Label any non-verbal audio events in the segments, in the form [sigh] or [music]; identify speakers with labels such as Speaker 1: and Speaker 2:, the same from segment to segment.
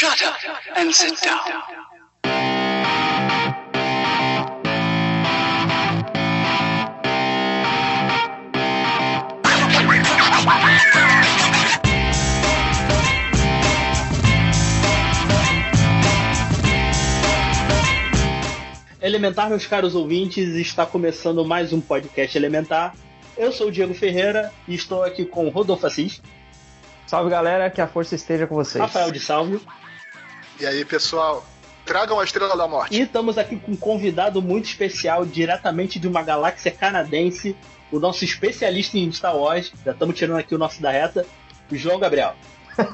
Speaker 1: Shut up and sit down.
Speaker 2: Elementar, meus caros ouvintes, está começando mais um podcast Elementar. Eu sou o Diego Ferreira e estou aqui com Rodolfo Assis,
Speaker 3: Salve galera, que a força esteja com vocês.
Speaker 2: Rafael de Salvio
Speaker 4: E aí, pessoal, tragam a Estrela da Morte.
Speaker 2: e estamos aqui com um convidado muito especial, diretamente de uma galáxia canadense, o nosso especialista em Star Wars. Já estamos tirando aqui o nosso da reta, o João Gabriel. [laughs]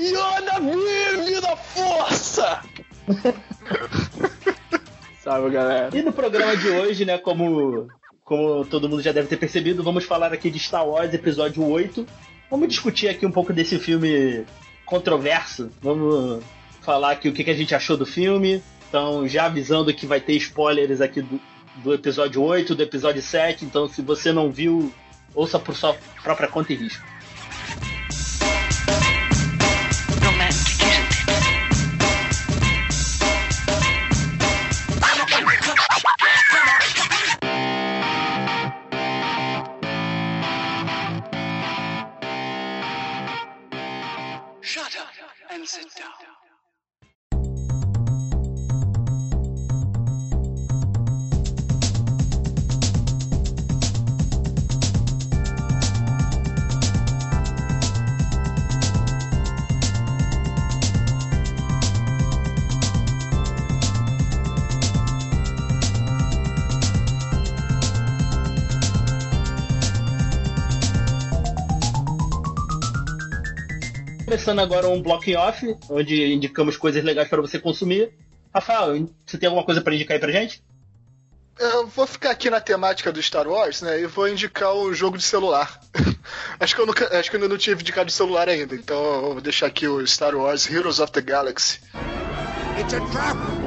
Speaker 5: Yoda vive da força! [laughs] Salve, galera.
Speaker 2: E no programa de hoje, né, como, como todo mundo já deve ter percebido, vamos falar aqui de Star Wars Episódio 8. Vamos discutir aqui um pouco desse filme controverso. Vamos falar aqui o que, que a gente achou do filme. Então, já avisando que vai ter spoilers aqui do, do episódio 8, do episódio 7. Então, se você não viu, ouça por sua própria conta e risco. Começando agora um bloco off, onde indicamos coisas legais para você consumir. Rafael, você tem alguma coisa para indicar aí pra gente?
Speaker 4: Eu vou ficar aqui na temática do Star Wars, né? E vou indicar o jogo de celular. [laughs] acho, que eu nunca, acho que eu ainda não tinha indicado de celular ainda. Então eu vou deixar aqui o Star Wars Heroes of the Galaxy.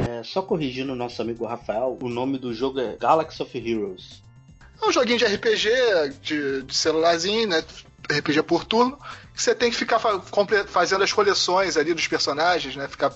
Speaker 2: É, só corrigindo o nosso amigo Rafael, o nome do jogo é Galaxy of Heroes.
Speaker 4: É um joguinho de RPG, de, de celularzinho, né? RPG por turno. Você tem que ficar fazendo as coleções ali dos personagens, né? Ficar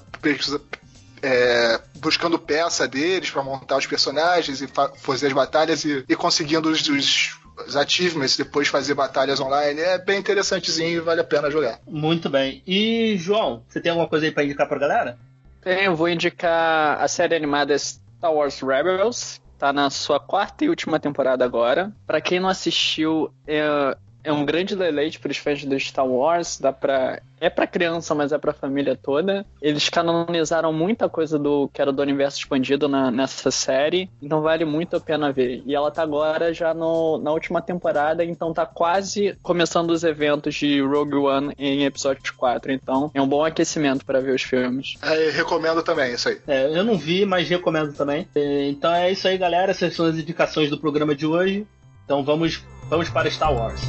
Speaker 4: é, buscando peça deles pra montar os personagens e fa- fazer as batalhas e, e conseguindo os, os, os achievements, depois fazer batalhas online. É bem interessantezinho e vale a pena jogar.
Speaker 2: Muito bem. E, João, você tem alguma coisa aí pra indicar pra galera?
Speaker 5: Bem, eu vou indicar a série animada Star Wars Rebels. Tá na sua quarta e última temporada agora. Pra quem não assistiu, é, é um grande deleite para os fãs do Star Wars. Dá pra, é pra criança, mas é pra família toda. Eles canonizaram muita coisa do que era do universo expandido na- nessa série. Então vale muito a pena ver. E ela tá agora já no, na última temporada, então tá quase começando os eventos de Rogue One em episódio 4. Então é um bom aquecimento para ver os filmes.
Speaker 4: É, recomendo também isso aí.
Speaker 2: É, eu não vi, mas recomendo também. É, Então é isso aí, galera. Essas são as indicações do programa de hoje. Então vamos, vamos para Star Wars.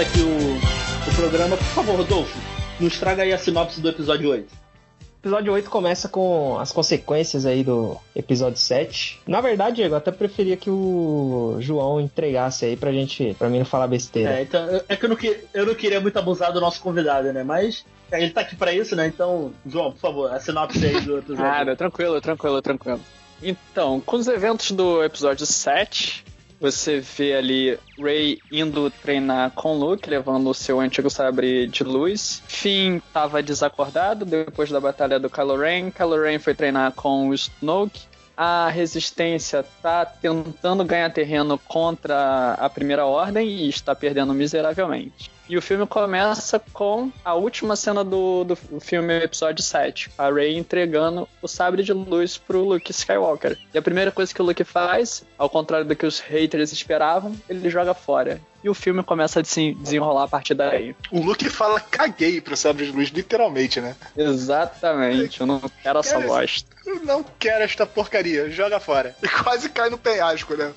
Speaker 2: Aqui o, o programa, por favor, Rodolfo, nos traga aí a sinopse do episódio 8.
Speaker 3: O episódio 8 começa com as consequências aí do episódio 7. Na verdade, Diego, eu até preferia que o João entregasse aí pra gente, pra mim não falar besteira.
Speaker 2: É, então, é que eu não, que- eu não queria muito abusar do nosso convidado, né? Mas é, ele tá aqui pra isso, né? Então, João, por favor, a sinopse aí do episódio. [laughs]
Speaker 5: Nada, tranquilo, tranquilo, tranquilo. Então, com os eventos do episódio 7, você vê ali Rey indo treinar com Luke, levando o seu antigo sabre de luz. Finn estava desacordado depois da batalha do Kylo Ren. Kylo Ren foi treinar com o Snoke. a resistência tá tentando ganhar terreno contra a primeira ordem e está perdendo miseravelmente. E o filme começa com a última cena do, do filme episódio 7. A Rey entregando o sabre de luz pro Luke Skywalker. E a primeira coisa que o Luke faz, ao contrário do que os haters esperavam, ele joga fora. E o filme começa a se desenrolar a partir daí.
Speaker 4: O Luke fala caguei pro sabre de luz, literalmente, né?
Speaker 5: Exatamente, eu não quero essa bosta.
Speaker 4: Eu não quero esta porcaria, joga fora. E [laughs] quase cai no penhasco, né?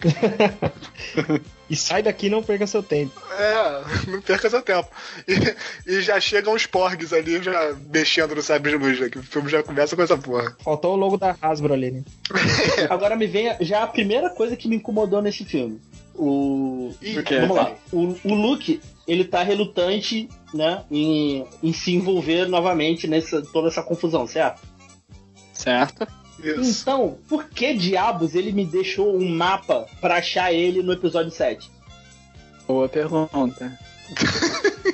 Speaker 4: [laughs]
Speaker 3: E sai daqui e não perca seu tempo.
Speaker 4: É, não perca seu tempo. E, e já chegam os porgs ali, já mexendo no sabre de luz, né? Que o filme já começa com essa porra.
Speaker 3: Faltou o logo da Hasbro ali, né? [laughs]
Speaker 2: Agora me vem a- já a primeira coisa que me incomodou nesse filme. O. Vamos lá. O, o Luke, ele tá relutante, né, em, em se envolver novamente nessa toda essa confusão, certo?
Speaker 5: Certo?
Speaker 4: Isso.
Speaker 2: Então, por que diabos ele me deixou um mapa pra achar ele no episódio 7?
Speaker 5: Boa pergunta. [laughs]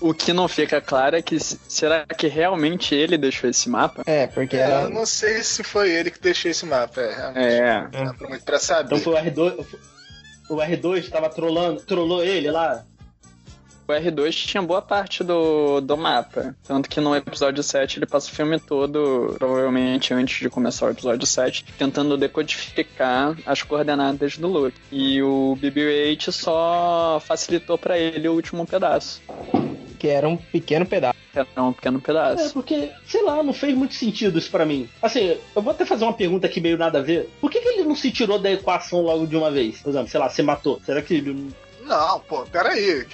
Speaker 5: o que não fica claro é que será que realmente ele deixou esse mapa?
Speaker 3: É, porque
Speaker 4: É,
Speaker 3: era.
Speaker 4: eu não sei se foi ele que deixou esse mapa, é, realmente.
Speaker 5: É.
Speaker 4: Não dá muito pra saber.
Speaker 2: Então foi o R2. O R2 tava trolando, trollou ele lá.
Speaker 5: O R2 tinha boa parte do, do mapa. Tanto que no episódio 7 ele passa o filme todo, provavelmente antes de começar o episódio 7, tentando decodificar as coordenadas do Luke. E o BB-8 só facilitou pra ele o último pedaço.
Speaker 3: Que era um pequeno pedaço.
Speaker 5: Era um pequeno
Speaker 2: É,
Speaker 5: pedaço.
Speaker 2: porque, sei lá, não fez muito sentido isso pra mim. Assim, eu vou até fazer uma pergunta aqui meio nada a ver. Por que, que ele não se tirou da equação logo de uma vez? Por exemplo, sei lá, se matou. Será que ele.
Speaker 4: Não, pô, peraí.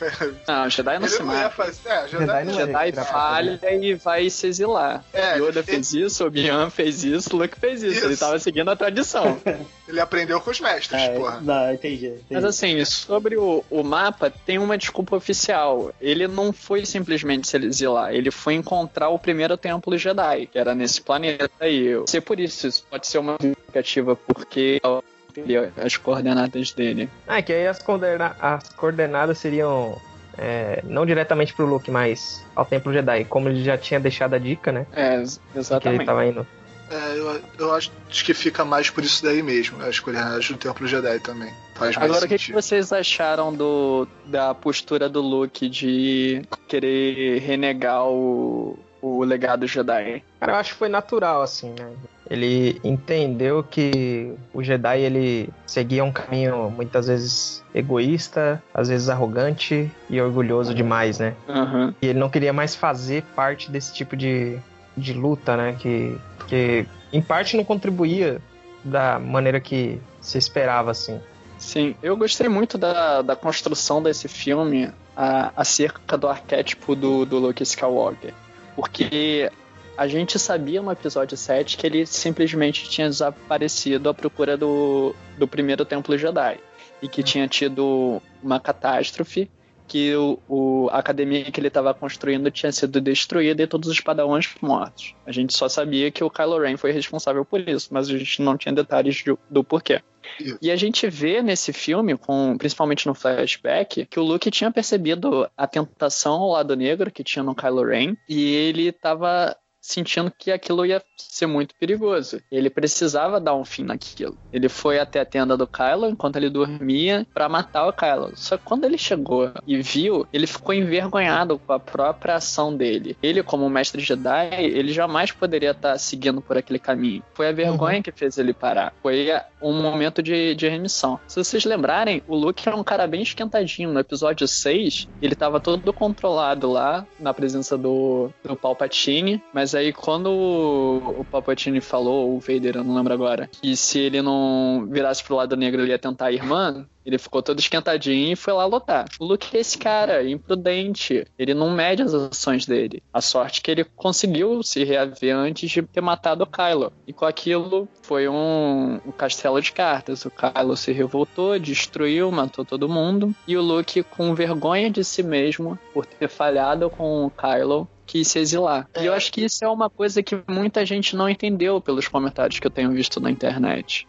Speaker 5: Não, o Jedi não
Speaker 4: Ele
Speaker 5: se
Speaker 4: não
Speaker 5: mata.
Speaker 4: fazer. É,
Speaker 3: Jedi
Speaker 4: Jedi
Speaker 3: não.
Speaker 5: Jedi falha e vai se exilar.
Speaker 4: É,
Speaker 5: Yoda
Speaker 4: ele-
Speaker 5: fez isso, Obi-Wan fez isso, Luke fez isso. Ele
Speaker 4: Isso.
Speaker 5: tava seguindo a tradição. [laughs]
Speaker 4: Ele aprendeu com os mestres,
Speaker 2: É,
Speaker 4: porra.
Speaker 2: não, entendi. entendi.
Speaker 5: Mas assim, sobre o, o mapa, tem uma desculpa oficial. Ele não foi simplesmente se exilar, ele foi encontrar o primeiro templo Jedi, que era nesse planeta aí. Eu sei por isso, isso pode ser uma justificativa porque as coordenadas dele.
Speaker 3: Ah, que aí as, coordena- as coordenadas seriam. é, não diretamente pro Luke, mas ao Templo Jedi. Como ele já tinha deixado a dica, né?
Speaker 5: É,
Speaker 3: Que ele
Speaker 5: exatamente.
Speaker 3: tava indo.
Speaker 4: É, eu, eu acho que fica mais por isso daí mesmo, as coordenadas do Templo Jedi também. Faz mais
Speaker 5: Agora, o que, que vocês acharam do, da postura do Luke de querer renegar o, o legado Jedi?
Speaker 3: Cara, eu acho que foi natural, assim, né? Ele entendeu que o Jedi, ele seguia um caminho muitas vezes egoísta, às vezes arrogante e orgulhoso demais, né?
Speaker 5: Aham.
Speaker 3: E ele não queria mais fazer parte desse tipo de, de luta, né? Que, que em parte não contribuía da maneira que se esperava, assim.
Speaker 5: Sim, eu gostei muito da, da construção desse filme a- acerca do arquétipo do, do Luke Skywalker. Porque a gente sabia no episódio 7 que ele simplesmente tinha desaparecido à procura do, do primeiro templo Jedi. E que tinha tido uma catástrofe, que o, o- a academia que ele estava construindo tinha sido destruída e todos os padawans mortos. A gente só sabia que o Kylo Ren foi responsável por isso, mas a gente não tinha detalhes do, do porquê. E a gente vê nesse filme, com, principalmente no flashback, que o Luke tinha percebido a tentação ao lado negro que tinha no Kylo Ren e ele estava sentindo que aquilo ia ser muito perigoso. Ele precisava dar um fim naquilo. Ele foi até a tenda do Kylo enquanto ele dormia para matar o Kylo. Só que quando ele chegou e viu, ele ficou envergonhado com a própria ação dele. Ele, como mestre Jedi, ele jamais poderia estar seguindo por aquele caminho. Foi a vergonha que fez ele parar. Foi um momento de, de remissão. Se vocês lembrarem, o Luke é um cara bem esquentadinho. No episódio 6, ele tava todo controlado lá, na presença do, do Palpatine. Mas aí, quando o, Palpatine falou, ou o Vader, eu não lembro agora, que se ele não virasse pro lado negro, ele ia tentar a irmã, ele ficou todo esquentadinho e foi lá lutar. O Luke é esse cara, imprudente. Ele não mede as ações dele. A sorte que ele conseguiu se reaver antes de ter matado o Kylo. E com aquilo foi um, um castelo de cartas. O Kylo se revoltou, destruiu, matou todo mundo. E o Luke, com vergonha de si mesmo por ter falhado com o Kylo, quis se exilar. E eu acho que isso é uma coisa que muita gente não entendeu pelos comentários que eu tenho visto na internet.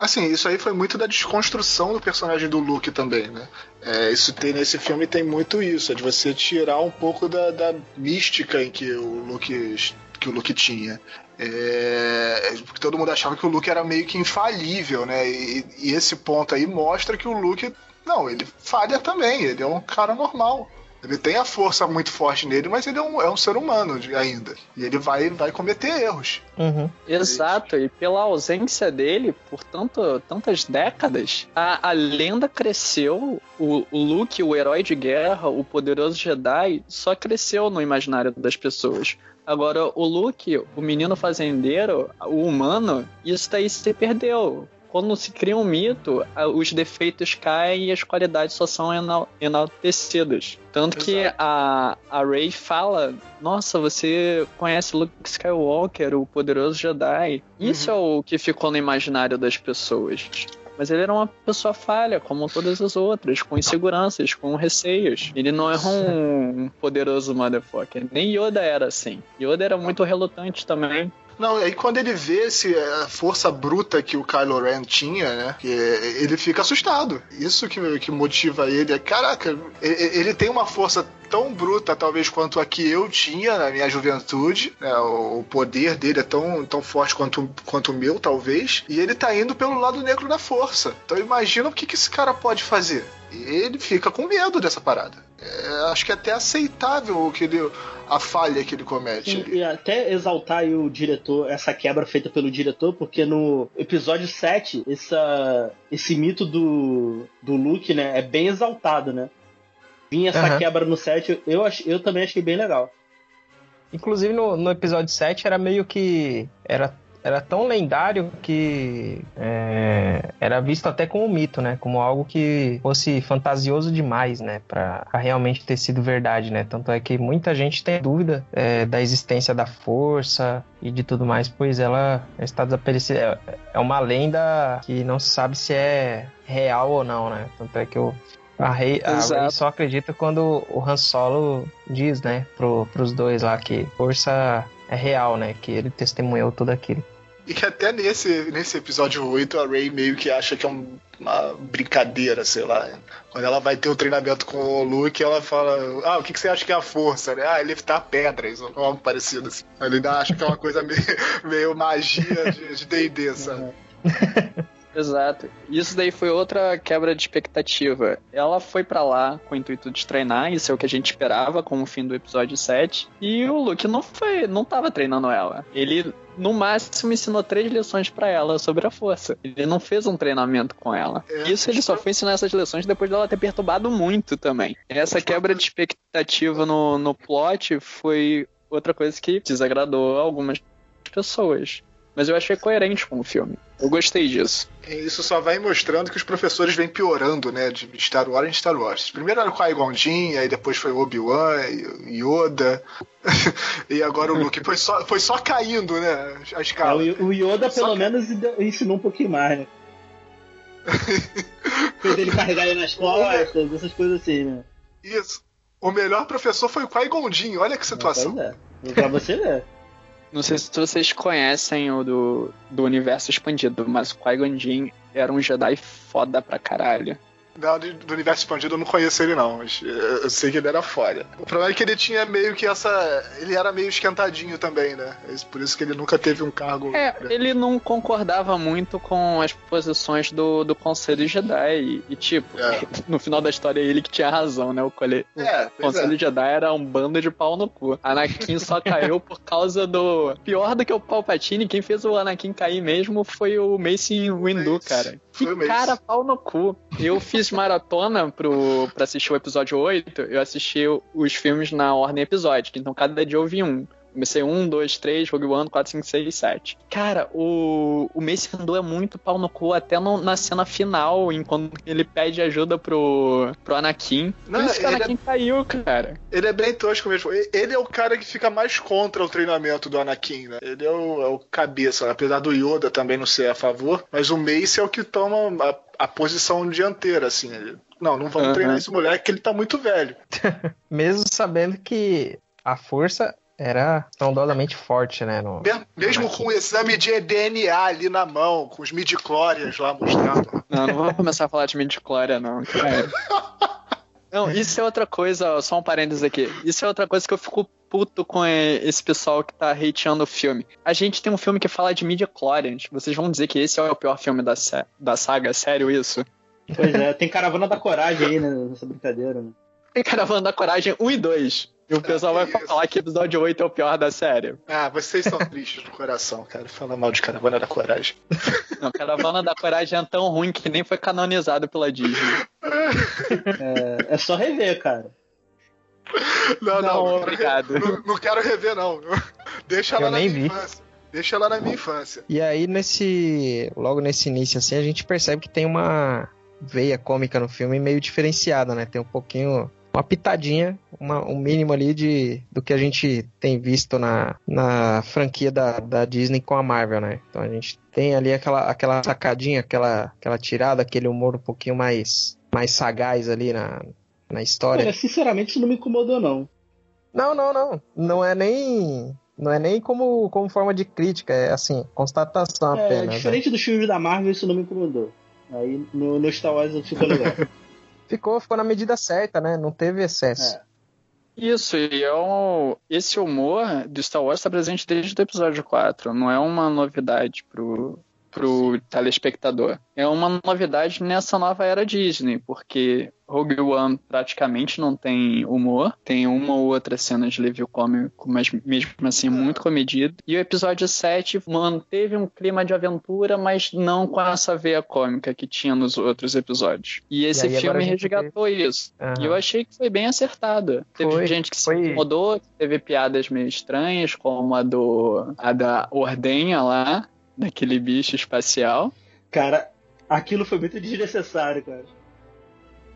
Speaker 4: Assim, isso aí foi muito da desconstrução do personagem do Luke também, né? É, isso tem nesse filme tem muito isso, é de você tirar um pouco da, da mística em que o Luke que o Luke tinha. É, porque todo mundo achava que o Luke era meio que infalível, né? E, e esse ponto aí mostra que o Luke, não, ele falha também, ele é um cara normal. Ele tem a força muito forte nele, mas ele é um, é um ser humano ainda. E ele vai, vai cometer erros.
Speaker 3: Uhum.
Speaker 5: Exato, e pela ausência dele por tanto, tantas décadas, a, a lenda cresceu, o, o Luke, o herói de guerra, o poderoso Jedi, só cresceu no imaginário das pessoas. Agora, o Luke, o menino fazendeiro, o humano, isso daí se perdeu. Quando se cria um mito, os defeitos caem e as qualidades só são enal- enaltecidas. Tanto que
Speaker 4: Exato.
Speaker 5: a, a Rey fala: Nossa, você conhece Luke Skywalker, o poderoso Jedi. Isso é o que ficou no imaginário das pessoas. Mas ele era uma pessoa falha, como todas as outras, com inseguranças, com receios. Ele não era um [laughs] poderoso motherfucker. Nem Yoda era assim. Yoda era muito relutante também.
Speaker 4: Não, aí quando ele vê esse, a força bruta que o Kylo Ren tinha, né? que ele fica assustado. Isso que, que motiva ele. é, Caraca, ele, tem uma força tão bruta, talvez, quanto a que eu tinha na minha juventude. né, O, poder dele é tão, tão forte quanto, quanto o meu, talvez. E ele tá indo pelo lado negro da força. Então imagina o que, que esse cara pode fazer. Ele fica com medo dessa parada. É, acho que é até aceitável o que ele, a falha que ele comete.
Speaker 2: E, e até exaltar aí o diretor, essa quebra feita pelo diretor, porque no episódio 7, essa, esse mito do, do Luke, né, é bem exaltado, né? Vinha essa
Speaker 3: Aham.
Speaker 2: quebra no 7, eu, ach, eu também achei bem legal.
Speaker 3: Inclusive no, no episódio 7 era meio que. Era, era tão lendário que é, era visto até como um mito, né? Como algo que fosse fantasioso demais, né? Pra, pra realmente ter sido verdade, né? Tanto é que muita gente tem dúvida é, da existência da força e de tudo mais, pois ela está desaparecida. É, é uma lenda que não se sabe se é real ou não, né? Tanto é que o. A. Rey só acredita quando o Han Solo diz, né, pro, pros dois lá que força é real, né, que ele testemunhou tudo aquilo.
Speaker 4: E que até nesse, nesse episódio 8 a Ray meio que acha que é um- uma brincadeira, sei lá. Quando ela vai ter o treinamento com o Luke, ela fala: Ah, o que, que você acha que é a força? Né? Ah, ele liftar pedras, ou algo parecido assim. Ele ainda acha que é uma coisa meio, [laughs] meio magia de DD, sabe? [laughs]
Speaker 5: Exato. Isso daí foi outra quebra de expectativa. Ela foi pra lá com o intuito de treinar, isso é o que a gente esperava com o fim do episódio 7. E o Luke não foi, não tava treinando ela. Ele no máximo ensinou três lições pra ela sobre a força. Ele não fez um treinamento com ela.
Speaker 4: É,
Speaker 5: Isso ele só foi ensinar essas lições depois dela ter perturbado muito também. Essa quebra de expectativa no, no plot foi outra coisa que desagradou algumas pessoas. Mas eu achei coerente com o filme. Eu gostei disso.
Speaker 4: E isso só vai mostrando que os professores vêm piorando, né? De Star Wars em Star Wars. Primeiro era o Qui-Gon Jinn, aí depois foi o Obi-Wan, e- Yoda. [laughs] e agora o Luke. Foi só, foi só caindo, né? A
Speaker 2: É,
Speaker 4: escala.
Speaker 2: o, o Yoda,
Speaker 4: Só
Speaker 2: pelo
Speaker 4: que-
Speaker 2: menos, ensinou um pouquinho mais, né? [laughs] Fez ele carregar ele nas costas, essas coisas assim, né?
Speaker 4: Isso. O melhor professor foi o Qui-Gon Jinn. Olha que situação.
Speaker 2: Pois é. Pra você ver.
Speaker 5: Não sei se vocês conhecem o do, do universo expandido, mas o Qui-Gon Jinn era um Jedi foda pra caralho.
Speaker 4: Não, do universo expandido eu não conheço ele não, mas eh, eu sei que ele era foda. O problema é que ele tinha meio que essa. Ele era meio esquentadinho também, né? É Por isso que ele nunca teve um cargo.
Speaker 5: É, ele não concordava muito com as posições do, do Conselho Jedi. E, e, tipo,
Speaker 4: É. [laughs]
Speaker 5: no final da história é ele que tinha razão, né? O, cole...
Speaker 4: É,
Speaker 5: o
Speaker 4: pois é.
Speaker 5: Conselho Jedi era um bando de pau no cu. Anakin só caiu por causa do. Pior do que o Palpatine, quem fez o Anakin cair mesmo foi o Mace Windu, cara. Que cara pau no cu. Eu fiz maratona pro, pra assistir o episódio 8, eu assisti os filmes na ordem episódica, então cada dia eu vi um. Comecei 1, 2, 3, Rogue One, 4, 5, 6, 7. Cara, o, o Mace Windu é muito pau no cu, até no- na cena final, enquanto ele pede ajuda pro, pro Anakin.
Speaker 4: Não,
Speaker 5: Por isso que o
Speaker 4: ele
Speaker 5: Anakin caiu, cara.
Speaker 4: Ele é bem tosco mesmo. Ele é o cara que fica mais contra o treinamento do Anakin, né? Ele é o, é o cabeça, apesar do Yoda também não ser a favor, mas o Mace é o que toma a, a posição dianteira, assim. Ele, não, não vamos
Speaker 5: Aham.
Speaker 4: treinar esse moleque que ele tá muito velho. [laughs]
Speaker 3: Mesmo sabendo que a força era estrondosamente forte, né? No...
Speaker 4: Mesmo, com o exame de DNA ali na mão, com os midichlorians lá mostrando.
Speaker 5: Não, não vamos começar a falar de midichlorian, não, cara. [laughs] Não, isso é outra coisa, só um parênteses aqui. Isso é outra coisa que eu fico puto com esse pessoal que tá hateando o filme. A gente tem um filme que fala de mídia chlorians. Vocês vão dizer que esse é o pior filme da, da saga? Sério isso?
Speaker 2: Pois é, tem Caravana da Coragem aí né, nessa brincadeira. Né?
Speaker 5: Tem Caravana da Coragem 1 e 2. E o pessoal vai
Speaker 4: que isso.
Speaker 5: falar que episódio 8 é o pior da série.
Speaker 4: Ah, vocês são tristes do coração, cara. Fala mal de Caravana da Coragem. [laughs]
Speaker 5: Não, Caravana da Coragem é tão ruim que nem foi canonizado pela Disney. [laughs]
Speaker 2: É, é só rever, cara.
Speaker 4: Não, não,
Speaker 5: Não, obrigado.
Speaker 4: não, não quero rever, não. Deixa ela
Speaker 3: Eu
Speaker 4: na
Speaker 3: nem
Speaker 4: minha
Speaker 3: vi.
Speaker 4: infância. Deixa ela na minha infância.
Speaker 3: E aí, nesse. Logo nesse início, assim, a gente percebe que tem uma veia cômica no filme meio diferenciada, né? Tem um pouquinho. Uma pitadinha, uma- um mínimo ali de do que a gente tem visto na, na franquia da, da Disney com a Marvel, né? Então a gente tem ali aquela, aquela sacadinha, aquela, aquela tirada, aquele humor um pouquinho mais, mais sagaz ali na, na história.
Speaker 2: Olha, sinceramente, isso não me incomodou, não.
Speaker 3: Não, não, não. Não é nem. Não é nem como, como forma de crítica, é assim, constatação
Speaker 2: É,
Speaker 3: apenas. né?
Speaker 2: diferente dos filmes da Marvel, isso não me incomodou. Aí no, no Star Wars ficou legal. [laughs]
Speaker 3: Ficou, ficou na medida certa, né? Não teve excesso.
Speaker 2: É.
Speaker 5: Isso, e é um, esse humor do Star Wars está presente desde o episódio 4. Não é uma novidade pro, pro telespectador. É uma novidade nessa nova era Disney, porque Rogue One praticamente não tem humor. Tem uma ou outra cena de livro cômico, mas mesmo assim muito comedido. E o episódio 7 manteve um clima de aventura, mas não com essa veia cômica que tinha nos outros episódios. E esse
Speaker 3: agora
Speaker 5: filme
Speaker 3: vê-
Speaker 5: resgatou isso.
Speaker 3: Aham.
Speaker 5: E eu achei que foi bem acertado. Teve
Speaker 3: Foi,
Speaker 5: gente que se
Speaker 3: foi.
Speaker 5: incomodou, que teve piadas meio estranhas, como a do a da ordenha lá, daquele bicho espacial.
Speaker 2: Cara, aquilo foi muito desnecessário, cara.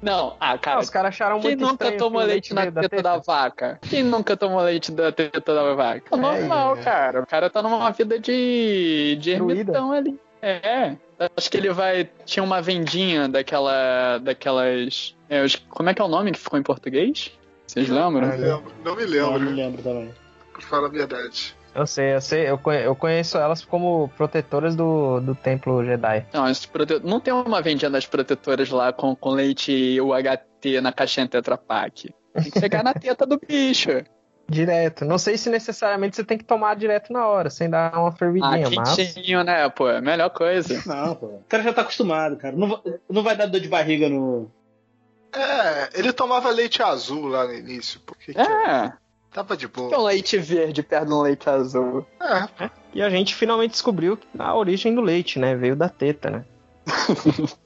Speaker 5: Não, ah,
Speaker 3: Ah,
Speaker 5: cara,
Speaker 3: os caras acharam
Speaker 5: quem
Speaker 3: muito
Speaker 5: nunca
Speaker 3: estranho
Speaker 5: tomou
Speaker 3: o
Speaker 5: leite na
Speaker 3: veio
Speaker 5: teta, da vaca? Quem nunca tomou leite da teta da vaca? É normal,
Speaker 4: é.
Speaker 5: cara. O cara tá numa vida de, de ermitão ali. É. Acho que ele vai. Tinha uma vendinha daquela. daquelas. é, os- como é que é o nome que ficou em português? Vocês
Speaker 4: Não
Speaker 5: lembram?
Speaker 4: me lembro, não me
Speaker 2: Não,
Speaker 4: lembro,
Speaker 2: não lembro também.
Speaker 4: pra falar a verdade.
Speaker 3: Eu sei, eu sei, eu conhe- eu conheço elas como protetoras do, do templo Jedi.
Speaker 5: Não, as prote... não tem uma vendinha das protetoras lá com, com leite UHT na caixinha Tetra Pak. Tem que pegar na teta do bicho. [laughs]
Speaker 3: Direto. Não sei se necessariamente você tem que tomar direto na hora, sem dar uma
Speaker 5: Ah,
Speaker 3: fervidinha, mas.
Speaker 5: quentinho, né, pô? é a Melhor coisa.
Speaker 2: Não, pô. O cara já tá acostumado, cara. Não, não vai dar dor de barriga no.
Speaker 4: É, ele tomava leite azul lá no início, porque
Speaker 5: É,
Speaker 4: tava de
Speaker 5: que é um
Speaker 4: boa.
Speaker 5: leite verde perto de um leite azul.
Speaker 4: É,
Speaker 3: E a gente finalmente descobriu a origem do leite, né? Veio da teta, né? [laughs]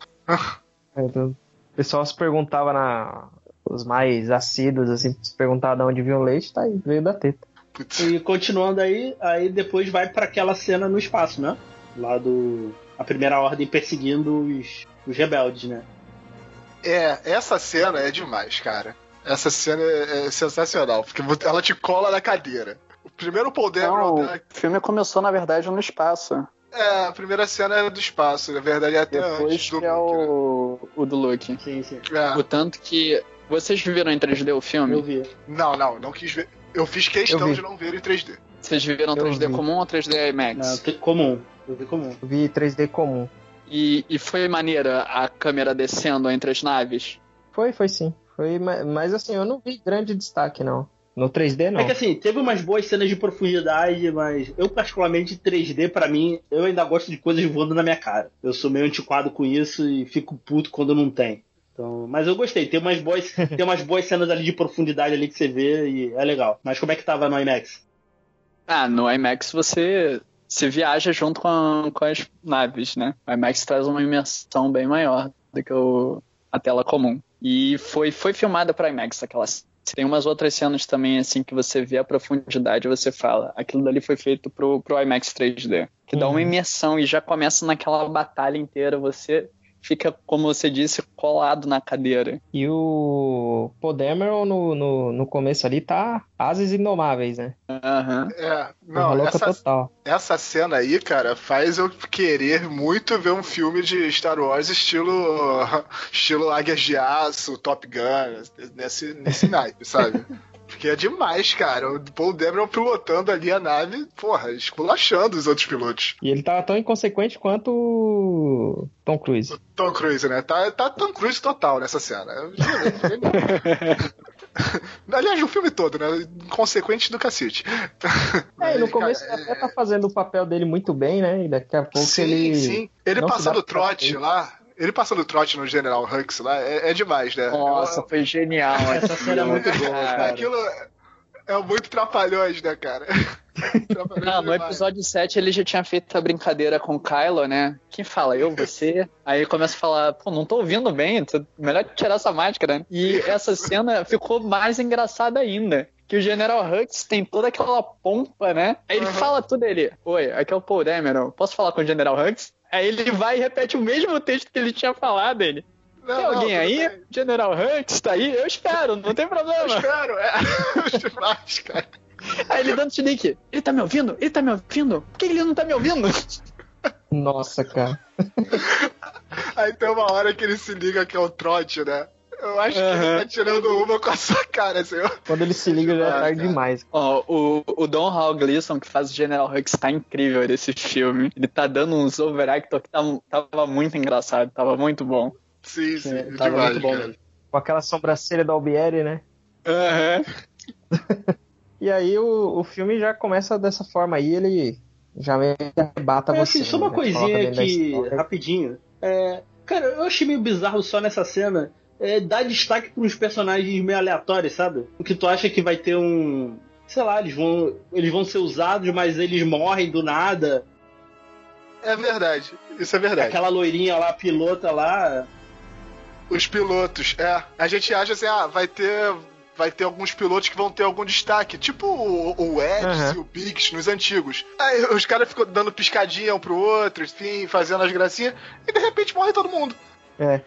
Speaker 3: É, então, o pessoal se perguntava na. Os mais assíduos, assim, se perguntava de onde vinha o leite, tá aí, veio da teta.
Speaker 4: putz.
Speaker 2: E continuando aí, aí depois vai pra aquela cena no espaço, né? Lá do. A primeira ordem perseguindo os, os rebeldes, né?
Speaker 4: É, essa cena é demais, cara. Essa cena é, é sensacional, porque ela te cola na cadeira. O primeiro Dameron,
Speaker 5: Não,
Speaker 4: né,
Speaker 5: o filme começou, na verdade, no espaço.
Speaker 4: é, a primeira cena é do espaço, na verdade é até
Speaker 5: Depois
Speaker 4: antes do
Speaker 5: que é
Speaker 4: né?
Speaker 5: o, o do Luke.
Speaker 2: Sim, sim.
Speaker 4: É.
Speaker 5: O tanto que. Vocês viram em 3D o
Speaker 2: Eu
Speaker 5: filme?
Speaker 2: vi.
Speaker 4: Não, não, não quis ver. Eu fiz questão
Speaker 3: Eu
Speaker 4: de não ver em 3D.
Speaker 5: Vocês viram
Speaker 3: Eu
Speaker 5: 3D
Speaker 3: vi.
Speaker 5: comum ou 3D IMAX?
Speaker 2: Não, comum. Eu vi comum.
Speaker 3: Eu vi 3D comum.
Speaker 5: E, e foi maneira a câmera descendo entre as naves?
Speaker 3: Foi, foi sim. Foi, ma- mas assim, eu não vi grande destaque, não. No 3D, não.
Speaker 2: É que assim, teve umas boas cenas de profundidade, mas eu particularmente 3D, pra mim, eu ainda gosto de coisas voando na minha cara. Eu sou meio antiquado com isso e fico puto quando não tem. Então, mas eu gostei, tem umas boas, [laughs] tem umas boas cenas ali de profundidade ali que você vê e é legal. Mas como é que tava no IMAX?
Speaker 5: Ah, no IMAX você, você viaja junto com, a- com as naves, né? O IMAX traz uma imersão bem maior do que o- a tela comum. E foi, foi filmada para IMAX aquela. Tem umas outras cenas também, assim, que você vê a profundidade e você fala, aquilo dali foi feito pro, pro IMAX 3D. Que dá
Speaker 3: Uhum.
Speaker 5: uma imersão e já começa naquela batalha inteira, você fica, como você disse, colado na cadeira.
Speaker 3: E o Podemeron no, no, no começo ali tá ases indomáveis, né?
Speaker 5: Aham.
Speaker 4: É,
Speaker 3: Não,
Speaker 4: não,
Speaker 3: louca
Speaker 4: essa,
Speaker 3: total.
Speaker 4: essa cena aí, cara, faz eu querer muito ver um filme de Star Wars estilo [laughs] estilo Águias de Aço, Top Gun, nesse, nesse naipe, sabe? [laughs] Porque é demais, cara. O Paul Dameron pilotando ali a nave, porra, esculachando os outros pilotos.
Speaker 3: E ele tá tão inconsequente quanto o Tom Cruise.
Speaker 4: Tom Cruise, né? Tá, tá Tom Cruise total nessa cena. [laughs] Aliás, o filme todo, né? Consequente do cacete. [laughs]
Speaker 3: É, no começo
Speaker 4: cara,
Speaker 3: ele até tá fazendo o papel dele muito bem, né? E daqui a pouco
Speaker 4: sim,
Speaker 3: ele.
Speaker 4: sim. Ele passando o trote lá. Ele passando trote no General Hux lá é, é demais, né?
Speaker 5: Nossa, foi genial.
Speaker 2: Essa cena é muito boa, cara.
Speaker 4: Aquilo é muito trapalhões, né, cara? [laughs]
Speaker 5: Não, no episódio 7 ele já tinha feito a brincadeira com o Kylo, né? Quem fala? Eu, você? Aí ele começa a falar, pô, não tô ouvindo bem, melhor tirar essa máscara. né? E essa cena ficou mais engraçada ainda. Que o General Hux tem toda aquela pompa, né? Aí ele
Speaker 4: Uhum.
Speaker 5: fala tudo ele. Oi, aqui é o Paul Dameron. Posso falar com o General Hux? Aí ele vai e repete o mesmo texto que ele tinha falado, ele.
Speaker 4: Não,
Speaker 5: Tem
Speaker 4: não,
Speaker 5: alguém
Speaker 4: tudo
Speaker 5: aí?
Speaker 4: bem.
Speaker 5: General Hux tá aí? Eu espero, não tem
Speaker 4: Eu
Speaker 5: problema.
Speaker 4: espero, é. [laughs] demais, cara.
Speaker 5: Aí ele dando chilique. Ele tá me ouvindo? Ele tá me ouvindo? Por que ele não tá me ouvindo?
Speaker 3: Nossa, cara.
Speaker 4: Aí tem uma hora que ele se liga que é o trote, né? Eu acho que ele tá tirando uma com a sua cara, assim. ó.
Speaker 3: Quando ele se liga já é
Speaker 4: Ah,
Speaker 3: tarde
Speaker 4: cara.
Speaker 3: demais.
Speaker 5: Ó, o, o Don Hall Gleason, que faz o General Hux, tá incrível nesse filme. Ele tá dando uns overactor que tava, tava muito engraçado, tava muito bom.
Speaker 4: Sim, sim,
Speaker 2: É, tava
Speaker 4: demais,
Speaker 2: muito bom
Speaker 4: cara.
Speaker 3: Com aquela sobrancelha do Albieri, né?
Speaker 5: Aham. [laughs]
Speaker 3: E aí o, o filme já começa dessa forma aí, ele já meio que arrebata
Speaker 2: É,
Speaker 3: você.
Speaker 2: assim, só uma
Speaker 3: né?
Speaker 2: coisinha aqui, rapidinho. É, cara, eu achei meio bizarro só nessa cena é, dar destaque para uns personagens meio aleatórios, sabe? O que tu acha que vai ter um. Sei lá, eles vão, eles vão ser usados, mas eles morrem do nada.
Speaker 4: É verdade, isso é verdade.
Speaker 2: Aquela loirinha lá, pilota lá.
Speaker 4: Os pilotos, é. A gente acha assim, ah, vai ter. Vai ter alguns pilotos que vão ter algum destaque, tipo o, o Ed
Speaker 3: Aham.
Speaker 4: e o Biggs nos antigos. Aí os caras ficam dando piscadinha um pro outro, enfim, fazendo as gracinhas, e de repente morre todo mundo.
Speaker 3: É.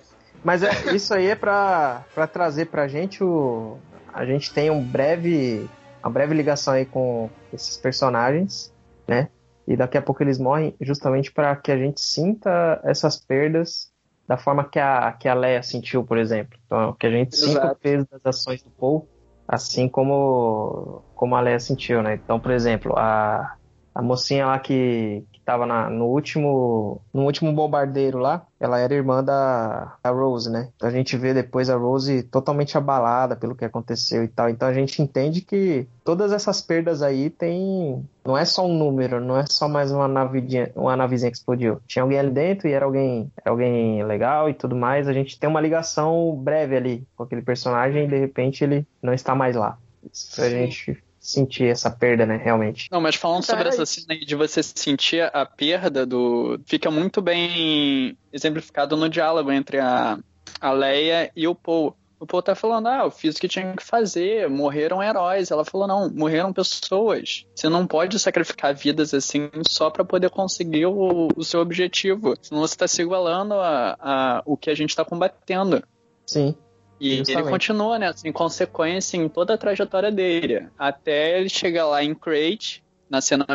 Speaker 3: Mas é, isso aí é pra trazer pra gente o. A gente tem um breve. Uma breve ligação aí com esses personagens, né? E daqui a pouco eles morrem justamente para que a gente sinta essas perdas da forma que a, que a Leia sentiu, por exemplo. Então, que a gente sinta o
Speaker 5: Exato.
Speaker 3: peso das ações do Paul, assim como, como a Leia sentiu, né? Então, por exemplo, a, a mocinha lá que, que tava na- no último no último bombardeiro lá, ela era irmã da, da Rose, né? Então a gente vê depois a Rose totalmente abalada pelo que aconteceu e tal. Então a gente entende que todas essas perdas aí tem não é só um número, não é só mais uma navidinha, uma navezinha que explodiu. Tinha alguém ali dentro e era alguém, era alguém legal e tudo mais. A gente tem uma ligação breve ali com aquele personagem e de repente ele não está mais lá. Isso pra
Speaker 4: Sim.
Speaker 3: gente sentir essa perda, né, realmente.
Speaker 5: Não, mas falando
Speaker 3: Então,
Speaker 5: sobre
Speaker 3: era
Speaker 5: essa cena aí de você sentir a perda do. Fica muito bem exemplificado no diálogo entre a, a Leia e o Paul. O Paul tá falando, ah, eu fiz o que tinha que fazer, morreram heróis. Ela falou, não, morreram pessoas. Você não pode sacrificar vidas assim só pra poder conseguir o, o seu objetivo. Senão você tá se igualando a, a o que a gente tá combatendo.
Speaker 3: Sim.
Speaker 5: E
Speaker 3: Justamente.
Speaker 5: ele continua, né, sem consequência em toda a trajetória dele. Até ele chegar lá em Crate, na cena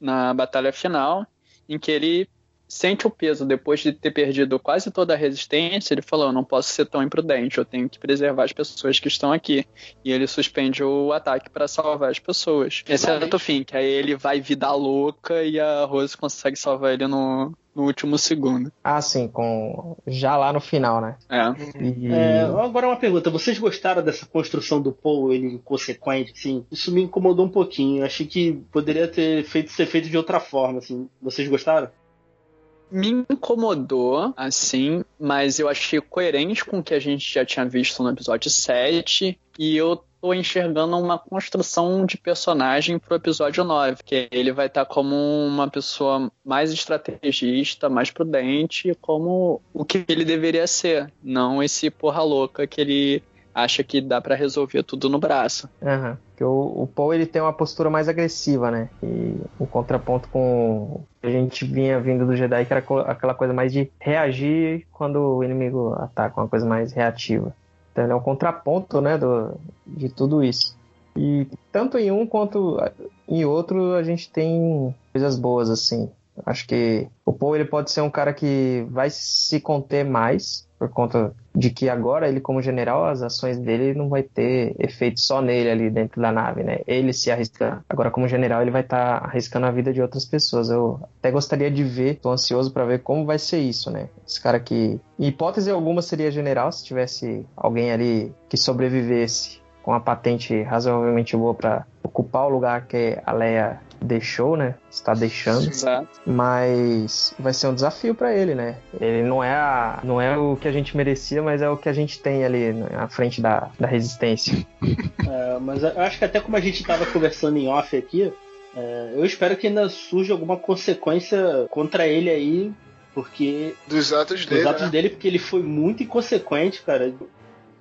Speaker 5: na batalha final, em que ele sente o peso depois de ter perdido quase toda a resistência. Ele falou: Eu não posso ser tão imprudente, eu tenho que preservar as pessoas que estão aqui. E ele suspende o ataque para salvar as pessoas. Exceto o fim, que aí ele vai vida louca e a Rose consegue salvar ele no, no último segundo.
Speaker 3: Ah, sim, com já lá no final, né?
Speaker 5: É.
Speaker 3: E...
Speaker 2: É, agora uma pergunta, vocês gostaram dessa construção do Paul, ele inconsequente, assim? Isso me incomodou um pouquinho. Eu achei que poderia ter feito ser feito de outra forma, assim. Vocês gostaram?
Speaker 5: Me incomodou, assim, mas eu achei coerente com o que a gente já tinha visto no episódio 7, e eu tô enxergando uma construção de personagem pro episódio 9, que ele vai estar como uma pessoa mais estrategista, mais prudente, como o que ele deveria ser, não esse porra louca que ele acha que dá pra resolver tudo no braço.
Speaker 3: Aham. Porque o, o Paul ele tem uma postura mais agressiva, né? E em contraponto com o a gente vinha vindo do Jedi, que era aquela coisa mais de reagir quando o inimigo ataca, uma coisa mais reativa. Então ele é um contraponto, né, do, de tudo isso. E tanto em um quanto em outro a gente tem coisas boas, assim. Acho que o Paul ele pode ser um cara que vai se conter mais por conta de que agora ele como general as ações dele não vai ter efeito só nele ali dentro da nave, né? Ele se arriscando. Agora como general ele vai estar arriscando a vida de outras pessoas. Eu até gostaria de ver, tô ansioso para ver como vai ser isso, né? Esse cara que em hipótese alguma seria general se tivesse alguém ali que sobrevivesse com uma patente razoavelmente boa para ocupar o lugar que a Leia deixou, né? Está deixando.
Speaker 5: Exato.
Speaker 3: Mas vai ser um desafio para ele, né? Ele não é a, não é o que a gente merecia, mas é o que a gente tem ali na frente da, da resistência. [laughs]
Speaker 2: É, mas eu acho que até como a gente estava conversando em off aqui, é, eu espero que ainda surja alguma consequência contra ele aí, porque
Speaker 4: Dos atos dele.
Speaker 2: os atos
Speaker 4: né?
Speaker 2: dele, porque ele foi muito inconsequente, cara.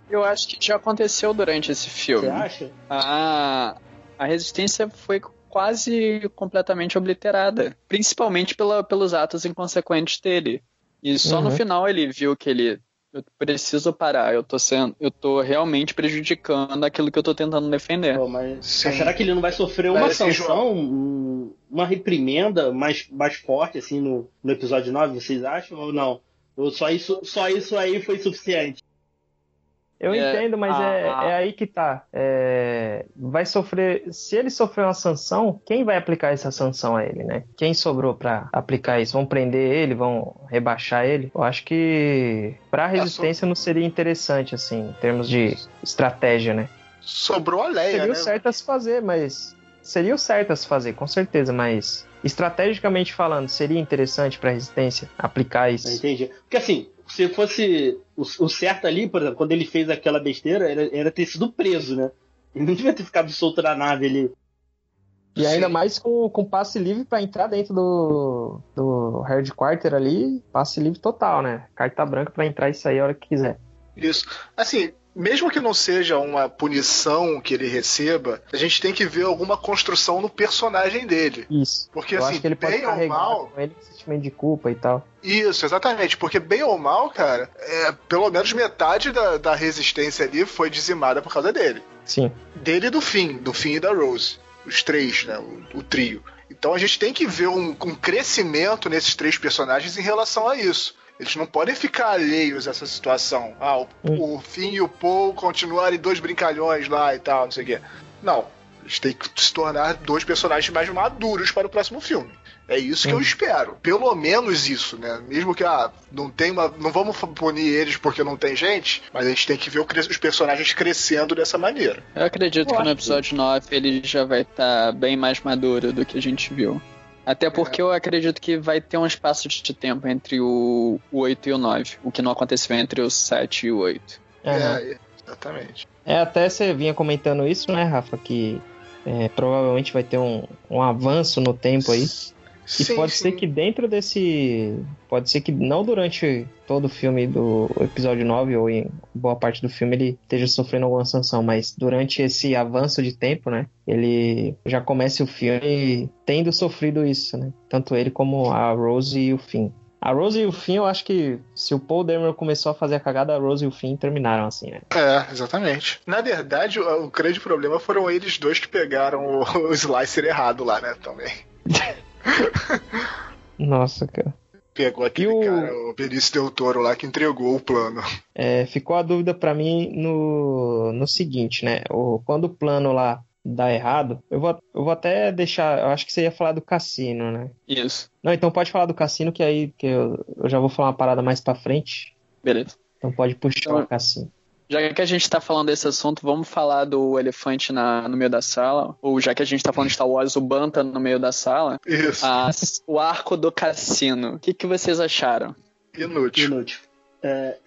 Speaker 5: Eu acho que já aconteceu durante esse filme.
Speaker 2: Você acha?
Speaker 5: A, a resistência foi quase completamente obliterada, principalmente pela, pelos atos inconsequentes dele. E só no
Speaker 3: Uhum.
Speaker 5: final ele viu que ele eu preciso parar, eu tô sendo, eu tô realmente prejudicando aquilo que eu tô tentando defender.
Speaker 2: Pô, mas, será que ele não vai sofrer uma
Speaker 4: Parece que
Speaker 2: sanção, um- uma reprimenda mais, mais forte assim no, no episódio 9, vocês acham ou não? Ou só isso, só isso aí foi suficiente?
Speaker 3: Eu
Speaker 5: É,
Speaker 3: entendo, mas
Speaker 5: a-
Speaker 3: é,
Speaker 5: a-
Speaker 3: é aí que tá. É, vai sofrer. Se ele sofrer uma sanção, quem vai aplicar essa sanção a ele, né? Quem sobrou pra aplicar isso? Vão prender ele? Vão rebaixar ele? Eu acho que pra resistência não seria interessante, assim, em termos de estratégia, né?
Speaker 4: Sobrou a Leia,
Speaker 3: Seria
Speaker 4: né?
Speaker 3: o certo a se fazer, mas. Seria o certo a se fazer, com certeza, mas. Estrategicamente falando, seria interessante pra resistência aplicar isso.
Speaker 2: Entendi. Porque assim, se fosse o, o certo ali, por exemplo, quando ele fez aquela besteira, era, era ter sido preso, né? Ele não devia ter ficado solto na nave ali.
Speaker 3: E ainda
Speaker 4: Sim.
Speaker 3: mais com, com passe livre pra entrar dentro do, do headquarter ali, passe livre total, né? Carta branca pra entrar e sair a hora que quiser.
Speaker 4: Isso. Assim, mesmo que não seja uma punição que ele receba, a gente tem que ver alguma construção no personagem dele.
Speaker 3: Isso.
Speaker 4: Porque,
Speaker 3: Eu
Speaker 4: assim, bem ou mal.
Speaker 3: com ele sentimento de culpa e tal.
Speaker 4: Isso, exatamente. Porque, bem ou mal, cara, é, pelo menos metade da, da resistência ali foi dizimada por causa dele.
Speaker 3: Sim.
Speaker 4: Dele e do fim, do fim e da Rose. Os três, né? O, o trio. Então a gente tem que ver um, um crescimento nesses três personagens em relação a isso. Eles não podem ficar alheios a essa situação. Ah, o,
Speaker 3: Hum.
Speaker 4: o Finn e o Paul continuarem dois brincalhões lá e tal, não sei o quê. Não. Eles têm que se tornar dois personagens mais maduros para o próximo filme. É isso que eu
Speaker 3: Hum.
Speaker 4: espero. Pelo menos isso, né? Mesmo que ah, não tem uma. Não vamos punir eles porque não tem gente, mas a gente tem que ver os personagens crescendo dessa maneira.
Speaker 5: Eu acredito
Speaker 3: Eu
Speaker 5: que no episódio 9 ele já vai estar bem mais maduro do que a gente viu. Até porque eu acredito que vai ter um espaço de tempo entre o, o 8 e o 9, o que não aconteceu entre o 7 e o 8.
Speaker 3: Aham.
Speaker 4: É, exatamente.
Speaker 3: É, até você vinha comentando isso, né, Rafa? Que é, provavelmente vai ter um, um avanço no tempo aí. E
Speaker 4: Sim,
Speaker 3: pode
Speaker 4: sim.
Speaker 3: ser que dentro desse. Pode ser que não durante todo o filme do episódio 9 ou em boa parte do filme ele esteja sofrendo alguma sanção, mas durante esse avanço de tempo, né? Ele já comece o filme tendo sofrido isso, né? Tanto ele como a Rose e o Finn. A Rose e o Finn, eu acho que se o Paul Dameron começou a fazer a cagada, a Rose e o Finn terminaram assim, né?
Speaker 4: É, exatamente. Na verdade, o, o grande problema foram eles dois que pegaram o, o slicer errado lá, né? Também. [laughs]
Speaker 3: Nossa, cara.
Speaker 4: Pegou aquele
Speaker 3: E o-
Speaker 4: cara, o Benício Del Toro lá, que entregou o plano.
Speaker 3: É, ficou a dúvida pra mim no, no seguinte, né? O, quando o plano lá dá errado, eu vou, eu vou até deixar. Eu acho que você ia falar do cassino, né?
Speaker 5: Isso,
Speaker 3: Não, então pode falar do cassino, que aí que eu, eu já vou falar uma parada mais pra frente.
Speaker 5: beleza.
Speaker 3: Então pode puxar
Speaker 5: Então-
Speaker 3: o cassino.
Speaker 5: Já que a gente tá falando desse assunto, vamos falar do elefante na, no meio da sala. Ou já que a gente tá falando de Star Wars, o Banta no meio da sala.
Speaker 4: Isso.
Speaker 5: a- o arco do cassino. O que, que vocês acharam?
Speaker 4: Inútil.
Speaker 2: Inútil. É,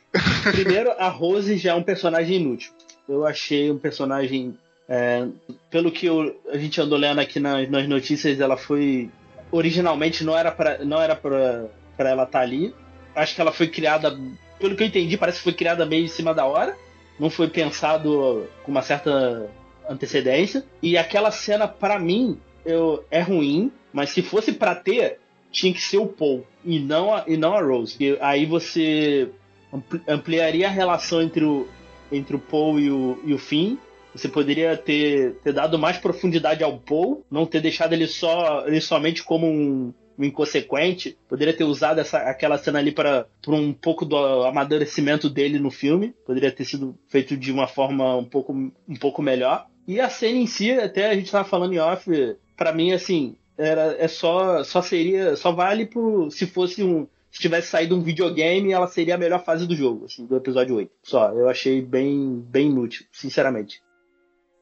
Speaker 2: primeiro, a Rose já é um personagem inútil. Eu achei um personagem. é, pelo que eu- a gente andou lendo aqui nas, nas notícias, ela foi. Originalmente não era pra, não era pra, pra ela estar ali. Acho que ela foi criada. Pelo que eu entendi, parece que foi criada meio em cima da hora. Não foi pensado com uma certa antecedência. E aquela cena, pra mim, eu, é ruim, mas se fosse pra ter, tinha que ser o Paul e não a, e não a Rose. E aí você ampli- ampliaria a relação entre o, entre o Paul e o, e o Finn. Você poderia ter, ter dado mais profundidade ao Paul, não ter deixado ele só ele somente como um inconsequente. Poderia ter usado essa, aquela cena ali para um pouco do amadurecimento dele no filme. Poderia ter sido feito de uma forma um pouco, um pouco melhor. E a cena em si, até a gente tava falando em off, pra mim, assim, era, é só, só seria, só vale pro, se fosse um, se tivesse saído um videogame, ela seria a melhor fase do jogo, assim, do episódio 8. Só, eu achei bem, bem inútil, sinceramente.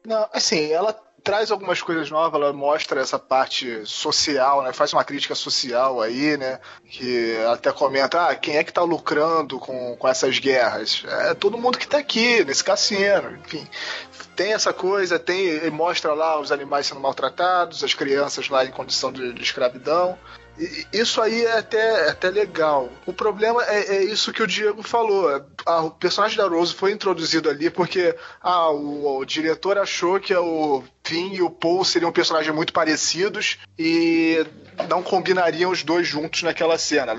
Speaker 4: Não, assim, ela traz algumas coisas novas, ela mostra essa parte social, né? Faz uma crítica social aí, né? Que até comenta, ah, quem é que tá lucrando com, com essas guerras? É todo mundo que tá aqui, nesse cassino, enfim. Tem essa coisa, tem, mostra lá os animais sendo maltratados, as crianças lá em condição de, de escravidão. Isso aí é até, é até legal. O problema é, é, isso que o Diego falou. Ah, o personagem da Rose foi introduzido ali porque ah, o, o, diretor achou que o Finn e o Paul seriam personagens muito parecidos e não combinariam os dois juntos naquela cena.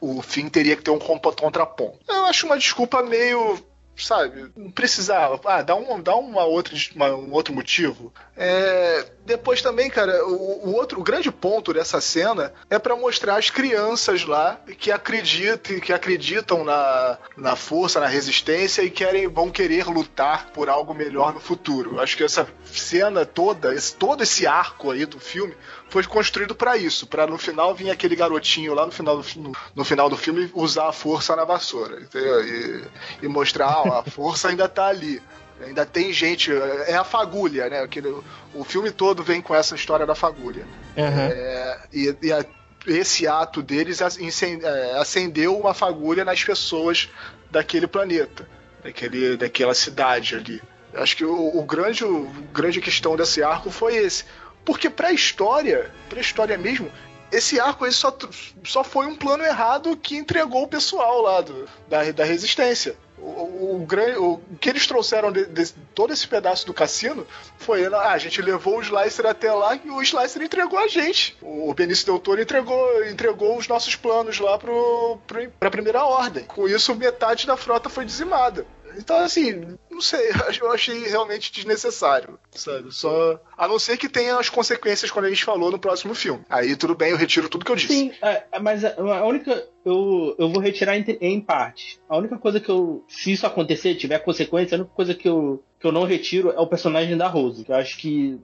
Speaker 4: O, o Finn teria que ter um contraponto. Eu acho uma desculpa meio sabe? Não precisava. Ah, dá, um, dá uma outra, uma, um outro motivo. É, depois também, cara, o, o, outro o grande ponto dessa cena é para mostrar as crianças lá que acreditam, que acreditam na, na força, na resistência e querem vão querer lutar por algo melhor no futuro. Acho que essa cena toda, esse, todo esse arco aí do filme foi construído para isso, para no final vir aquele garotinho lá no final do, no, no, final do filme usar a força na vassoura? E, e mostrar, ah, a força ainda tá ali. Ainda tem gente. É a fagulha, né? Aquele, o filme todo vem com essa história da fagulha. Uhum. É, e, e a, esse ato deles é, acendeu uma fagulha nas pessoas daquele planeta, daquele, daquela cidade ali. Acho que o, o grande, o grande questão desse arco foi esse. Porque pra história, pra história mesmo, esse arco aí só, só foi um plano errado que entregou o pessoal lá do, da, da resistência. O, o, o, o, que eles trouxeram de, de, todo esse pedaço do cassino foi ah, a gente levou o Slicer até lá e o Slicer entregou a gente. O Benício Del Toro entregou, entregou os nossos planos lá pro, pra primeira ordem. Com isso, metade da frota foi dizimada. Então, assim, não sei, [laughs] eu achei realmente desnecessário, sabe? Só. A não ser que tenha as consequências quando a gente falou no próximo filme. Aí tudo bem, eu retiro tudo que eu disse.
Speaker 2: Sim, é, é mas a única. Eu, eu vou retirar em, em parte. A única coisa que eu. Se isso acontecer, tiver consequência, a única coisa que eu, que eu não retiro é o personagem da Rose. Que eu acho que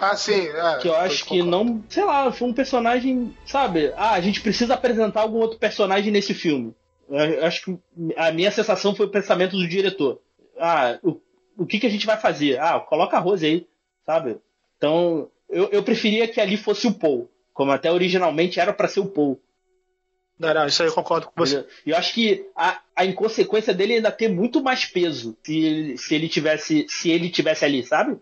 Speaker 4: ah, sim. É,
Speaker 2: que eu acho que não. Sei lá, foi um personagem. Sabe? Ah, a gente precisa apresentar algum outro personagem nesse filme. Eu acho que a minha sensação foi o pensamento do diretor. Ah, o, o que, que a gente vai fazer? Ah, coloca a Rose aí, sabe? Então, eu, eu preferia que ali fosse o Paul, como até originalmente era para ser o Paul.
Speaker 4: Não, não, isso aí eu concordo com você.
Speaker 2: Eu acho que a, a inconsequência dele ainda tem muito mais peso se ele, se ele tivesse se ele tivesse ali, sabe?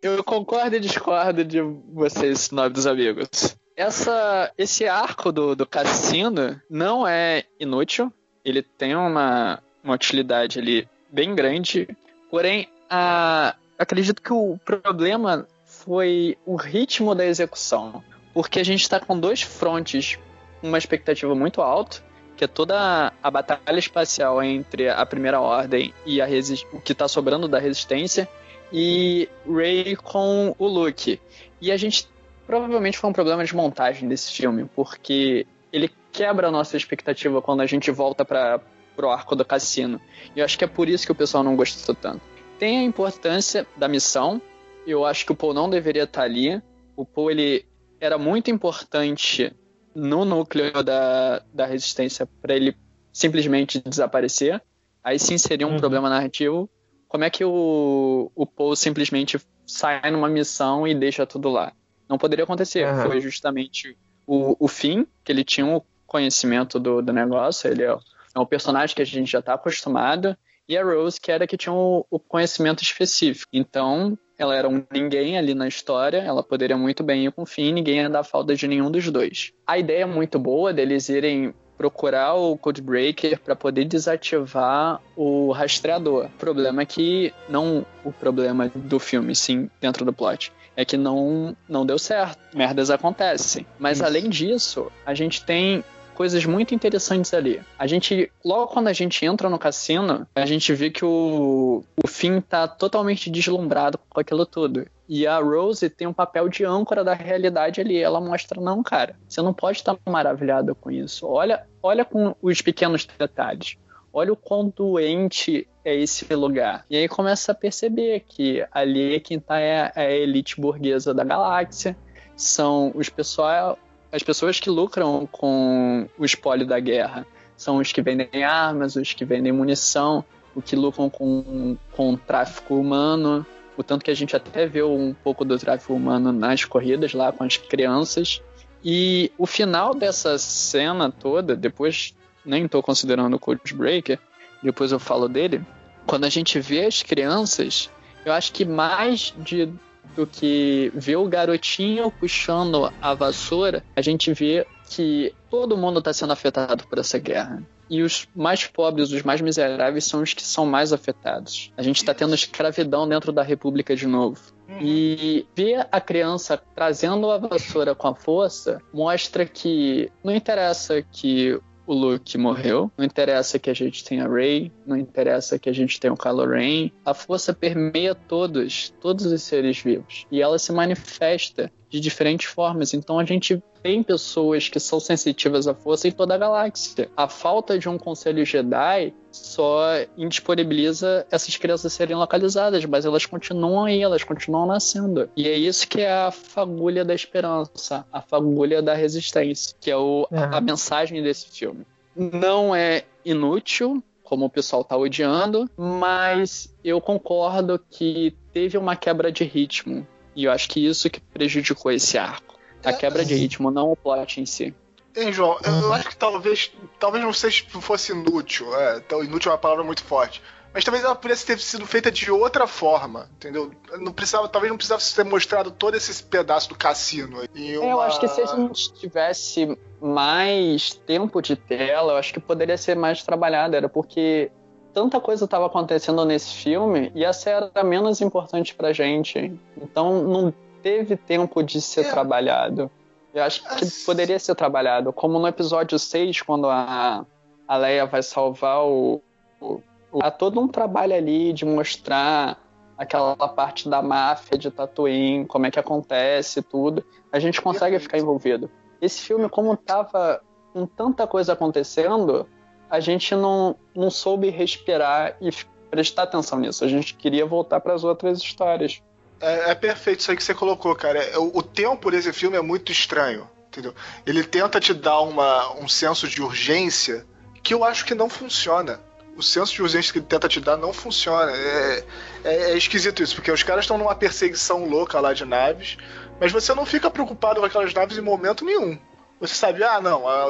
Speaker 5: Eu concordo e discordo de vocês, nobres amigos essa, esse arco do, do cassino não é inútil. Ele tem uma, uma utilidade ali bem grande. Porém, a, acredito que o problema foi o ritmo da execução. Porque a gente está com dois frontes, uma expectativa muito alta, que é toda a batalha espacial entre a Primeira Ordem e a o que está sobrando da Resistência, e Rey com o Luke. E a gente Provavelmente foi um problema de montagem desse filme, porque ele quebra a nossa expectativa quando a gente volta para pro arco do cassino. E eu acho que é por isso que o pessoal não gostou tanto. Tem a importância da missão. Eu acho que o Paul não deveria estar ali. O Paul ele era muito importante no núcleo da, da resistência para ele simplesmente desaparecer. Aí sim seria um uhum. problema narrativo. Como é que o, o Paul simplesmente sai numa missão e deixa tudo lá? Não poderia acontecer. Uhum. Foi justamente o, o fim, que ele tinha o conhecimento do, do negócio, ele é, é um personagem que a gente já está acostumado, e a Rose, que era que tinha o, o, conhecimento específico. Então, ela era um ninguém ali na história, ela poderia muito bem ir com o Finn, ninguém ia dar falta de nenhum dos dois. A ideia é muito boa deles irem procurar o Codebreaker para poder desativar o rastreador. O problema é que não o problema do filme, sim, dentro do plot é que não, não deu certo. Merdas acontecem. Mas Isso. além disso, a gente tem coisas muito interessantes ali. A gente, logo quando a gente entra no cassino, a gente vê que o, o Finn tá totalmente deslumbrado com aquilo tudo. E a Rose tem um papel de âncora da realidade ali. Ela mostra, não, cara, você não pode estar maravilhado com isso. Olha, olha com os pequenos detalhes. Olha o quão doente é esse lugar. E aí começa a perceber que ali quem tá é, a elite burguesa da galáxia, são os pessoal, as pessoas que lucram com o espólio da guerra. São os que vendem armas, os que vendem munição, os que lucram com, com tráfico humano. O tanto que a gente até vê um pouco do tráfico humano nas corridas lá com as crianças. E o final dessa cena toda, depois nem estou considerando o Code Breaker, depois eu falo dele. Quando a gente vê as crianças, eu acho que mais de, do que ver o garotinho puxando a vassoura, a gente vê que todo mundo está sendo afetado por essa guerra. E os mais pobres, os mais miseráveis, são os que são mais afetados. A gente está tendo escravidão dentro da República de novo. E ver a criança trazendo a vassoura com a força mostra que não interessa que o Luke morreu, não interessa que a gente tenha Rey, não interessa que a gente tenha o Kylo Ren. A força permeia todos, todos os seres vivos. E ela se manifesta de diferentes formas. Então a gente tem pessoas que são sensitivas à força em toda a galáxia. A falta de um conselho Jedi só indisponibiliza essas crianças serem localizadas, mas elas continuam aí, elas continuam nascendo. E é isso que é a fagulha da esperança, a fagulha da resistência, que é o,
Speaker 3: Uhum.
Speaker 5: a mensagem desse filme. Não é inútil, como o pessoal tá odiando, mas eu concordo que teve uma quebra de ritmo. E eu acho que isso que prejudicou esse arco. A quebra de ritmo, não o plot em si.
Speaker 4: Hein, João, eu acho que talvez, talvez não seja fosse inútil. É, então, inútil é uma palavra muito forte. Mas talvez ela pudesse ter sido feita de outra forma, entendeu? Não precisava, talvez não precisasse ter mostrado todo esse pedaço do cassino.
Speaker 5: É,
Speaker 4: uma...
Speaker 5: Eu acho que se a gente tivesse mais tempo de tela, eu acho que poderia ser mais trabalhado. Era porque tanta coisa estava acontecendo nesse filme e essa era menos importante pra gente. Então não teve tempo de ser
Speaker 4: É.
Speaker 5: trabalhado. Eu acho que poderia ser trabalhado. Como no episódio 6, quando a, a Leia vai salvar o, o, o- Há todo um trabalho ali de mostrar aquela parte da máfia de Tatooine, como é que acontece tudo. A gente consegue ficar envolvido. Esse filme, como tava com tanta coisa acontecendo, a gente não, não soube respirar e prestar atenção nisso. A gente queria voltar para as outras histórias.
Speaker 4: É, é perfeito isso aí que você colocou, cara. É, O, o tempo desse filme é muito estranho, entendeu? Ele tenta te dar uma, um senso de urgência que eu acho que não funciona. O senso de urgência que ele tenta te dar não funciona. É, é- é esquisito isso, porque os caras estão numa perseguição louca lá de naves, mas você não fica preocupado com aquelas naves em momento nenhum. Você sabe, ah, não, a,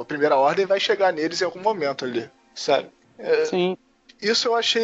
Speaker 4: a primeira ordem vai chegar neles em algum momento ali, sabe?
Speaker 5: Sim.
Speaker 4: Isso eu achei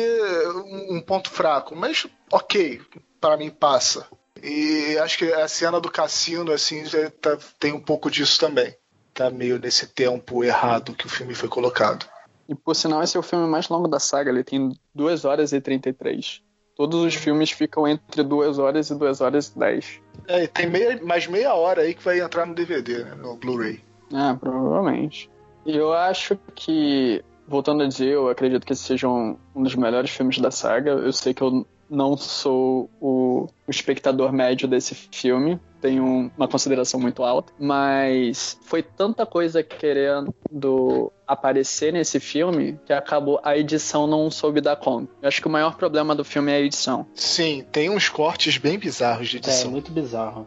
Speaker 4: um, um ponto fraco, mas ok, para mim passa. E acho que a cena do cassino, assim, já tá- tem um pouco disso também. Tá meio nesse tempo errado que o filme foi colocado.
Speaker 5: E por sinal, esse é o filme mais longo da saga. Ele tem 2 horas e 33. Todos os filmes ficam entre 2 horas e 2 horas e 10.
Speaker 4: É, e tem meia, mais meia hora aí que vai entrar no DVD, né, no Blu-ray.
Speaker 5: Ah, provavelmente. E eu acho que, voltando a dizer, eu acredito que esse seja um, um dos melhores filmes da saga. Eu sei que eu não sou o, o espectador médio desse filme, tenho uma consideração muito alta, mas foi tanta coisa querendo aparecer nesse filme que acabou a edição não soube dar conta. Eu acho que o maior problema do filme é a edição.
Speaker 4: Sim, tem uns cortes bem bizarros de
Speaker 2: É,
Speaker 4: edição.
Speaker 2: muito bizarro.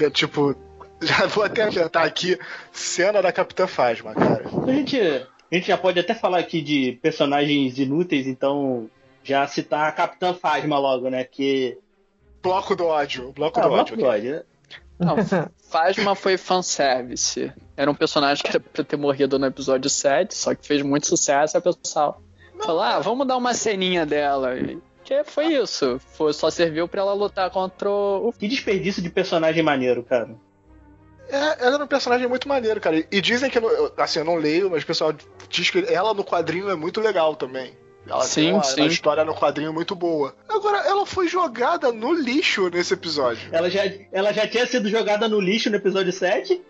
Speaker 4: É tipo, [laughs] já vou até adiantar aqui, cena da Capitã Phasma, cara.
Speaker 2: A gente, a gente já pode até falar aqui de personagens inúteis, então já citar a Capitã Phasma logo, né? Que.
Speaker 4: Bloco do ódio, bloco
Speaker 2: Ah,
Speaker 4: do
Speaker 2: bloco
Speaker 4: ódio.
Speaker 2: do ódio, né?
Speaker 5: Não, Phasma foi fanservice. Era um personagem que era pra ter morrido no episódio 7, só que fez muito sucesso e a pessoal falou: ah, vamos dar uma ceninha dela. Que foi isso. Foi, só serviu pra ela lutar contra o.
Speaker 2: Que desperdício de personagem maneiro, cara.
Speaker 4: É, ela era um personagem muito maneiro, cara. E dizem que, assim, eu não leio, mas o pessoal diz que ela no quadrinho é muito legal também. Ela
Speaker 5: Sim,
Speaker 4: tem uma,
Speaker 5: sim.
Speaker 4: uma história no quadrinho muito boa. Agora, ela foi jogada no lixo nesse episódio.
Speaker 2: Ela já, ela já tinha sido jogada no lixo no episódio 7.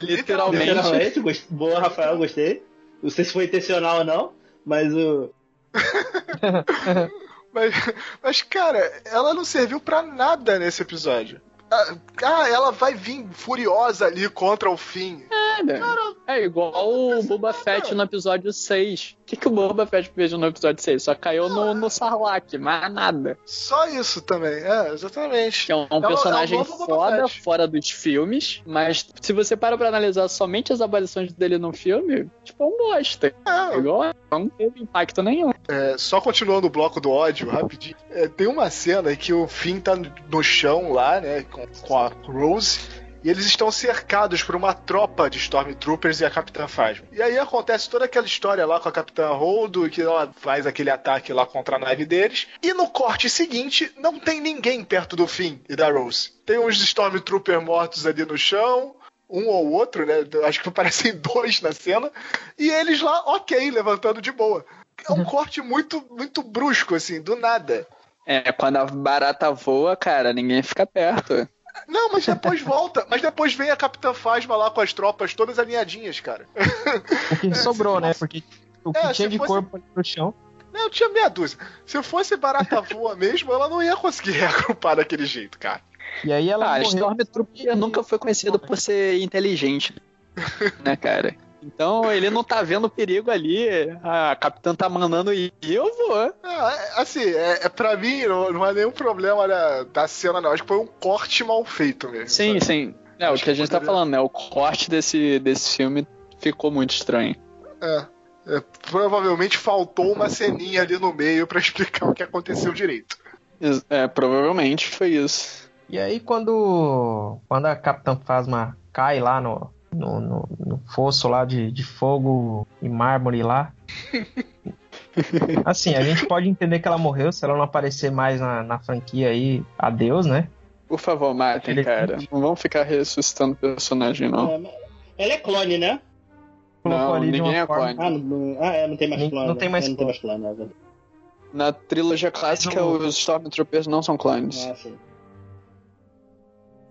Speaker 5: Literalmente.
Speaker 2: Literalmente. Gost- Boa, Rafael, gostei. Não sei se foi intencional ou não, mas o. [laughs]
Speaker 4: Mas, mas, cara, ela não serviu pra nada nesse episódio. Ah, ah, ela vai vir furiosa ali contra o fim.
Speaker 5: Nada. É igual o Boba Fett no episódio 6. Que, que o Boba Fett fez no episódio 6? Só caiu no, no Sarlacc, mais nada.
Speaker 4: Só isso também, é, exatamente.
Speaker 5: Que é um,
Speaker 4: É
Speaker 5: personagem
Speaker 4: é o novo Boba
Speaker 5: foda, fora dos filmes, mas se você para pra analisar somente as aparições dele no filme, tipo, é um bosta.
Speaker 4: É,
Speaker 5: Igual, não teve impacto nenhum.
Speaker 4: É, só continuando o bloco do ódio, rapidinho. É, tem uma cena em que o Finn tá no chão lá, né, com, com a Rose, e eles estão cercados por uma tropa de Stormtroopers e a Capitã Phasma. E aí acontece toda aquela história lá com a Capitã Holdo, que ela faz aquele ataque lá contra a nave deles. E no corte seguinte, não tem ninguém perto do Finn e da Rose. Tem uns Stormtroopers mortos ali no chão, um ou outro, né? Acho que [laughs] parecem dois na cena. E eles lá, ok, levantando de boa. É um corte muito, muito brusco, assim, do nada.
Speaker 5: É, quando a barata voa, cara, ninguém fica perto.
Speaker 4: Não, mas depois volta. Mas depois vem a Capitã Phasma lá com as tropas todas alinhadinhas, cara.
Speaker 3: O que [laughs] sobrou, né? Porque o que
Speaker 4: É,
Speaker 3: tinha de
Speaker 4: fosse-
Speaker 3: corpo ali no chão.
Speaker 4: Não, eu tinha meia dúzia. Se fosse barata voa mesmo, ela não ia conseguir [laughs] reagrupar daquele jeito, cara.
Speaker 3: E aí ela
Speaker 5: Ah,
Speaker 3: morreu.
Speaker 5: Stormtrooper nunca foi conhecido por ser inteligente, né, cara? Então ele não tá vendo perigo ali, a capitã tá mandando ir, eu vou.
Speaker 4: Ah, é, assim, é, é, pra mim não, não é nenhum problema da, da cena, não. Acho que foi um corte mal feito mesmo.
Speaker 5: Sim,
Speaker 4: sabe?
Speaker 5: sim. É, o
Speaker 4: Acho
Speaker 5: que a
Speaker 4: que
Speaker 5: gente tá
Speaker 4: poderia-
Speaker 5: falando, né? O corte desse, desse filme ficou muito estranho.
Speaker 4: É. É, provavelmente faltou uma ceninha ali no meio pra [laughs] explicar o que aconteceu direito.
Speaker 5: É, provavelmente foi isso.
Speaker 3: E aí quando, quando a Capitã Phasma cai lá no, no, no, no fosso lá de, de fogo e mármore lá. [laughs] Assim, a gente pode entender que ela morreu se ela não aparecer mais na, na franquia aí. Adeus, né?
Speaker 5: Por favor, matem,
Speaker 3: Ele-
Speaker 5: cara. Não vamos ficar ressuscitando personagem, não.
Speaker 2: É, Ela é clone, né?
Speaker 5: Não, ninguém é
Speaker 3: forma-
Speaker 5: clone.
Speaker 2: Ah, não, não- ah, é, não tem mais
Speaker 3: Nem-
Speaker 2: clone.
Speaker 3: não tem
Speaker 2: né?
Speaker 3: mais
Speaker 2: É, não tem mais clone, é verdade.
Speaker 5: Na trilogia clássica,
Speaker 3: o-
Speaker 5: os Stormtroopers não são clones.
Speaker 2: Ah, sim.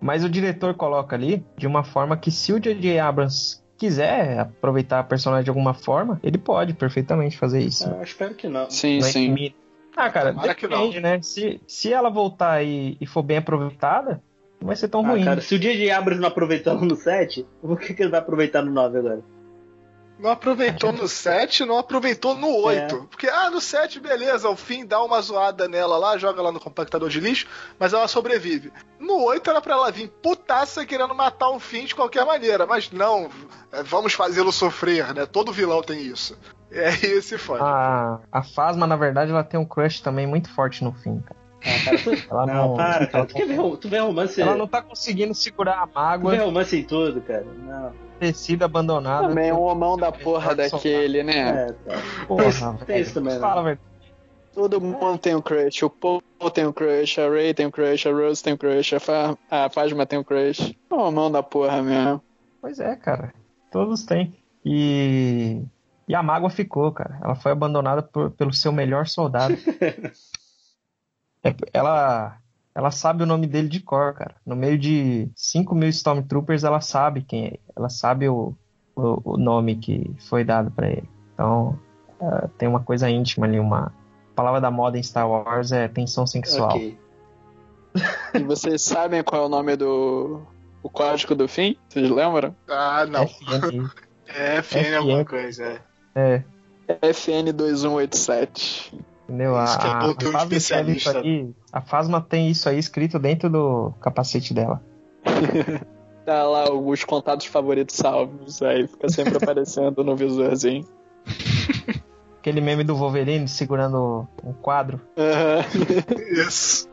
Speaker 3: Mas o diretor coloca ali de uma forma que se o J.J. Abrams quiser aproveitar a personagem de alguma forma, ele pode perfeitamente fazer isso.
Speaker 2: Ah, eu espero que não.
Speaker 5: Sim,
Speaker 3: é
Speaker 5: sim.
Speaker 3: que- Ah, cara,
Speaker 4: Tomara
Speaker 3: depende, né? Se, se ela voltar e, e for bem aproveitada, não vai ser tão
Speaker 2: Ah,
Speaker 3: ruim.
Speaker 2: cara, se o J.J. Abrams não aproveitou no 7, por que, que ele vai aproveitar no 9 agora?
Speaker 4: Não aproveitou no 7, não aproveitou no 8. Porque, ah, no 7, beleza, o fim dá uma zoada nela lá, joga lá no compactador de lixo, mas ela sobrevive. No 8 era pra ela vir putaça querendo matar o fim de qualquer maneira, mas não, é, vamos fazê-lo sofrer, né? Todo vilão tem isso. E aí esse fode.
Speaker 3: A, a Fasma, na verdade, ela tem um crush também muito forte no fim, cara.
Speaker 2: Ah, cara, tu...
Speaker 3: Ela
Speaker 2: não,
Speaker 3: não,
Speaker 2: para, cara.
Speaker 3: ela,
Speaker 2: Tu, quer ver, tu vê romance.
Speaker 3: ela não tá conseguindo segurar a
Speaker 2: Tu
Speaker 3: mágoa,
Speaker 2: vê romance em tudo, cara. Não.
Speaker 3: Ter sido abandonada.
Speaker 5: Também é um homão da porra daquele, né?
Speaker 2: É, cara.
Speaker 3: Porra,
Speaker 2: Tem isso também, né?
Speaker 3: Fala, velho.
Speaker 5: Todo mundo tem um crush. O Paul tem um crush, a Ray tem um crush, a Rose tem um crush, a, Fa a Phasma tem um crush. É um homão da porra mesmo.
Speaker 3: Pois é, cara. Todos têm. E. E a mágoa ficou, cara. Ela foi abandonada por- pelo seu melhor soldado. [laughs] É, ela. Ela sabe o nome dele de cor, cara. No meio de 5 mil Stormtroopers, ela sabe quem é. Ela sabe o, o, o nome que foi dado pra ele. Então, é, tem uma coisa íntima ali, uma. A palavra da moda em Star Wars é tensão sexual.
Speaker 2: Ok.
Speaker 5: E vocês [laughs] sabem qual é o nome do. O código do fim? Vocês lembram?
Speaker 4: Ah, não.
Speaker 3: FN. [laughs]
Speaker 4: É FN alguma coisa, é.
Speaker 3: É,
Speaker 5: FN2187.
Speaker 3: Entendeu? A,
Speaker 4: Isso que é
Speaker 3: a,
Speaker 4: bom ter um especialista.
Speaker 3: aí, a Fasma tem isso aí escrito dentro do capacete dela. [laughs]
Speaker 5: Tá lá os contatos favoritos salvos. Aí fica sempre [laughs] aparecendo no visorzinho.
Speaker 3: Aquele meme do Wolverine segurando um quadro.
Speaker 4: Isso.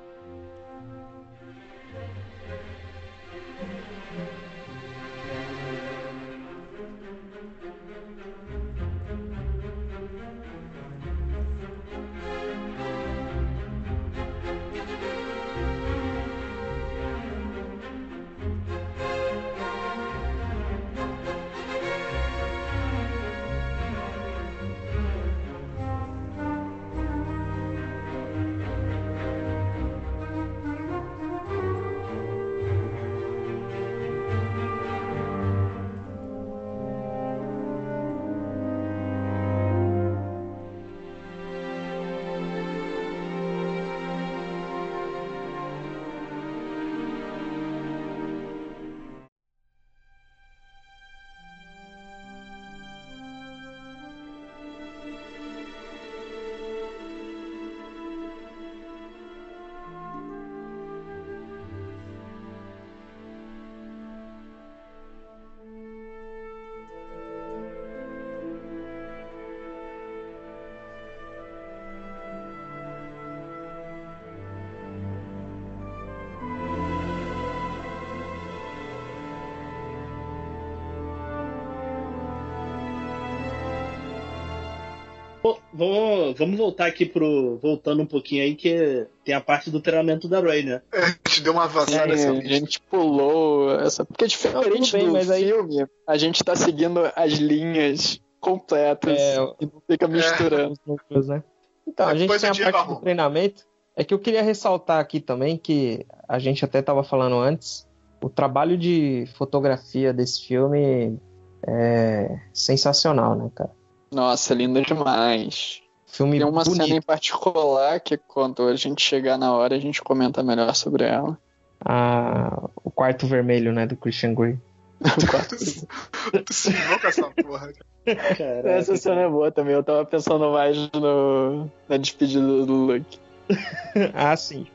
Speaker 2: Vamos, vamos voltar aqui pro. Voltando um pouquinho aí, que tem a parte do treinamento da Ray, né?
Speaker 4: A gente deu uma avançada
Speaker 5: É,
Speaker 4: essa
Speaker 5: a gente pulou essa. Porque diferente
Speaker 3: tudo bem,
Speaker 5: do
Speaker 3: mas aí-
Speaker 5: filme, a gente tá seguindo as linhas completas
Speaker 3: É,
Speaker 5: e não fica misturando.
Speaker 3: núcleos, né? Então, a gente tem a parte do treinamento. É que eu queria ressaltar aqui também que a gente até estava falando antes, o trabalho de fotografia desse filme é sensacional, né, cara?
Speaker 5: Nossa, linda demais.
Speaker 3: Filme
Speaker 5: Tem uma
Speaker 3: bonito.
Speaker 5: cena em particular que quando a gente chegar na hora a gente comenta melhor sobre ela.
Speaker 3: Ah, o quarto vermelho, né, do Christian Grey. [laughs]
Speaker 4: Tu se com essa porra.
Speaker 2: Caraca.
Speaker 5: Essa cena é boa também, eu tava pensando mais no, na despedida do Luke. [laughs]
Speaker 3: ah, sim.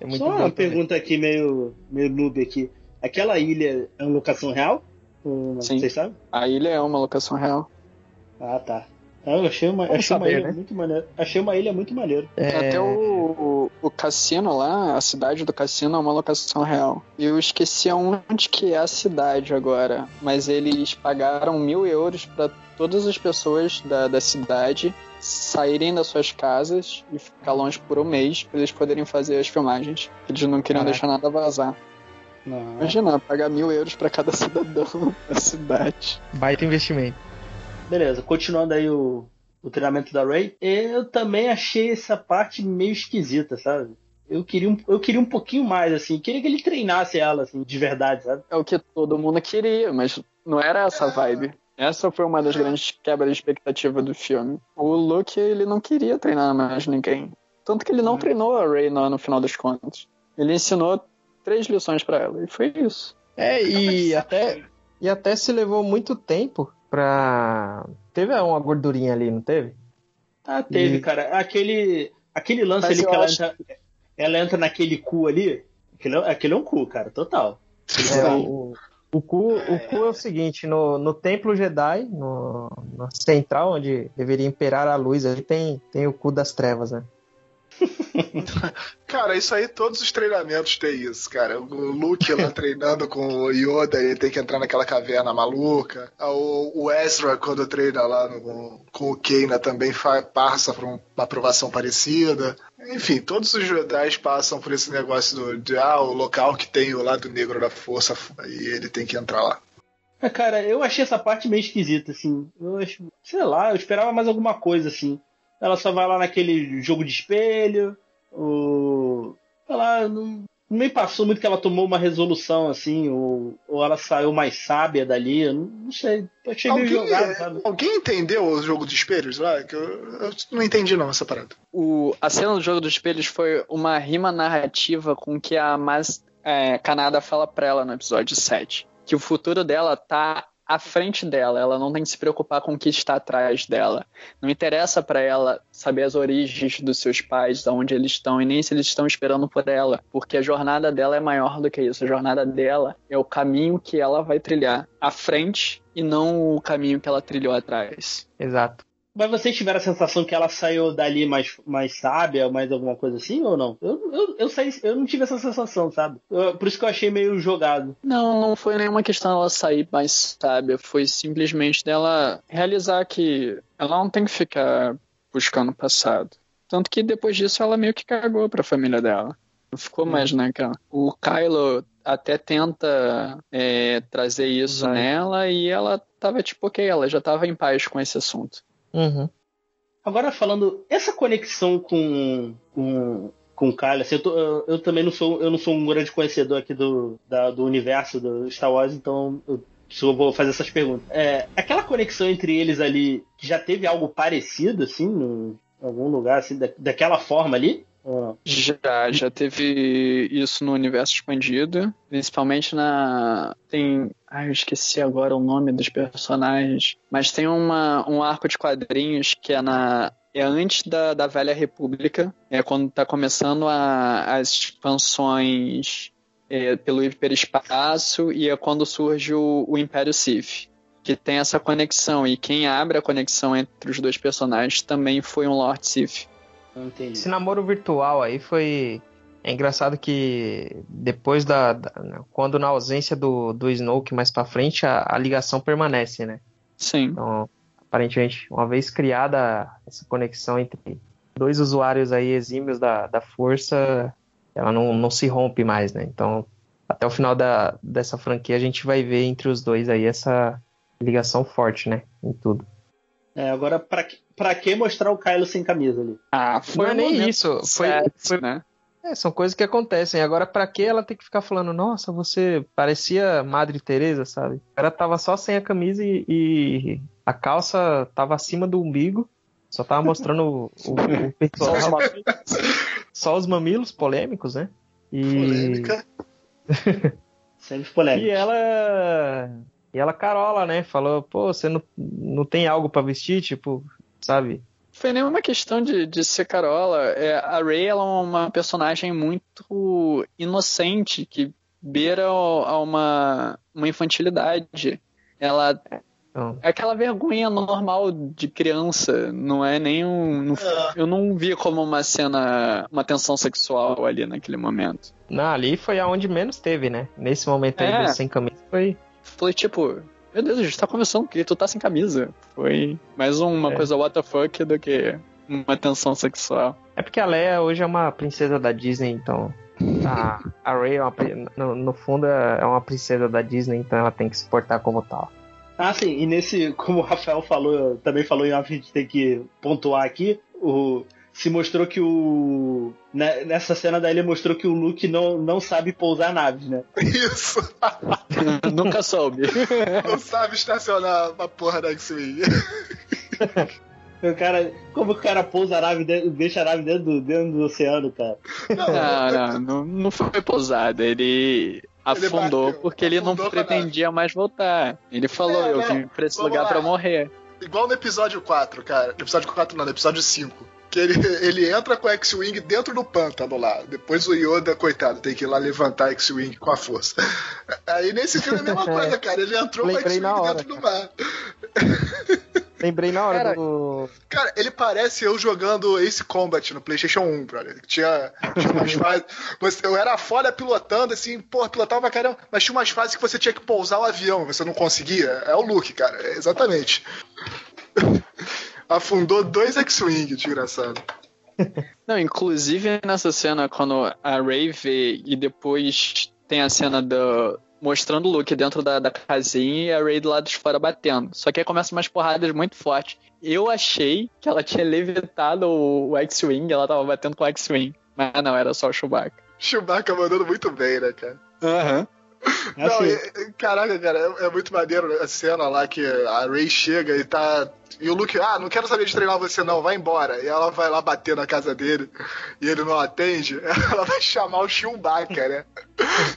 Speaker 3: É muito
Speaker 2: Só
Speaker 3: bom
Speaker 2: uma
Speaker 3: também.
Speaker 2: pergunta aqui, meio, meio noob aqui. Aquela ilha é uma locação real? Não?
Speaker 5: Sim.
Speaker 2: Vocês sabem?
Speaker 5: A ilha é uma locação real.
Speaker 2: Ah, tá. Ah, Eu achei uma,
Speaker 3: Vamos
Speaker 2: achei uma
Speaker 3: saber,
Speaker 2: ilha
Speaker 3: né?
Speaker 2: muito maneira. Achei uma ilha muito maneira.
Speaker 3: É,
Speaker 5: Até o, o, o cassino lá, a cidade do cassino é uma locação real. Eu esqueci aonde que é a cidade agora, mas eles pagaram mil euros para todas as pessoas da, da cidade saírem das suas casas e ficar longe por um mês para eles poderem fazer as filmagens. Eles não queriam deixar nada vazar.
Speaker 2: Não.
Speaker 5: Imagina, pagar mil euros para cada [laughs] cidadão da cidade.
Speaker 3: Baita investimento.
Speaker 2: Beleza, continuando aí o, o treinamento da Ray. Eu também achei essa parte meio esquisita, sabe? Eu queria, um, eu queria um pouquinho mais, assim. Queria que ele treinasse ela, assim, de verdade, sabe?
Speaker 5: É o que todo mundo queria, mas não era essa a vibe. Essa foi uma das grandes quebras de expectativa do filme. O Luke, ele não queria treinar mais ninguém. Tanto que ele não
Speaker 2: Hum.
Speaker 5: treinou a Rey no, no final das contas. Ele ensinou três lições pra ela, e foi isso.
Speaker 3: É, e até, e até se levou muito tempo pra. Teve uma gordurinha ali, não teve?
Speaker 2: Ah, teve,
Speaker 3: E-
Speaker 2: cara. Aquele, aquele lance
Speaker 5: Mas
Speaker 2: ali que ela
Speaker 5: acho-
Speaker 2: entra, ela entra naquele cu ali. Aquele, é- aquele é um cu, cara, total.
Speaker 3: É, o, o, cu, o cu é o seguinte, no, no Templo Jedi, no, na central, onde deveria imperar a luz, ali tem, tem o cu das trevas, né? [laughs]
Speaker 4: Cara, isso aí, todos os treinamentos tem isso, cara. O Luke lá [laughs] treinando com o Yoda, ele tem que entrar naquela caverna maluca. Ah, O, Ezra, quando treina lá no- com o Keina, também fa- passa por um- uma aprovação parecida. Enfim, todos os Jedi passam por esse negócio do, de, ah, o local que tem o lado negro da força, e ele tem que entrar lá.
Speaker 2: É, cara, eu achei essa parte meio esquisita, assim. Eu acho, sei lá, eu esperava mais alguma coisa, assim. Ela só vai lá naquele jogo de espelho, o. Lá, não, me passou muito que ela tomou uma resolução, assim, ou, ou ela saiu mais sábia dali, eu não, não sei. Eu achei meio
Speaker 4: Alguém,
Speaker 2: jogado, sabe?
Speaker 4: alguém entendeu o jogo de espelhos lá? Que eu, eu não entendi não essa parada.
Speaker 5: O, a cena do jogo dos espelhos foi uma rima narrativa com que a Mas é, Kanada fala pra ela no episódio 7. Que o futuro dela tá à frente dela, ela não tem que se preocupar com o que está atrás dela. Não interessa pra ela saber as origens dos seus pais, de onde eles estão e nem se eles estão esperando por ela, porque a jornada dela é maior do que isso. A jornada dela é o caminho que ela vai trilhar à frente e não o caminho que ela trilhou atrás.
Speaker 3: Exato.
Speaker 2: Mas vocês tiveram a sensação que ela saiu dali mais, mais sábia, mais alguma coisa assim, ou não? Eu, eu, eu, saí, eu não tive essa sensação, sabe? Eu- por isso que eu achei meio jogado.
Speaker 5: Não, não foi nenhuma questão dela sair mais sábia, foi simplesmente dela realizar que ela não tem que ficar buscando o passado. Tanto que depois disso ela meio que cagou pra família dela. Não ficou mais naquela. O Kylo até tenta é, trazer isso
Speaker 3: Vai.
Speaker 5: nela e ela tava tipo, ok, ela já tava em paz com esse assunto.
Speaker 3: Uhum.
Speaker 2: Agora falando, essa conexão com, com, com Kylo, assim, eu, tô- eu- eu também não sou, eu não sou um grande conhecedor aqui do, da- do universo do Star Wars, então eu só vou fazer essas perguntas. É, aquela conexão entre eles ali, já teve algo parecido, assim, em algum lugar, assim, da, daquela forma ali?
Speaker 5: Já, já teve isso no universo expandido, principalmente na. Tem. Ai, eu esqueci agora o nome dos personagens. Mas tem uma, um arco de quadrinhos que é na. É antes da, da Velha República, é quando tá começando a, as expansões é, pelo hiperespaço e é quando surge o, o Império Sith. Que tem essa conexão, e quem abre a conexão entre os dois personagens também foi um Lord Sith.
Speaker 2: Não entendi.
Speaker 3: Esse namoro virtual aí foi. É engraçado que depois da. da- quando na ausência do, do Snoke mais pra frente, a, a ligação permanece, né?
Speaker 5: Sim.
Speaker 3: Então, aparentemente, uma vez criada essa conexão entre dois usuários aí exímios da, da força, ela não, não se rompe mais, né? Então, até o final da, dessa franquia, a gente vai ver entre os dois aí essa ligação forte, né? Em tudo.
Speaker 2: É, agora, pra, que- pra que mostrar o Kylo sem camisa ali?
Speaker 5: Ah,
Speaker 3: Não
Speaker 5: foi
Speaker 3: é
Speaker 5: um
Speaker 3: nem isso, foi- foi-
Speaker 5: né?
Speaker 3: É, são coisas que acontecem. Agora, pra que ela tem que ficar falando, nossa, você parecia Madre Teresa, sabe? Ela tava só sem a camisa e, e a calça tava acima do umbigo. Só tava mostrando o, o, o pessoal, só os mamilos polêmicos, né? E,
Speaker 4: Polêmica. [laughs]
Speaker 2: Sempre
Speaker 3: e
Speaker 2: polêmico.
Speaker 3: ela. E ela carola, né? Falou, pô, você não, não tem algo pra vestir, tipo, sabe?
Speaker 5: Foi nem uma questão de, de ser Carola. É, a Rey ela é uma personagem muito inocente, que beira a uma, uma infantilidade. Ela
Speaker 3: Então,
Speaker 5: é aquela vergonha normal de criança, não é nem um. não- eu não vi como uma cena, uma tensão sexual ali naquele momento.
Speaker 3: não, ali foi aonde menos teve, né? Nesse momento aí
Speaker 5: É.
Speaker 3: do sem camisa foi.
Speaker 5: Foi tipo, meu Deus, a gente tá conversando que tu tá sem camisa. Foi mais uma
Speaker 3: É.
Speaker 5: coisa what the fuck do que uma tensão sexual.
Speaker 3: É porque a Leia hoje é uma princesa da Disney, então. A, a Rey, é uma no, no fundo, é uma princesa da Disney, então ela tem que se portar como tal.
Speaker 2: Ah, sim, e nesse, como o Rafael falou, também falou em a gente tem que pontuar aqui, o, se mostrou que o. né, nessa cena daí ele mostrou que o Luke não, não sabe pousar naves, né? [laughs]
Speaker 4: Isso. [laughs]
Speaker 5: Nunca soube. [laughs]
Speaker 4: Não sabe estacionar a porra da X-Wing. [laughs]
Speaker 2: O cara, como que o cara pousa a nave, dentro- deixa a nave dentro do, dentro do oceano, cara?
Speaker 5: Não, não, não, não foi pousada. Ele afundou
Speaker 4: bateu,
Speaker 5: porque ele não
Speaker 4: afundou a
Speaker 5: pretendia mais voltar. Ele falou,
Speaker 4: É,
Speaker 5: eu
Speaker 4: não,
Speaker 5: vim pra esse lugar
Speaker 4: lá.
Speaker 5: pra morrer.
Speaker 4: Igual no episódio 4, cara. No episódio 4 não, no episódio 5. Que ele, [laughs] ele entra com a X-Wing dentro do pântano lá. Depois o Yoda, coitado, tem que ir lá levantar a X-Wing com a força. [laughs] Aí nesse filme é a mesma [laughs] coisa, cara. Ele entrou com a X-Wing
Speaker 3: na hora,
Speaker 4: dentro do mar.
Speaker 3: Lembrei na hora
Speaker 5: Cara,
Speaker 3: do.
Speaker 4: Cara, ele parece eu jogando Ace Combat no PlayStation 1, brother. Tinha, tinha umas fases. você- eu era foda pilotando, assim, porra, pilotava pra caramba. Mas tinha umas fases que você tinha que pousar o avião, você não conseguia. É o Luke, cara, é exatamente. Afundou dois X-Wing, desgraçado. [laughs]
Speaker 5: Não, inclusive nessa cena, quando a Ray vê e depois tem a cena do. Mostrando o Luke dentro da, da casinha e a Ray do lado de fora batendo. Só que aí começam umas porradas muito fortes. Eu achei que ela tinha levitado o, o X-Wing, ela tava batendo com o X-Wing. Mas não, era só o Chewbacca.
Speaker 4: Chewbacca mandando muito bem, né, cara?
Speaker 5: Aham.
Speaker 2: É
Speaker 4: Não,
Speaker 2: assim,
Speaker 4: caraca, cara, é, é muito maneiro a cena lá que a Ray chega e tá. E o Luke, ah, não quero saber de treinar você não, vai embora. E ela vai lá bater na casa dele e ele não atende. [laughs] Ela vai chamar o Chewbacca, né?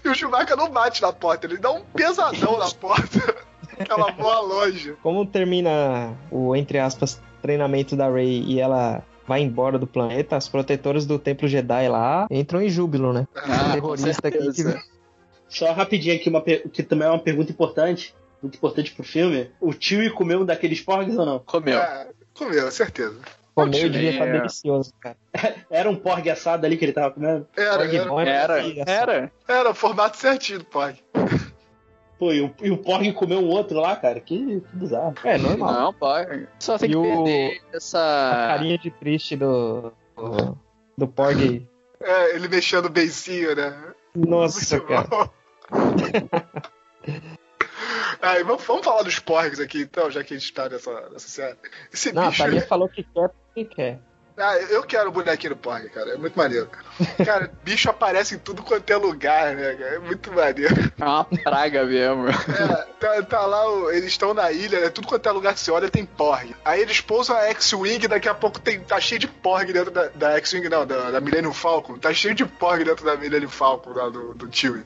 Speaker 4: E o Chewbacca não bate na porta, ele dá um pesadão na porta. [laughs] Ela voa longe.
Speaker 3: Como termina o, entre aspas, treinamento da Rey e ela vai embora do planeta, as protetoras do Templo Jedi lá entram em júbilo, né?
Speaker 5: Ah, com
Speaker 3: terrorista aqui que.
Speaker 2: Só rapidinho aqui, uma, que também é uma pergunta importante, muito importante pro filme. O tio comeu um daqueles porgs ou não?
Speaker 5: Comeu.
Speaker 4: Ah, comeu, certeza.
Speaker 3: comeu
Speaker 5: É.
Speaker 3: devia estar delicioso, cara. [laughs]
Speaker 2: Era um porg assado ali que ele tava comendo?
Speaker 4: Era,
Speaker 3: Porg
Speaker 4: era,
Speaker 3: bom é
Speaker 5: Era, era.
Speaker 4: era o formato certinho do Pog.
Speaker 2: Pô, e o, e o porg comeu um outro lá, cara? Que, que bizarro.
Speaker 3: É normal.
Speaker 5: Não, pode. Só tem
Speaker 3: E
Speaker 5: que
Speaker 3: o-
Speaker 5: perder
Speaker 3: A
Speaker 5: essa.
Speaker 3: carinha de triste do. do, do Porg.
Speaker 4: É, ele mexendo o beicinho, né?
Speaker 3: Nossa, cara. [laughs]
Speaker 4: Aí, vamos, vamos falar dos porgs aqui, então, já que a gente tá nessa, nessa série. Esse
Speaker 3: Não, a
Speaker 4: bicho.
Speaker 3: Thalia falou que quer porque quer.
Speaker 4: Ah, eu quero o bonequinho do porg, cara. É muito maneiro. Cara, [laughs] bicho aparece em tudo quanto é lugar, né, cara? É muito maneiro.
Speaker 5: É uma praga mesmo.
Speaker 4: É, tá, tá lá, o- eles estão na ilha, né? Tudo quanto é lugar que você olha tem porg. Aí eles pousam a X-Wing, daqui a pouco tem, tá cheio de porg dentro da, da X-Wing, não, da, da Millennium Falcon. Tá cheio de porg dentro da Millennium Falcon, lá do, do Chewie.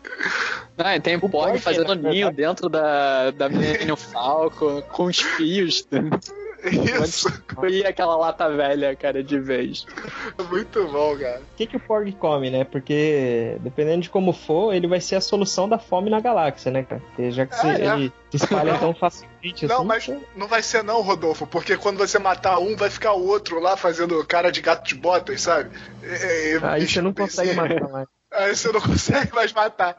Speaker 5: Ah, e tem o Porg fazendo ninho dentro da, da Millennium Falcon, com os fios. [laughs]
Speaker 4: Isso,
Speaker 5: E aquela lata velha, cara, de vez. [laughs]
Speaker 4: muito bom, cara.
Speaker 3: O que, que o Porg come, né? Porque dependendo de como for, ele vai ser a solução da fome na galáxia, né, cara? Porque já que se-
Speaker 4: É, é.
Speaker 3: ele se espalha tão facilmente
Speaker 4: Não,
Speaker 3: assim.
Speaker 4: mas não vai ser não, Rodolfo, porque quando você matar um, vai ficar o outro lá fazendo cara de gato de botas, sabe? É, é,
Speaker 3: Aí
Speaker 4: bicho
Speaker 3: você não consegue [laughs] matar mais.
Speaker 4: Aí você não consegue mais matar.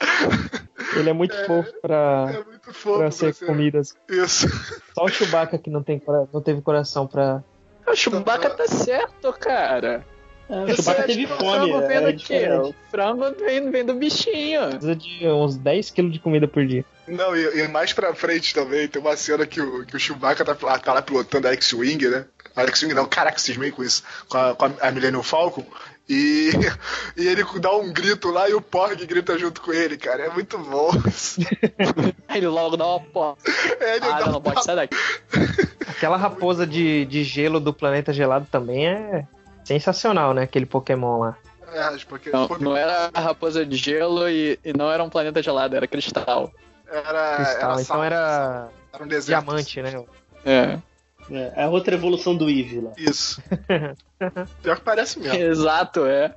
Speaker 3: Ele é muito fofo pra,
Speaker 4: É muito fofo
Speaker 3: pra
Speaker 4: pra
Speaker 3: ser
Speaker 4: ser-
Speaker 3: comidas.
Speaker 4: Isso. [laughs]
Speaker 3: Só o Chewbacca que não, tem, não teve coração pra.
Speaker 5: O Chewbacca tá certo, cara.
Speaker 2: É, o Chewbacca teve
Speaker 5: que o
Speaker 2: fome.
Speaker 5: frango vem
Speaker 2: É
Speaker 5: do quê?
Speaker 2: diferente.
Speaker 5: O frango vem, vem do bichinho.
Speaker 3: Precisa de uns 10 quilos de comida por dia.
Speaker 4: Não, e, e mais pra frente também, tem uma cena que o, que o Chewbacca tá, lá- tá lá pilotando a X-Wing, né? A X-Wing não, caraca, cismei com isso. Com a, com a Millennium Falcon. E, [laughs] e ele dá um grito lá e o Porg grita junto com ele, cara. É muito bom.
Speaker 5: Aí [laughs] ele logo dá uma porta.
Speaker 4: É, ele
Speaker 5: Ah,
Speaker 4: dá
Speaker 5: não, não
Speaker 4: um
Speaker 5: pode sair daqui.
Speaker 3: Aquela raposa de, de gelo do planeta gelado também é sensacional, né? Aquele Pokémon lá.
Speaker 4: É, porque
Speaker 5: Não, não era a raposa de gelo e, e não era um planeta gelado, era cristal.
Speaker 4: era,
Speaker 3: Cristal.
Speaker 4: era
Speaker 3: então era
Speaker 4: era um deserto.
Speaker 3: diamante, né?
Speaker 5: É.
Speaker 2: É, é a outra evolução do Eve lá.
Speaker 4: Isso. [laughs] Pior que parece mesmo.
Speaker 5: Exato, é.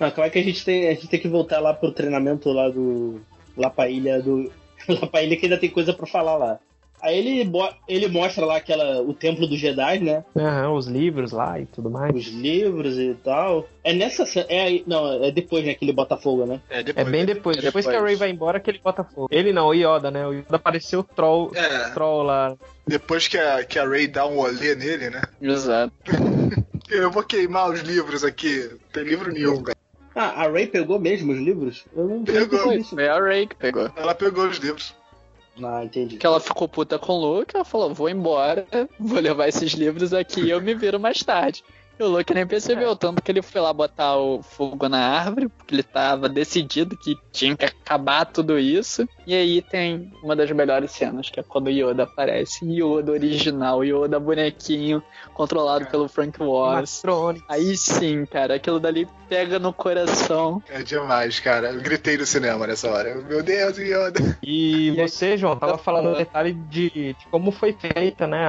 Speaker 2: Não, como é que a gente tem. A gente tem que voltar lá pro treinamento lá do. Lá pra ilha do. [laughs] Lá pra ilha que ainda tem coisa pra falar lá. Aí ele, bo- ele mostra lá aquela. o templo dos Jedi, né?
Speaker 3: Aham, os livros lá e tudo mais.
Speaker 2: Os livros e tal. É nessa cena. É, aí- não, é depois, né? Que ele bota fogo, né?
Speaker 4: É,
Speaker 3: É
Speaker 4: depois,
Speaker 3: bem depois.
Speaker 5: É
Speaker 3: Depois que a
Speaker 5: depois.
Speaker 3: Ray vai embora que ele bota fogo. Ele não, o Yoda, né? O Yoda apareceu o troll,
Speaker 4: É,
Speaker 3: troll lá.
Speaker 4: depois que a, que a Ray dá um olê nele, né?
Speaker 5: Exato. [laughs]
Speaker 4: Eu vou queimar os livros aqui. Não tem livro nenhum, cara.
Speaker 2: Ah, a Ray pegou mesmo os livros? Eu não
Speaker 4: Pegou.
Speaker 2: isso.
Speaker 5: Foi a Ray que pegou.
Speaker 4: Ela pegou os livros.
Speaker 2: Ah, entendi.
Speaker 5: Que ela ficou puta com o Luke, ela falou, vou embora, [laughs] vou levar esses livros aqui e eu me viro mais tarde. E o Luke nem percebeu, tanto que ele foi lá botar o fogo na árvore, porque ele tava decidido que tinha que acabar tudo isso. E aí tem uma das melhores cenas, que é quando o Yoda aparece. Yoda original, Yoda bonequinho, controlado pelo Frank.
Speaker 3: Matrone.
Speaker 5: Aí sim, cara, aquilo dali pega no coração.
Speaker 4: É demais, cara. Eu gritei no cinema nessa hora. Meu Deus, Yoda.
Speaker 3: E você, João, tava falando um detalhe de, de como foi feita, né,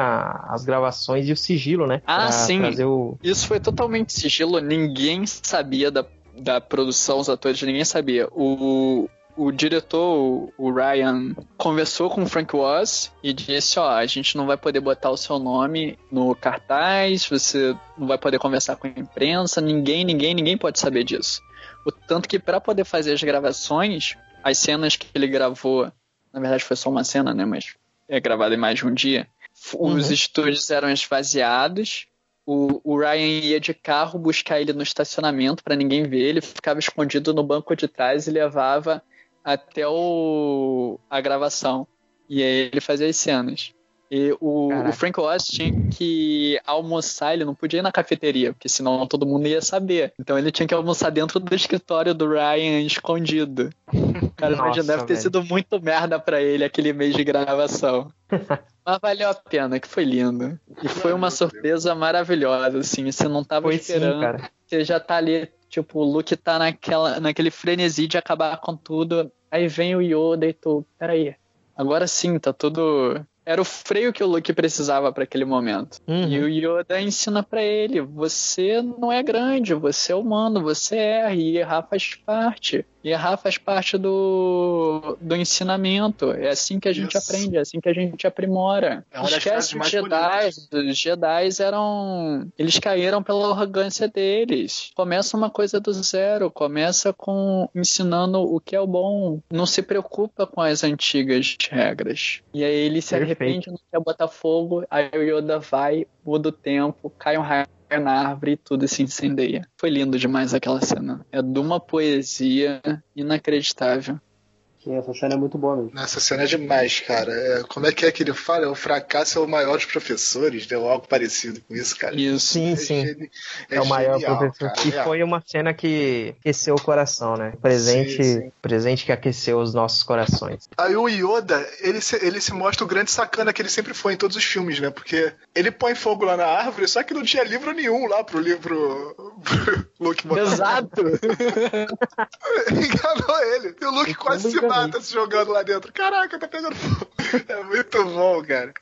Speaker 3: as gravações e o sigilo, né?
Speaker 5: Ah,
Speaker 3: pra
Speaker 5: sim.
Speaker 3: Trazer o...
Speaker 5: Isso foi totalmente sigilo, ninguém sabia da, da produção, os atores, ninguém sabia. O, o diretor, o- Ryan, conversou com o Frank Oz e disse: Ó, a gente não vai poder botar o seu nome no cartaz, você não vai poder conversar com a imprensa, ninguém, ninguém, ninguém pode saber disso. O tanto que para poder fazer as gravações, as cenas que ele gravou, na verdade foi só uma cena, né? Mas é gravada em mais de um dia. Os
Speaker 3: Uhum.
Speaker 5: estúdios eram esvaziados, o, o Ryan ia de carro buscar ele no estacionamento para ninguém ver. Ele ficava escondido no banco de trás e levava até o, a gravação. E aí ele fazia as cenas. E o, o Frank Oz tinha que almoçar, ele não podia ir na cafeteria, porque senão todo mundo ia saber. Então ele tinha que almoçar dentro do escritório do Ryan escondido. Cara,
Speaker 3: Nossa,
Speaker 5: imagina, deve ter
Speaker 3: velho.
Speaker 5: sido muito merda pra ele aquele mês de gravação. [laughs] Mas valeu a pena, que foi lindo. E foi uma surpresa maravilhosa, assim. Você não tava
Speaker 3: Foi sim,
Speaker 5: esperando.
Speaker 3: cara.
Speaker 5: Você já tá ali, tipo, o Luke tá naquela, naquele frenesi de acabar com tudo. Aí vem o Yoda e tu, peraí. Agora sim, tá tudo. Era o freio que o Luke precisava pra aquele momento.
Speaker 3: Uhum.
Speaker 5: E o Yoda ensina pra ele: você não é grande, você é humano, você erra, e errar faz parte. E errar faz parte do, do ensinamento. É assim que a gente
Speaker 4: Isso.
Speaker 5: aprende, é assim que a gente aprimora.
Speaker 4: É
Speaker 5: Esquece os Jedi. Os Jedi eram. Eles caíram pela arrogância deles. Começa uma coisa do zero, começa com ensinando o que é o bom. Não se preocupa com as antigas regras. E aí ele se
Speaker 3: Perfeito.
Speaker 5: arrepende, não quer botar fogo, aí o Yoda vai, muda o tempo, cai um raio na árvore e tudo se incendeia. Foi lindo demais aquela cena. É de uma poesia inacreditável.
Speaker 2: Sim, essa cena é muito boa mesmo.
Speaker 4: Nessa cena é demais, cara. É, como é que é que ele fala? O fracasso é o maior dos professores, né? Ou algo parecido com isso, cara.
Speaker 5: Isso.
Speaker 3: Sim, sim.
Speaker 4: geni-
Speaker 3: É, o maior
Speaker 4: genial,
Speaker 3: professor.
Speaker 4: cara,
Speaker 3: E
Speaker 4: é.
Speaker 3: foi uma cena que aqueceu o coração, né? Presente,
Speaker 4: Sim, sim.
Speaker 3: presente que aqueceu os nossos corações.
Speaker 4: Aí o Yoda, ele se, ele se mostra o grande sacana que ele sempre foi em todos os filmes, né? Porque ele põe fogo lá na árvore, só que não tinha livro nenhum lá pro livro. pro [laughs] Luke.
Speaker 5: Exato! [laughs]
Speaker 4: Enganou ele. E o Luke quase se. Mata se jogando lá dentro. Caraca, tá pegando fogo. [laughs] É muito bom, cara.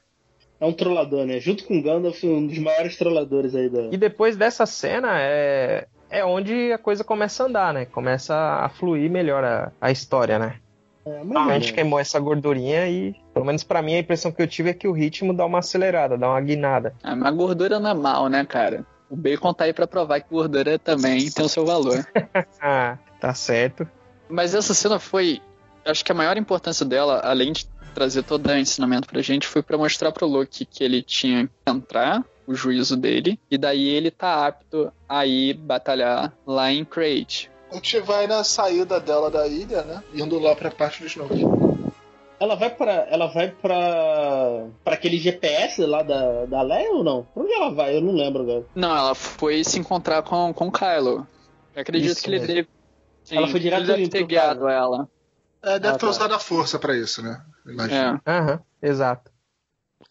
Speaker 2: É um trollador, né? Junto com o Gandalf, um dos maiores trolladores aí da.
Speaker 3: E depois dessa cena é, é onde a coisa começa a andar, né? Começa a fluir melhor a, a história, né?
Speaker 2: É, mas
Speaker 3: Realmente
Speaker 2: não.
Speaker 3: queimou essa gordurinha e, pelo menos pra mim, a impressão que eu tive é que o ritmo dá uma acelerada, dá uma guinada.
Speaker 5: Ah, mas gordura não é mal, né, cara? O bacon tá aí pra provar que gordura também tem o seu valor. [laughs]
Speaker 3: Ah, tá certo.
Speaker 5: Mas essa cena foi acho que a maior importância dela, além de trazer todo o ensinamento pra gente, foi pra mostrar pro Luke que ele tinha que entrar o juízo dele, e daí ele tá apto a ir batalhar lá em Crate.
Speaker 4: A gente vai na saída dela da ilha, né? Indo lá pra parte do Snoke.
Speaker 2: Ela vai pra. Ela vai pra. pra aquele GPS lá da, da Leia ou não? Pra onde ela vai? Eu não lembro agora.
Speaker 5: Não, ela foi se encontrar com, com o Kylo. Eu acredito
Speaker 3: Isso
Speaker 5: que ele
Speaker 3: mesmo.
Speaker 5: deve. Sim,
Speaker 2: Ela foi direto
Speaker 5: ele deve ter guiado ela.
Speaker 4: É, deve
Speaker 2: Ah,
Speaker 4: ter
Speaker 2: tá.
Speaker 4: usado a força pra isso, né? Imagina.
Speaker 5: É,
Speaker 3: Aham, exato.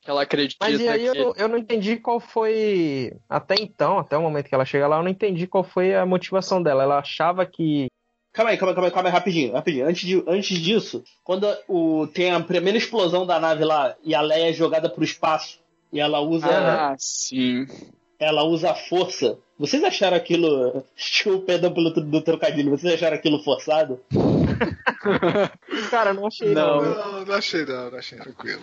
Speaker 5: que ela acredita
Speaker 3: Mas e aí eu,
Speaker 5: que.
Speaker 3: não- eu não entendi qual foi. Até então, até o momento que ela chega lá, eu não entendi qual foi a motivação dela. Ela achava que.
Speaker 2: Calma aí, calma aí, calma aí, calma aí, rapidinho, rapidinho. Antes, de, antes disso, quando o, tem a primeira explosão da nave lá e a Leia é jogada pro espaço e ela usa,
Speaker 5: Ah, sim.
Speaker 2: ela usa a força. Vocês acharam aquilo. [laughs] Desculpa, perdão pelo do trocadilho, vocês acharam aquilo forçado? [laughs]
Speaker 3: Cara, não achei não.
Speaker 5: Não.
Speaker 4: Não, não achei não, não achei tranquilo.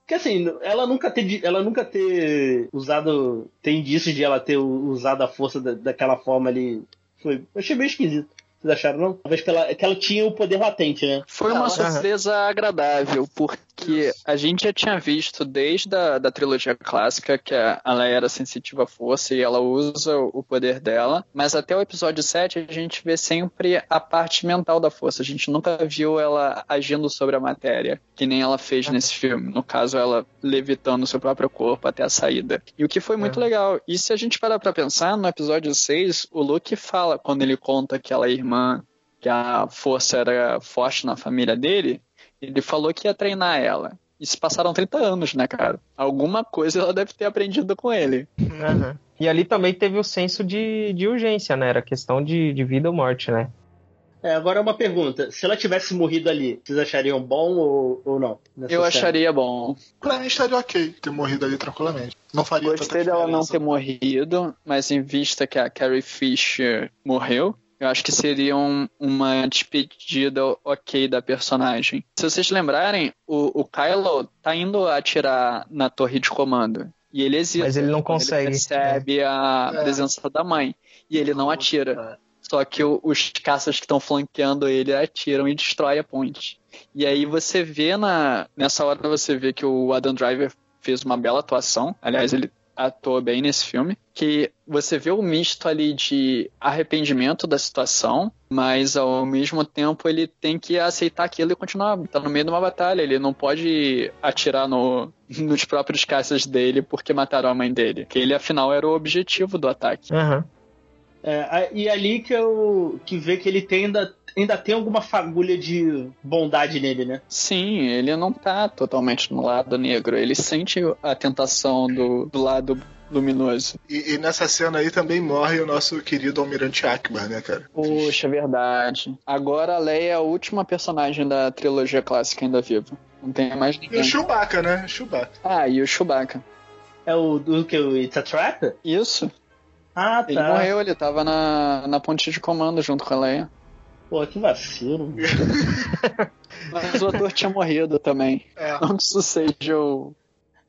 Speaker 2: Porque assim, ela nunca ter, ela nunca ter usado. Tem indícios de ela ter usado a força da- daquela forma ali. Foi, eu achei meio esquisito. Vocês acharam, não? Talvez pela, que ela tinha o poder latente, né?
Speaker 5: Foi uma surpresa agradável, porque a gente já tinha visto desde a da trilogia clássica que a a Leia era sensitiva à força e ela usa o poder dela, mas até o episódio 7 a gente vê sempre a parte mental da força. A gente nunca viu ela agindo sobre a matéria, que nem ela fez nesse filme. No caso, ela levitando seu próprio corpo até a saída. E o que foi muito
Speaker 3: Aham.
Speaker 5: legal. E se a gente parar pra pensar, no episódio 6, o Luke fala, quando ele conta que ela é irmã que a força era forte na família dele, ele falou que ia treinar ela. E se passaram 30 anos, né, cara? Alguma coisa ela deve ter aprendido com ele.
Speaker 3: Aham. E ali também teve o senso de, de urgência, né? Era questão de, de vida ou morte, né?
Speaker 2: É, agora uma pergunta. Se ela tivesse morrido ali, vocês achariam bom ou, ou não? nessa
Speaker 5: Eu
Speaker 2: cena?
Speaker 5: acharia bom.
Speaker 4: Pra mim estaria ok ter morrido ali tranquilamente. Não faria
Speaker 5: Gostei dela não ter morrido, mas em vista que a Carrie Fisher morreu, eu acho que seria um- uma despedida ok da personagem. Se vocês lembrarem, o, o Kylo tá indo atirar na torre de comando. E ele hesita.
Speaker 3: Mas ele não consegue.
Speaker 5: Ele percebe a
Speaker 4: É.
Speaker 5: presença da mãe. E ele não atira. Só que o- os caças que estão flanqueando ele atiram e destrói a ponte. E aí você vê na. Nessa hora você vê que o Adam Driver fez uma bela atuação. Aliás, ele atuou bem nesse filme. Que você vê o misto ali de arrependimento da situação, mas ao mesmo tempo ele tem que aceitar aquilo e continuar. Tá no meio de uma batalha. Ele não pode atirar no, [laughs] nos próprios caças dele porque mataram a mãe dele. Que ele, afinal, era o objetivo do ataque.
Speaker 3: Aham.
Speaker 2: É, e ali que eu que vê que ele tem ainda, ainda tem alguma fagulha de bondade nele, né?
Speaker 5: Sim, ele não tá totalmente no lado negro. Ele sente a tentação do, do lado luminoso.
Speaker 4: E, e nessa cena aí também morre o nosso querido Almirante Akbar, né, cara?
Speaker 5: Poxa, é verdade. Agora a Leia é a última personagem da trilogia clássica ainda viva. Não tem mais
Speaker 4: E o
Speaker 5: ninguém.
Speaker 4: Chewbacca, né? Chewbacca.
Speaker 5: Ah, e o Chewbacca.
Speaker 2: É o do que o It's a Trap?
Speaker 5: Isso.
Speaker 2: Ah,
Speaker 5: Ele
Speaker 2: tá.
Speaker 5: morreu, ele tava na, na ponte de comando junto com a Leia.
Speaker 2: Pô, que vacilo. [laughs]
Speaker 5: Mas o ator tinha morrido também.
Speaker 4: É.
Speaker 5: Não que isso seja o.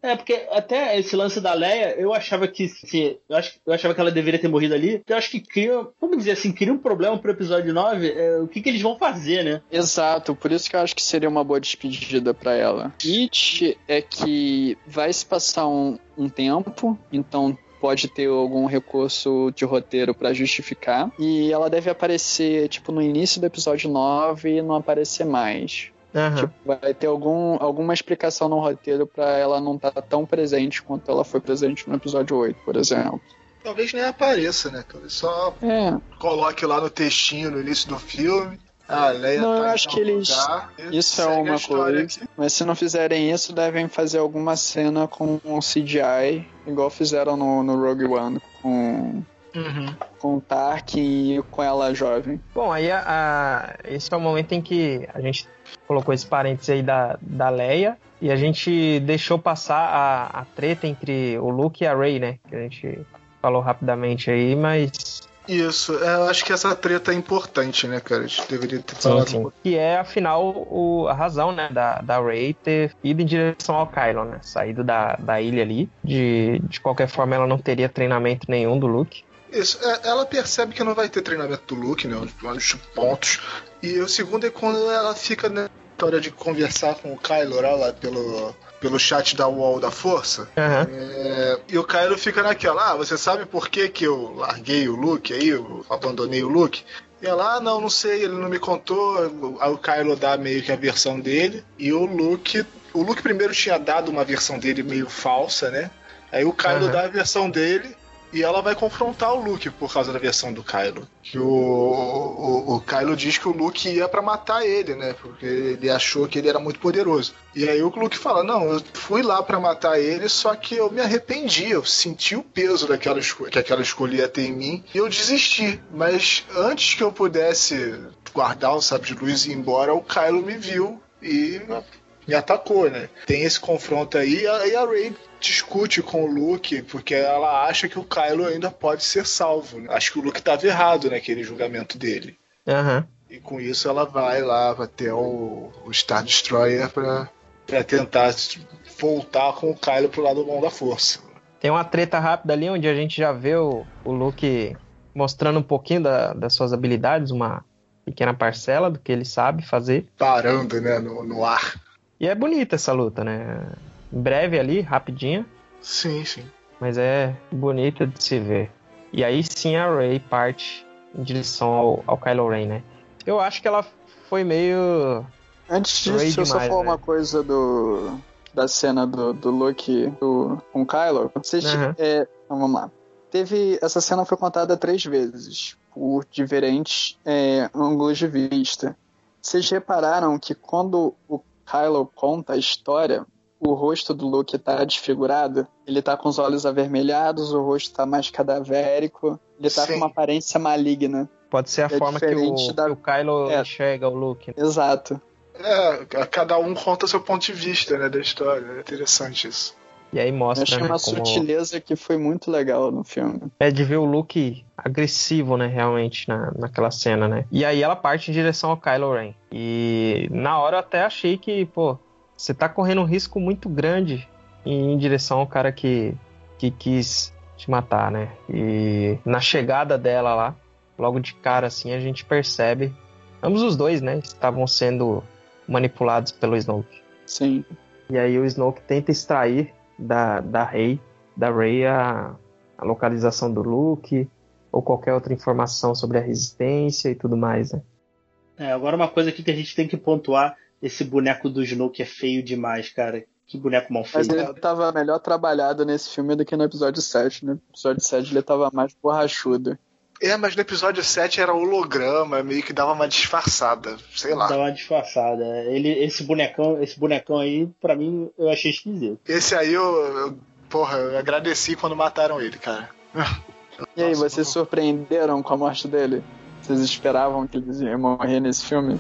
Speaker 2: É, porque até esse lance da Leia, eu achava que se. Eu, acho, eu achava que ela deveria ter morrido ali. porque Eu acho que cria. Vamos dizer assim, cria um problema pro episódio 9. é, o que, que eles vão fazer, né?
Speaker 5: Exato, por isso que eu acho que seria uma boa despedida pra ela. It é que vai se passar um, um tempo, então pode ter algum recurso de roteiro pra justificar. E ela deve aparecer, tipo, no início do episódio 9 e não aparecer mais.
Speaker 3: Aham.
Speaker 5: Tipo, vai ter algum, alguma explicação no roteiro pra ela não estar tão presente quanto ela foi presente no episódio 8, por exemplo.
Speaker 4: Talvez nem apareça, né, cara? Só
Speaker 5: É,
Speaker 4: coloque lá no textinho no início do filme. Ah, Leia
Speaker 5: Não,
Speaker 4: tá
Speaker 5: eu acho que eles-
Speaker 4: lugar,
Speaker 5: isso é uma coisa.
Speaker 4: aqui.
Speaker 5: Mas se não fizerem isso, devem fazer alguma cena com um CGI, igual fizeram no, no Rogue One, com,
Speaker 4: Uhum.
Speaker 5: com o Tarkin e com ela jovem.
Speaker 3: Bom, aí a, a- esse é o momento em que a gente colocou esse parênteses aí da, da Leia e a gente deixou passar a, a treta entre o Luke e a Rey, né? Que a gente falou rapidamente aí, mas.
Speaker 4: Isso, é, eu acho que essa treta é importante, né, cara? A gente deveria ter
Speaker 3: Sim,
Speaker 4: falado
Speaker 3: sim. Que é, afinal, o- a razão, né, da, da Rey ter ido em direção ao Kylo, né? Saído da, da ilha ali. De, de qualquer forma, ela não teria treinamento nenhum do Luke.
Speaker 4: Isso, é, ela percebe que não vai ter treinamento do Luke, né? Os, os pontos. E o segundo é quando ela fica na história de conversar com o Kylo lá pelo, pelo chat da Wall da Força.
Speaker 3: Aham.
Speaker 4: É, e o Kylo fica naquela, ah, você sabe por que, que eu larguei o Luke aí, eu abandonei o Luke? E ela, ah, não, não sei, ele não me contou. Aí o Kylo dá meio que a versão dele. E o Luke. O Luke primeiro tinha dado uma versão dele meio falsa, né? Aí o Kylo
Speaker 3: Aham.
Speaker 4: dá a versão dele. E ela vai confrontar o Luke por causa da versão do Kylo. Que o, o, o Kylo diz que o Luke ia pra matar ele, né? Porque ele achou que ele era muito poderoso. E aí o Luke fala: Não, eu fui lá pra matar ele, só que eu me arrependi. Eu senti o peso daquela que aquela escolha ia ter em mim e eu desisti. Mas antes que eu pudesse guardar o sabre de luz e ir embora, o Kylo me viu e me atacou, né? Tem esse confronto aí e a, e a Rey discute com o Luke porque ela acha que o Kylo ainda pode ser salvo. né? Acho que o Luke estava errado naquele julgamento dele.
Speaker 3: Aham.
Speaker 4: E com isso ela vai lá até o, o Star Destroyer pra, pra tentar voltar com o Kylo pro lado bom da força.
Speaker 3: Tem uma treta rápida ali onde a gente já vê o, o Luke mostrando um pouquinho da- das suas habilidades, uma pequena parcela do que ele sabe fazer.
Speaker 4: Parando, né, no, no ar.
Speaker 3: E é bonita essa luta, né? Breve ali, rapidinha,
Speaker 4: Sim, sim.
Speaker 3: mas é bonita de se ver. E aí sim a Rey parte em direção ao, ao Kylo Ren, né? Eu acho que ela foi meio.
Speaker 5: Antes
Speaker 3: Ray
Speaker 5: disso, eu só falar
Speaker 3: né?
Speaker 5: uma coisa do da cena do, do Luke do, com o Kylo. Vocês,
Speaker 3: Aham.
Speaker 5: é, então, vamos lá. Teve essa cena foi contada três vezes por diferentes é, ângulos de vista. Vocês repararam que quando o Kylo conta a história, o rosto do Luke tá desfigurado? Ele tá com os olhos avermelhados, o rosto tá mais cadavérico, ele tá
Speaker 4: Sim.
Speaker 5: com uma aparência maligna.
Speaker 3: Pode ser a
Speaker 5: É
Speaker 3: forma que o,
Speaker 5: da-
Speaker 3: que o Kylo
Speaker 5: É.
Speaker 3: enxerga o Luke.
Speaker 5: Exato.
Speaker 4: É, cada um conta seu ponto de vista, né, da história. É interessante isso.
Speaker 3: E aí
Speaker 5: Eu
Speaker 3: mostra,
Speaker 5: achei
Speaker 3: né,
Speaker 5: uma
Speaker 3: como...
Speaker 5: sutileza que foi muito legal no filme.
Speaker 3: É de ver o Luke agressivo, né, realmente, na, naquela cena, né? E aí ela parte em direção ao Kylo Ren. E na hora eu até achei que, pô, você tá correndo um risco muito grande em, em direção ao cara que, que quis te matar, né? E na chegada dela lá, logo de cara, assim, a gente percebe. Ambos os dois, né, estavam sendo manipulados pelo Snoke.
Speaker 5: Sim.
Speaker 3: E aí o Snoke tenta extrair da, da Rey, da Rey a, a localização do Luke ou qualquer outra informação sobre a resistência e tudo mais, né?
Speaker 2: É, agora uma coisa aqui que a gente tem que pontuar: esse boneco do Snoke é feio demais, cara. Que boneco mal
Speaker 5: Mas
Speaker 2: feito.
Speaker 5: ele tava melhor trabalhado nesse filme do que no episódio 7. No episódio 7 ele tava mais borrachudo.
Speaker 4: É, mas no episódio 7 era holograma, meio que dava uma disfarçada, sei lá.
Speaker 2: Dá uma disfarçada. Ele, esse bonecão, esse bonecão aí, pra mim, eu achei esquisito.
Speaker 4: Esse aí eu, eu- porra, eu agradeci quando mataram ele, cara.
Speaker 5: E aí,
Speaker 4: Nossa,
Speaker 5: vocês
Speaker 4: não-
Speaker 5: surpreenderam com a morte dele? Vocês esperavam que ele ia morrer nesse filme?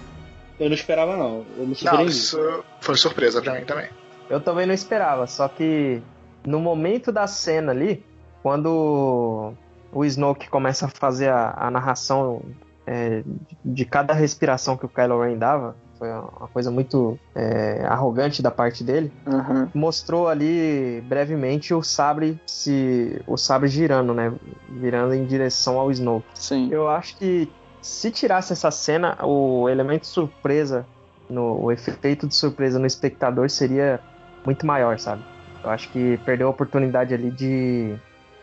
Speaker 2: Eu não esperava, não. Eu me
Speaker 4: Não,
Speaker 2: surpreendi.
Speaker 4: isso foi surpresa pra mim também.
Speaker 3: Eu também não esperava, só que no momento da cena ali, quando o Snoke começa a fazer a, a narração é, de cada respiração que o Kylo Ren dava, foi uma coisa muito é, arrogante da parte dele.
Speaker 5: Aham.
Speaker 3: mostrou ali brevemente o sabre se o sabre girando, né, virando em direção ao Snoke.
Speaker 5: Sim.
Speaker 3: Eu acho que se tirasse essa cena, o elemento surpresa, no, o efeito de surpresa no espectador seria muito maior, sabe? Eu acho que perdeu a oportunidade ali de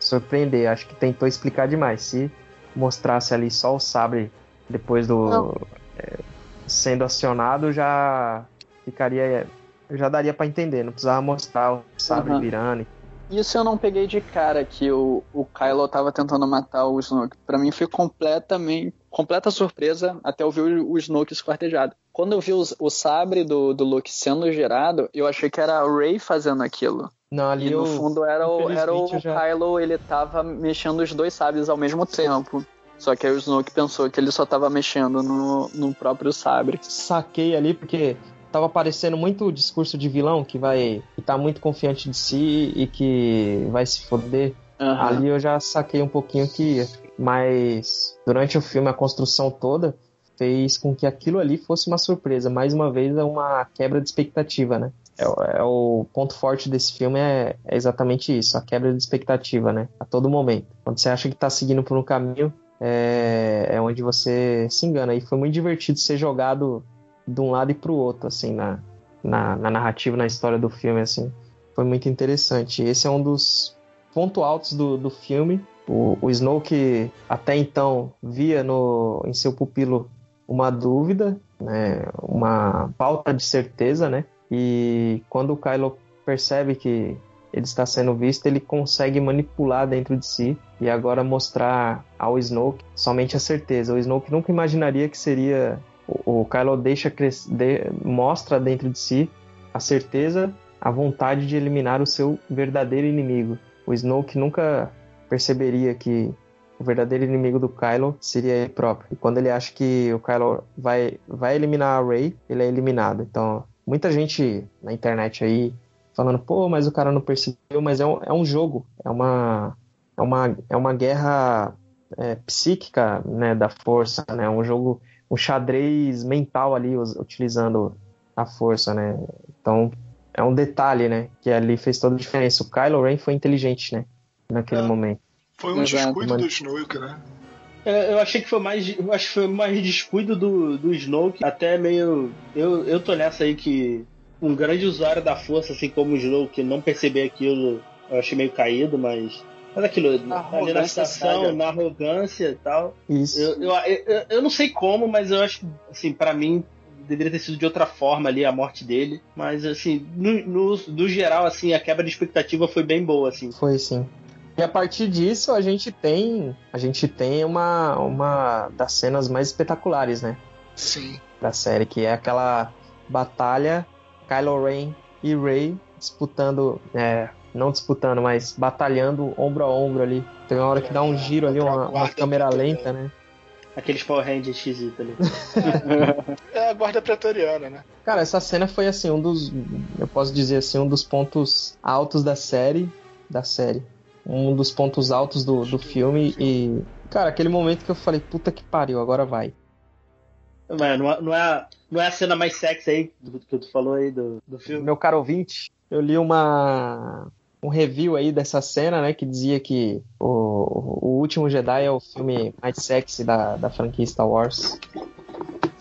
Speaker 3: surpreender. Acho que tentou explicar demais. Se mostrasse ali só o sabre depois do é, sendo acionado, já ficaria, já daria pra entender. Não precisava mostrar o sabre
Speaker 5: Aham.
Speaker 3: virando.
Speaker 5: Isso eu não peguei de cara que o, o Kylo tava tentando matar o Snoke. Pra mim foi completamente completa surpresa até eu ver o, o Snoke esquartejado. Quando eu vi os- o, sabre do, do Luke sendo girado, eu achei que era a Rey fazendo aquilo.
Speaker 3: Não, ali
Speaker 5: E no
Speaker 3: eu,
Speaker 5: fundo era o, era o
Speaker 3: já-
Speaker 5: Kylo, ele tava mexendo os dois sabres ao mesmo tempo. Só que aí o Snoke pensou que ele só tava mexendo no, no próprio sabre.
Speaker 3: saquei ali porque tava parecendo muito o discurso de vilão que vai que tá muito confiante de si e que vai se foder.
Speaker 5: Aham.
Speaker 3: Ali eu já saquei um pouquinho que mas durante o filme a construção toda fez com que aquilo ali fosse uma surpresa, mais uma vez é uma quebra de expectativa, né? É, o- é o ponto forte desse filme é, é exatamente isso, a quebra de expectativa, né? A todo momento. Quando você acha que tá seguindo por um caminho, é, é onde você se engana. E foi muito divertido ser jogado de um lado e pro outro, assim, na, na, na narrativa, na história do filme, assim. Foi muito interessante. Esse é um dos pontos altos do, do filme. O, o Snoke até então via no, em seu pupilo uma dúvida, né, uma falta de certeza, né? E quando o Kylo percebe que ele está sendo visto, ele consegue manipular dentro de si e agora mostrar ao Snoke somente a certeza. O Snoke nunca imaginaria que seria o, Kylo deixa de, mostra dentro de si a certeza, a vontade de eliminar o seu verdadeiro inimigo. O Snoke nunca perceberia que o verdadeiro inimigo do Kylo seria ele próprio. E quando ele acha que o Kylo vai, vai eliminar a Rey, ele é eliminado. Então, muita gente na internet aí falando, pô, mas o cara não percebeu, mas é um, é um jogo, é uma, é uma, é uma guerra é, psíquica né, da força, né? Um jogo, um xadrez mental ali, utilizando a força, né? Então, é um detalhe, né? Que ali fez toda a diferença. O Kylo Ren foi inteligente, né? Naquele é. momento.
Speaker 4: Foi um Exato, descuido do Snoke, né?
Speaker 2: É, eu achei que foi mais, eu acho que foi mais descuido do, do Snoke, até meio. Eu, eu tô nessa aí que um grande usuário da força, assim como o Snoke, não perceber aquilo, eu achei meio caído, mas. Mas aquilo, na ali na situação, na arrogância e tal.
Speaker 3: Isso.
Speaker 2: Eu, eu, eu, eu, não sei como, mas eu acho que, assim, para mim, deveria ter sido de outra forma ali a morte dele. Mas, assim, no, no, no geral, assim, a quebra de expectativa foi bem boa, assim.
Speaker 3: Foi sim. E a partir disso a gente tem a gente tem uma, uma das cenas mais espetaculares, né?
Speaker 4: Sim.
Speaker 3: Da série, que é aquela batalha Kylo Ren e Rey disputando, é, não disputando, mas batalhando ombro a ombro ali. Tem uma hora que dá um giro ali, uma, uma câmera lenta, né?
Speaker 2: Aqueles Power Rangers esquisitos ali. [laughs]
Speaker 4: é a guarda pretoriana, né?
Speaker 3: Cara, essa cena foi assim, um dos. Eu posso dizer assim, um dos pontos altos da série. Da série um dos pontos altos do, do filme e, cara, aquele momento que eu falei, puta que pariu, agora vai.
Speaker 2: Mas não, é, não, é, não é a cena mais sexy aí do que tu falou aí do, do filme?
Speaker 3: Meu caro ouvinte, eu li uma um review aí dessa cena, né, que dizia que o, o Último Jedi é o filme mais sexy da, da franquia Star Wars.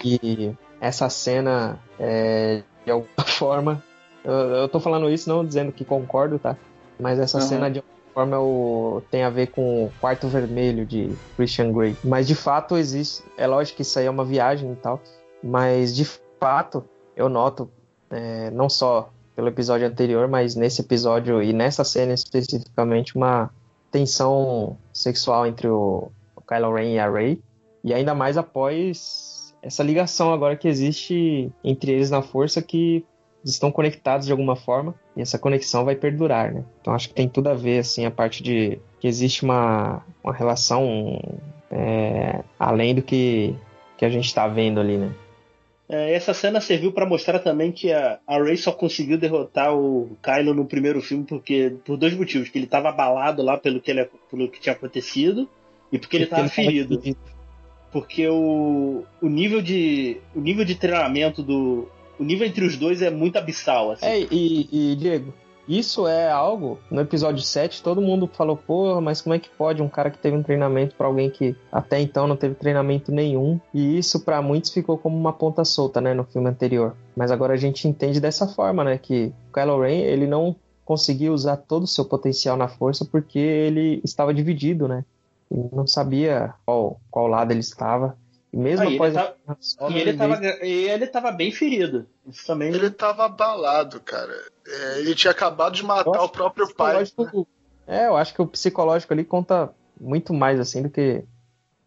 Speaker 3: E essa cena, é, de alguma [laughs] forma, eu, eu tô falando isso não dizendo que concordo, tá? Mas essa uhum. cena de forma o, tem a ver com o Quarto Vermelho de Christian Grey. Mas de fato existe. É lógico que isso aí é uma viagem e tal. Mas de fato eu noto, é, não só pelo episódio anterior, mas nesse episódio e nessa cena especificamente, uma tensão sexual entre o, o Kylo Ren e a Rey. E ainda mais após essa ligação agora que existe entre eles na força que estão conectados de alguma forma e essa conexão vai perdurar, né? Então acho que tem tudo a ver, assim, a parte de que existe uma, uma relação é, além do que, que a gente está vendo ali, né?
Speaker 2: É, essa cena serviu para mostrar também que a, a Rey só conseguiu derrotar o Kylo no primeiro filme porque por dois motivos, que ele estava abalado lá pelo que, ele, pelo que tinha acontecido e porque ele estava ferido. ferido. Porque o, o nível de o nível de treinamento do o nível entre os dois é muito abissal. Assim.
Speaker 3: É, e, e, Diego, isso é algo. No episódio 7, todo mundo falou, porra, mas como é que pode um cara que teve um treinamento para alguém que até então não teve treinamento nenhum? E isso para muitos ficou como uma ponta solta, né, no filme anterior. Mas agora a gente entende dessa forma, né, que o Kylo Ren, ele não conseguiu usar todo o seu potencial na força porque ele estava dividido, né? Ele não sabia qual, qual lado ele estava. E mesmo
Speaker 2: Aí,
Speaker 3: após.
Speaker 2: Ele tá... E ele, tava, ele tava bem ferido. Isso também.
Speaker 4: Ele tava abalado, cara. É, ele tinha acabado de matar o próprio pai. Né?
Speaker 3: É, eu acho que o psicológico ali conta muito mais assim do que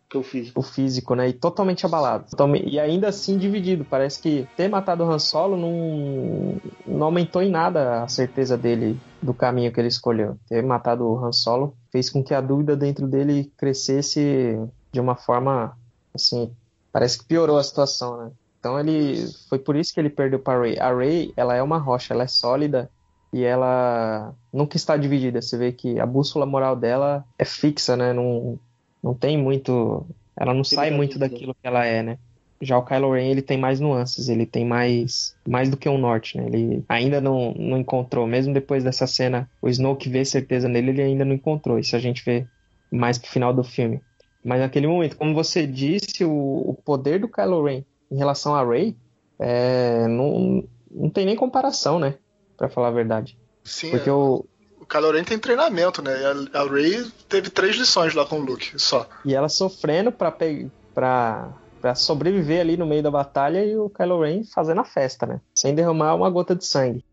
Speaker 2: que o físico.
Speaker 3: O físico, né? E totalmente abalado. E ainda assim dividido. Parece que ter matado o Han Solo não, não aumentou em nada a certeza dele do caminho que ele escolheu. Ter matado o Han Solo fez com que a dúvida dentro dele crescesse de uma forma assim, parece que piorou a situação, né? Então ele foi por isso que ele perdeu para Ray. A Ray, ela é uma rocha, ela é sólida e ela nunca está dividida. Você vê que a bússola moral dela é fixa, né? Não, não tem muito, ela não sai muito daquilo que ela é, né? Já o Kylo Ren, ele tem mais nuances, ele tem mais mais do que um norte, né? Ele ainda não, não encontrou, mesmo depois dessa cena, o Snoke vê certeza nele, ele ainda não encontrou. Isso a gente vê mais pro final do filme. Mas naquele momento, como você disse, o, o poder do Kylo Ren em relação a Rey é, não, não tem nem comparação, né? Pra falar a verdade.
Speaker 4: Sim,
Speaker 3: Porque
Speaker 4: é.
Speaker 3: o,
Speaker 4: o Kylo Ren tem treinamento, né? A, a Rey teve três lições lá com o Luke, só.
Speaker 3: E ela sofrendo pra, pe- pra, pra sobreviver ali no meio da batalha e o Kylo Ren fazendo a festa, né? Sem derramar uma gota de sangue.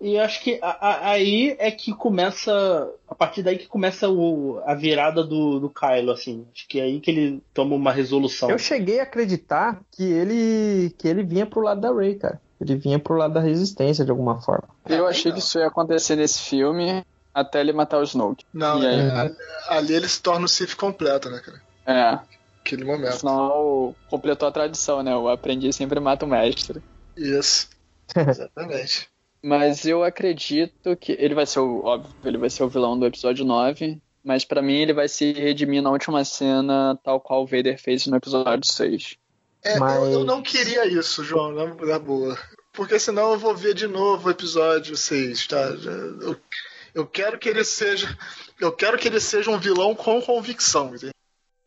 Speaker 2: E eu acho que a- a- aí é que começa. A partir daí que começa o- a virada do, do Kylo, assim. Acho que é aí que ele toma uma resolução.
Speaker 3: Eu cheguei a acreditar que ele que ele vinha pro lado da Rey, cara. Ele vinha pro lado da resistência de alguma forma.
Speaker 5: Eu achei
Speaker 4: não.
Speaker 5: que isso ia acontecer nesse filme até ele matar o Snoke.
Speaker 4: Não,
Speaker 5: aí?
Speaker 4: é, ali- ali ele se torna o Sith completo, né, cara?
Speaker 5: É,
Speaker 4: Aquele momento.
Speaker 5: afinal completou a tradição, né? O aprendiz sempre mata o mestre.
Speaker 4: Isso. [laughs] Exatamente.
Speaker 5: Mas eu acredito que ele vai ser o, óbvio, ele vai ser o vilão do episódio 9, mas pra mim ele vai se redimir na última cena, tal qual o Vader fez no episódio 6.
Speaker 4: É,
Speaker 3: Mas-
Speaker 4: eu, eu não queria isso, João, na, na boa. Porque senão eu vou ver de novo o episódio 6, tá? Eu, eu quero que ele seja. Eu quero que ele seja um vilão com convicção, entendeu?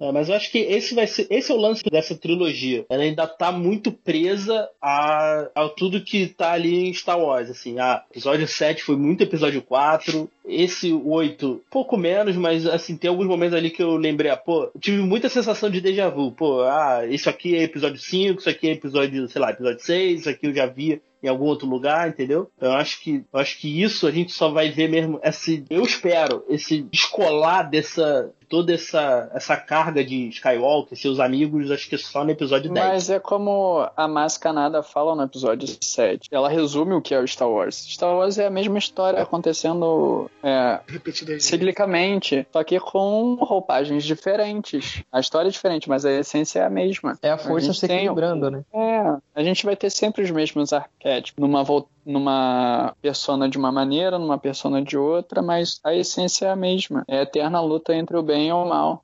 Speaker 2: É, mas eu acho que esse vai ser. Esse é o lance dessa trilogia. Ela ainda tá muito presa a, a tudo que tá ali em Star Wars. Assim, ah, episódio 7 foi muito episódio 4. Esse 8, pouco menos, mas assim, tem alguns momentos ali que eu lembrei, ah, pô, tive muita sensação de déjà vu. Pô, ah, isso aqui é episódio 5, isso aqui é episódio, sei lá, episódio 6, isso aqui eu já vi em algum outro lugar, entendeu? Eu acho que eu acho que isso a gente só vai ver mesmo esse, eu espero, esse descolar dessa toda essa essa carga de Skywalker, seus amigos, acho que só no episódio 10.
Speaker 5: Mas é como a Mascanada fala no episódio 7. Ela resume o que é o Star Wars. Star Wars é a mesma história acontecendo é,
Speaker 4: Repetidamente.
Speaker 5: ciclicamente, só que com roupagens diferentes. A história é diferente, mas a essência é a mesma.
Speaker 3: É a força
Speaker 5: gente
Speaker 3: se
Speaker 5: tem-
Speaker 3: equilibrando, né?
Speaker 5: É, a gente vai ter sempre os mesmos arquétipos. Numa, numa persona de uma maneira, numa persona de outra, mas a essência é a mesma. É a eterna luta entre o bem e o mal.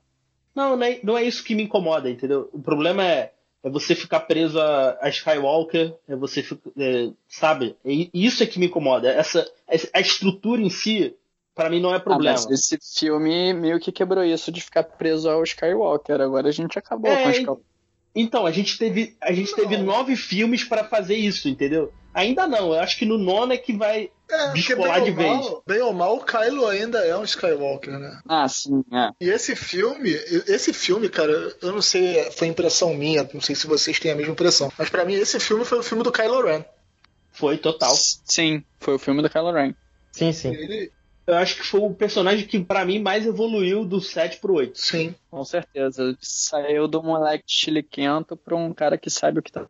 Speaker 2: Não, não é, não é isso que me incomoda, entendeu? O problema é, é você ficar preso a, a Skywalker, é você ficar, é, sabe? E isso é que me incomoda. Essa, essa- a estrutura em si, pra mim não é problema.
Speaker 5: Ah, mas esse filme meio que quebrou isso de ficar preso ao Skywalker. Agora a gente acabou
Speaker 2: É,
Speaker 5: com o Skywalker.
Speaker 2: Então, a gente teve, a gente teve nove filmes pra fazer isso, entendeu? Ainda não, eu acho que no nono é que vai.
Speaker 4: É,
Speaker 2: descolar de vez.
Speaker 4: mal, bem ou mal, o Kylo ainda é um Skywalker, né?
Speaker 5: Ah, sim, é.
Speaker 4: E esse filme, esse filme, cara, eu não sei, foi impressão minha, não sei se vocês têm a mesma impressão, mas pra mim esse filme foi o filme do Kylo Ren.
Speaker 2: Foi total.
Speaker 5: Sim, foi o filme do Kylo Ren.
Speaker 3: Sim, sim.
Speaker 4: Ele,
Speaker 2: Eu acho que foi o personagem que pra mim mais evoluiu do 7 pro 8.
Speaker 4: sim.
Speaker 5: Com certeza. Saiu do moleque chiliquento pra um cara que sabe o que tá.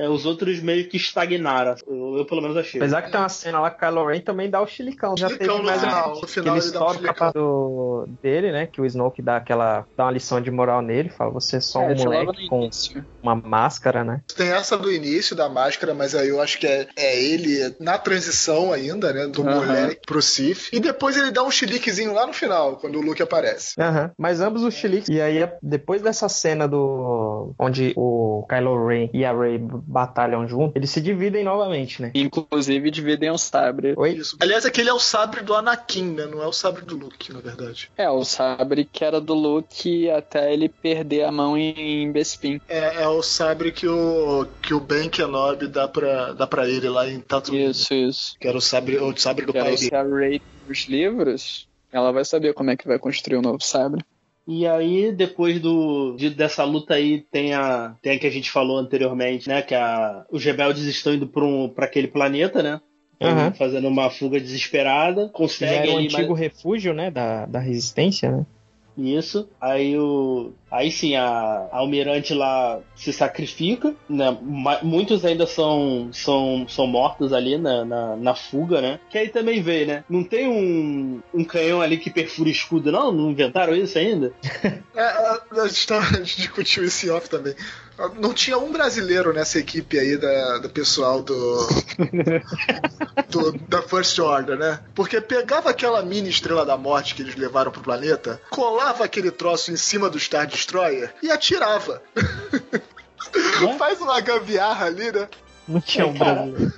Speaker 2: É, os outros meio que estagnaram. Eu, eu pelo menos achei.
Speaker 3: Apesar que tem uma cena lá que o Kylo Ren também dá o chilicão. Já
Speaker 4: Chilicão
Speaker 3: teve
Speaker 4: no
Speaker 3: mais
Speaker 4: final,
Speaker 3: uma-
Speaker 4: no final
Speaker 3: Ele
Speaker 4: um
Speaker 3: estoura o capa do, dele, né? Que o Snoke dá aquela. dá uma lição de moral nele. Fala, você é só um
Speaker 5: É, falava
Speaker 3: moleque com
Speaker 5: início.
Speaker 3: uma máscara, né?
Speaker 4: Tem essa do início da máscara, mas aí eu acho que é, é ele na transição ainda, né? Do moleque pro Sif. E depois ele dá um chiliquezinho lá no final, quando o Luke aparece.
Speaker 3: Mas ambos os chiliques. E aí, depois dessa cena do. onde o Kylo Ren e a Rey batalham junto, eles se dividem novamente, né?
Speaker 5: Inclusive dividem o sabre.
Speaker 3: Oi?
Speaker 4: Isso. Aliás, aquele é o sabre do Anakin, né? Não é o sabre do Luke, na verdade.
Speaker 5: É, o sabre que era do Luke até ele perder a mão em Bespin.
Speaker 4: É, é o sabre que o, que o Ben Kenobi dá pra, dá pra ele lá em Tatooine.
Speaker 5: Isso, isso.
Speaker 4: Que era o sabre, o sabre do pai dele.
Speaker 5: se a Rey nos livros, ela vai saber como é que vai construir o novo sabre.
Speaker 2: E aí, depois do, de- dessa luta aí, tem a, tem a que a gente falou anteriormente, né? Que a, os rebeldes estão indo pra, um, aquele planeta, né?
Speaker 3: Aham.
Speaker 2: Fazendo uma fuga desesperada.
Speaker 3: Já
Speaker 2: Consegue
Speaker 3: era o
Speaker 2: ali
Speaker 3: antigo refúgio, né? Da, da resistência, né?
Speaker 2: Isso. Aí o. Aí sim, a, a almirante lá se sacrifica. Né? Muitos ainda são, são, são mortos ali na, na, na fuga, né? Que aí também vê, né? Não tem um, um canhão ali que perfura escudo, não? Não inventaram isso ainda? [laughs]
Speaker 4: É, a, a gente, tá- a gente discutiu esse off também. Não tinha um brasileiro nessa equipe aí da, do pessoal do, do- da First Order, né? Porque pegava aquela mini estrela da morte que eles levaram pro planeta, colava aquele troço em cima do Star Destroyer e atirava. [laughs] Faz uma gambiarra ali, né?
Speaker 3: Não tinha
Speaker 2: É,
Speaker 3: um brasileiro.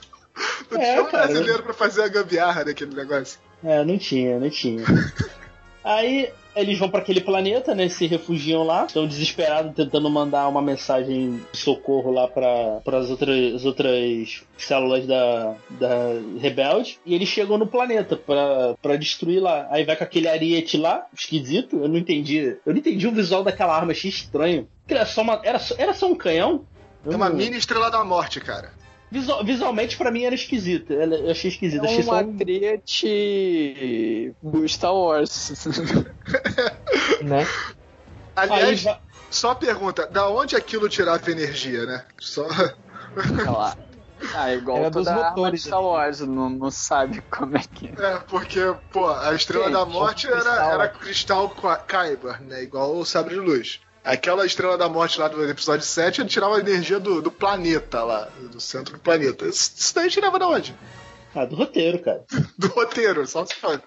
Speaker 4: Não
Speaker 2: É,
Speaker 4: tinha um
Speaker 2: cara,
Speaker 4: brasileiro pra fazer a gambiarra daquele negócio.
Speaker 2: É, não tinha, não tinha. [laughs] Aí eles vão pra aquele planeta, né? Se refugiam lá, estão desesperados tentando mandar uma mensagem de socorro lá para as outras, as outras células da, da rebelde. E eles chegam no planeta pra destruir lá. Aí vai com aquele ariete lá, esquisito. Eu não entendi. Eu não entendi o visual daquela arma, achei estranho. Era só, uma, era, era só um canhão?
Speaker 4: É uma mini estrela da morte, cara.
Speaker 2: Visual- visualmente, pra mim, era esquisito. Eu achei esquisito.
Speaker 5: É
Speaker 2: achei
Speaker 5: um
Speaker 2: um-
Speaker 5: do Star Wars. [laughs]
Speaker 3: né?
Speaker 2: Aí
Speaker 4: Aliás,
Speaker 2: vai-
Speaker 4: só pergunta, da onde aquilo tirava energia, né? Só.
Speaker 5: Lá. Ah, igual
Speaker 3: Era dos
Speaker 5: toda de
Speaker 3: motores
Speaker 5: Star Wars, não, não sabe como é que é.
Speaker 4: É, porque, pô, a estrela
Speaker 5: Sim,
Speaker 4: da morte
Speaker 3: cristal.
Speaker 4: era, era cristal Kyber, né? Igual o sabre de luz. Aquela estrela da morte lá do episódio 7, ele tirava a energia do, do planeta lá, do centro do planeta. Isso isso daí tirava da onde?
Speaker 2: Ah, do roteiro, cara. [laughs]
Speaker 4: Do roteiro, só se fala.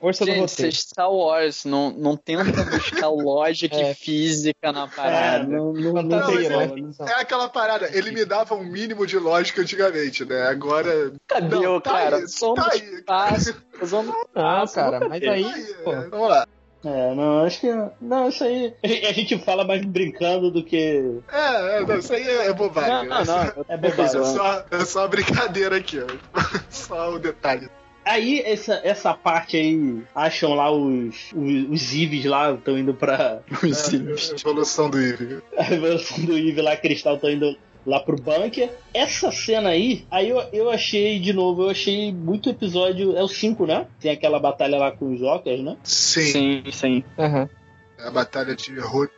Speaker 3: Força do
Speaker 5: Gente,
Speaker 3: roteiro.
Speaker 5: vocês Star Wars, não, não tenta buscar [laughs] lógica
Speaker 3: É.
Speaker 5: e física na
Speaker 2: É,
Speaker 5: parada.
Speaker 2: não, não, não
Speaker 3: Fantasia,
Speaker 2: tem.
Speaker 3: Ficção.
Speaker 4: É aquela parada, ele me dava um mínimo de lógica antigamente, né? Agora.
Speaker 5: Cadê
Speaker 4: Não,
Speaker 5: o
Speaker 4: tá
Speaker 5: cara?
Speaker 4: aí,
Speaker 5: Somos
Speaker 4: tá aí.
Speaker 5: espaço, usando
Speaker 3: Ah,
Speaker 5: espaço,
Speaker 3: cara, mas aí,
Speaker 4: Aí,
Speaker 3: pô,
Speaker 4: é, vamos lá.
Speaker 2: É, não, acho que. Não, isso aí. A gente, a fala mais brincando do que.
Speaker 4: É, é, não, isso aí é, é bobagem.
Speaker 5: Não, não, não. eu
Speaker 2: É bobagem. [laughs]
Speaker 4: É só, é só uma brincadeira aqui, ó. [laughs] Só o detalhe.
Speaker 2: Aí, essa, essa parte aí, acham lá os, os, os Ives lá, estão indo pra.
Speaker 4: É, evolução do Eve. [laughs]
Speaker 2: A evolução do Eve lá, Cristal, estão indo lá pro bunker. Essa cena aí, aí eu, eu achei, de novo, eu achei muito episódio. É o 5, né? Tem aquela batalha lá com os Jokers, né?
Speaker 4: Sim,
Speaker 5: Sim, sim.
Speaker 3: aham.
Speaker 4: a batalha de Ruth.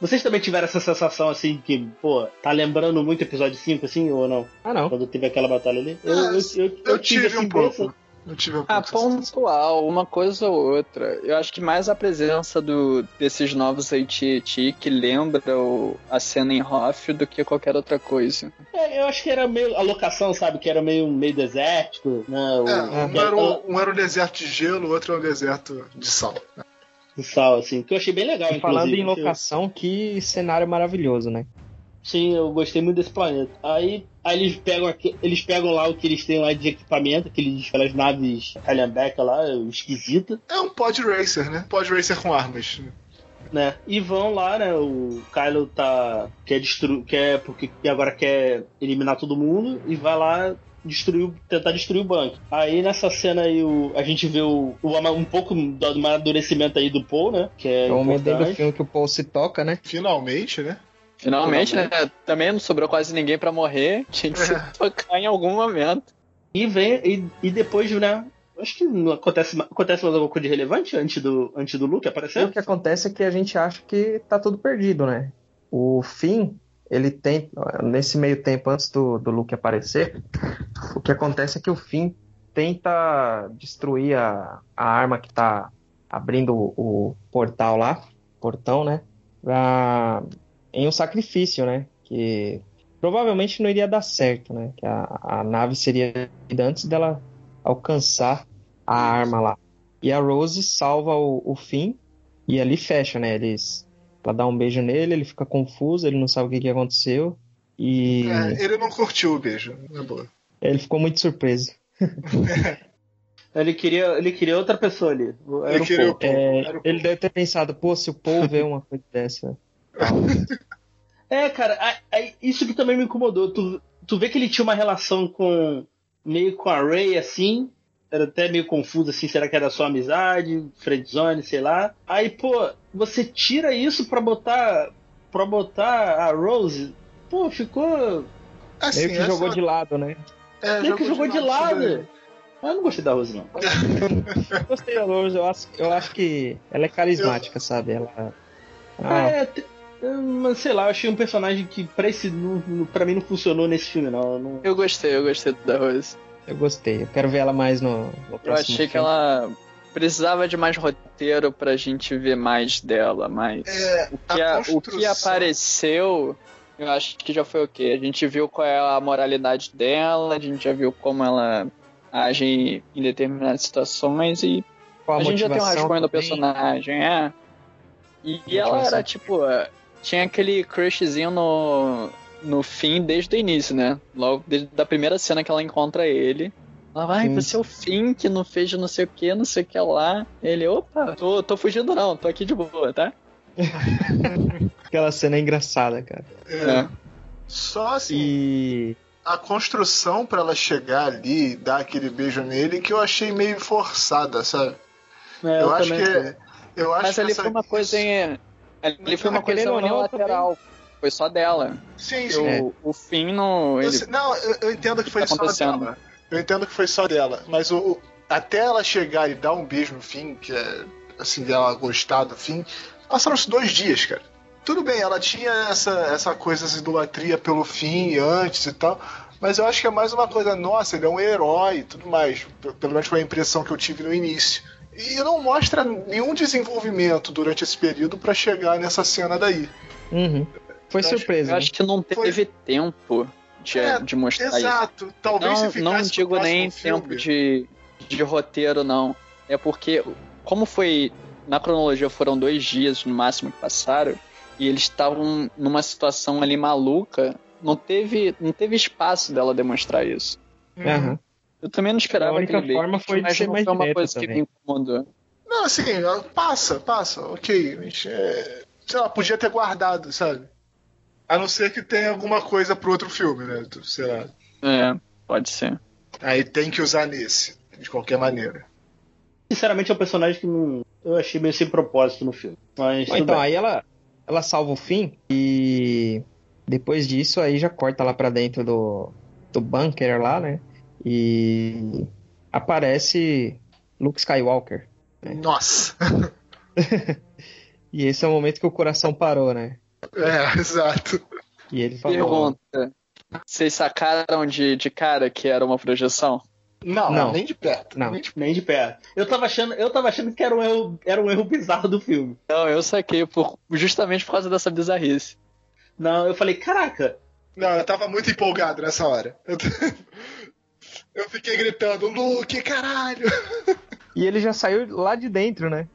Speaker 2: Vocês também tiveram essa sensação assim que, pô, tá lembrando muito episódio 5, assim, ou não?
Speaker 3: Ah, não.
Speaker 2: Quando teve aquela batalha ali? Eu,
Speaker 4: Ah,
Speaker 2: eu, eu,
Speaker 4: Eu tive
Speaker 2: assim,
Speaker 4: um pouco.
Speaker 2: dessa-
Speaker 4: Um
Speaker 5: Ah, pontual, uma coisa ou outra. Eu acho que mais a presença do, desses novos AT&T que lembra o- a cena em Hoff do que qualquer outra coisa.
Speaker 2: É, eu acho que era meio a locação, sabe? Que era meio, meio desértico, né? O,
Speaker 4: É, um,
Speaker 2: que
Speaker 4: era
Speaker 2: era
Speaker 4: um, um era um deserto de gelo, o outro é um deserto de sal.
Speaker 2: o sal, assim, que eu achei bem legal,
Speaker 3: falando em locação, que cenário maravilhoso, né?
Speaker 2: Sim, eu gostei muito desse planeta. Aí, aí eles pegam aqui, eles pegam lá o que eles têm lá de equipamento, aqueles, aquelas naves calhambeca lá, esquisita,
Speaker 4: É um pod racer, né? Pod racer com armas.
Speaker 2: né? E vão lá, né? O Kylo tá quer destruir, quer porque agora quer eliminar todo mundo e vai lá destruir, tentar destruir o banco. Aí nessa cena aí o, a gente vê o, o um pouco do amadurecimento aí do Paul, né? Que é
Speaker 3: É o momento do filme que o Paul se toca, né?
Speaker 4: Finalmente, né?
Speaker 5: Finalmente, né? Também não sobrou quase ninguém pra morrer. [laughs] Tinha que se
Speaker 4: É. [laughs]
Speaker 5: tocar em algum momento.
Speaker 2: E vem e, e depois, né? Acho que não acontece, acontece mais alguma coisa de relevante antes do, antes do Luke
Speaker 3: E
Speaker 2: aparecer?
Speaker 3: o que acontece é que a gente acha que tá tudo perdido, né? O Finn, ele tem, nesse meio tempo antes do, do Luke aparecer, o que acontece é que o Finn tenta destruir a, a arma que tá abrindo o, o portal lá, portão, né? Pra, em um sacrifício, né? Que provavelmente não iria dar certo, né? Que a, a nave seria antes dela alcançar a arma lá. E a Rose salva o, o Finn e ali fecha, né? Eles, ela dá um beijo nele, ele fica confuso, ele não sabe o que, que aconteceu. E
Speaker 4: É, ele não curtiu o beijo, na boa.
Speaker 3: ele ficou muito surpreso. [laughs]
Speaker 2: Ele queria, ele queria outra pessoa ali. Era
Speaker 4: Ele queria
Speaker 2: Paul.
Speaker 4: o Paul.
Speaker 3: É,
Speaker 4: Era o
Speaker 3: ele deve ter pensado, pô, se o Paul vê uma coisa dessa. [laughs]
Speaker 2: É, cara, a- a- isso que também me incomodou. Tu, tu vê que ele tinha uma relação com. meio com a Ray, assim. Era até meio confuso, assim, será que era só amizade, friendzone, sei lá. Aí, pô, você tira isso pra botar. pra botar a Rose. Pô, ficou.
Speaker 4: Assim,
Speaker 3: Meio que
Speaker 4: essa-
Speaker 3: jogou de lado, né?
Speaker 4: é,
Speaker 2: meio que jogou de lado.
Speaker 4: daí.
Speaker 2: Ah, eu não gostei da Rose, não. [laughs]
Speaker 3: Gostei da Rose, eu acho, eu acho que ela é carismática, sabe? Ela. Ah,
Speaker 2: É, te- é, mas sei lá, eu achei um personagem que pra, esse, pra mim não funcionou nesse filme, não. Eu não-
Speaker 5: Eu gostei, eu gostei da Rose.
Speaker 3: eu gostei. Eu quero ver ela mais no, no
Speaker 5: Eu
Speaker 3: próximo
Speaker 5: achei que
Speaker 3: filme.
Speaker 5: ela precisava de mais roteiro pra gente ver mais dela, mas
Speaker 4: É,
Speaker 5: o, que a- o que apareceu, eu acho que já foi o quê? A gente viu qual é a moralidade dela, a gente já viu como ela age em, determinadas situações e
Speaker 3: Qual
Speaker 5: a, gente já tem um rascunho do personagem, é. E, e ela era tipo, tinha aquele crushzinho no, no fim desde o início, né? Logo desde a primeira cena que ela encontra ele. Ela vai,
Speaker 3: Sim.
Speaker 5: você é o Finn que não fez não sei o que, não sei o que lá. Ele, opa, tô, tô fugindo não, tô aqui de boa, tá? [laughs]
Speaker 3: Aquela cena é engraçada, cara.
Speaker 4: É. Só assim,
Speaker 3: E.
Speaker 4: a construção pra ela chegar ali e dar aquele beijo nele que eu achei meio forçada, sabe?
Speaker 2: É,
Speaker 4: eu, acho
Speaker 2: também
Speaker 4: que. Eu acho
Speaker 5: Mas
Speaker 4: que
Speaker 5: ali
Speaker 4: essa-
Speaker 5: foi uma coisa em. Ali foi uma coisa
Speaker 3: não,
Speaker 5: unilateral. Foi só dela.
Speaker 4: Sim, sim.
Speaker 5: O, o Finn não.
Speaker 4: Eu
Speaker 5: Ele,
Speaker 4: não, eu, eu entendo que foi
Speaker 5: Tá
Speaker 4: só
Speaker 5: acontecendo.
Speaker 4: dela. Eu entendo que foi só dela. Mas o, o- até ela chegar e dar um beijo no fim, que é assim, dela gostar do fim, passaram-se dois dias, cara. Tudo bem, ela tinha essa, essa coisa, essa idolatria pelo fim antes e tal. Mas eu acho que é mais uma coisa, nossa, ele é um herói e tudo mais. Pelo menos foi a impressão que eu tive no início. E não mostra nenhum desenvolvimento durante esse período pra chegar nessa cena daí.
Speaker 3: Uhum. Foi
Speaker 4: Eu acho-
Speaker 3: surpresa.
Speaker 5: eu
Speaker 3: né?
Speaker 5: acho que não teve tempo de,
Speaker 4: É,
Speaker 5: de mostrar isso.
Speaker 4: Exato. Talvez se
Speaker 5: Não,
Speaker 4: ficasse
Speaker 5: não digo nem
Speaker 4: filme-
Speaker 5: tempo de, de roteiro, não. É porque, como foi. Na cronologia foram dois dias no máximo que passaram, e eles estavam numa situação ali maluca, não teve, não teve espaço dela demonstrar isso.
Speaker 3: Aham.
Speaker 5: Eu também não esperava
Speaker 3: A única
Speaker 5: aquele
Speaker 3: forma foi de ser mais
Speaker 5: foi uma coisa que
Speaker 3: também.
Speaker 5: me incomodou.
Speaker 4: Não, assim, passa, passa, ok. Mas, é, sei lá, podia ter guardado, sabe? A não ser que tenha alguma coisa pro outro filme, né? Sei lá.
Speaker 5: É, pode ser.
Speaker 4: Aí tem que usar nesse, de qualquer maneira.
Speaker 2: Sinceramente, é um personagem que não, eu achei meio sem propósito no filme. Mas.
Speaker 3: Bom, então,
Speaker 2: bem.
Speaker 3: aí ela, ela salva o fim e depois disso aí já corta lá pra dentro do, do bunker lá, né? E aparece Luke Skywalker.
Speaker 4: Nossa! [laughs]
Speaker 3: E esse é o momento que o coração parou, né?
Speaker 4: É, [laughs] exato.
Speaker 3: E ele falou.
Speaker 5: Pergunta: vocês sacaram de, de cara que era uma projeção?
Speaker 4: Não,
Speaker 3: Não.
Speaker 4: nem de perto.
Speaker 3: Não.
Speaker 4: Nem de...
Speaker 2: Nem de perto. Eu tava achando, eu tava achando que era um erro, era um erro bizarro do filme.
Speaker 5: Não, eu saquei por, justamente por causa dessa bizarrice.
Speaker 2: Não, eu falei, caraca,
Speaker 4: Não, eu tava muito empolgado nessa hora. Eu, [laughs] eu fiquei gritando, Luke, caralho! [laughs]
Speaker 3: E ele já saiu lá de dentro, né?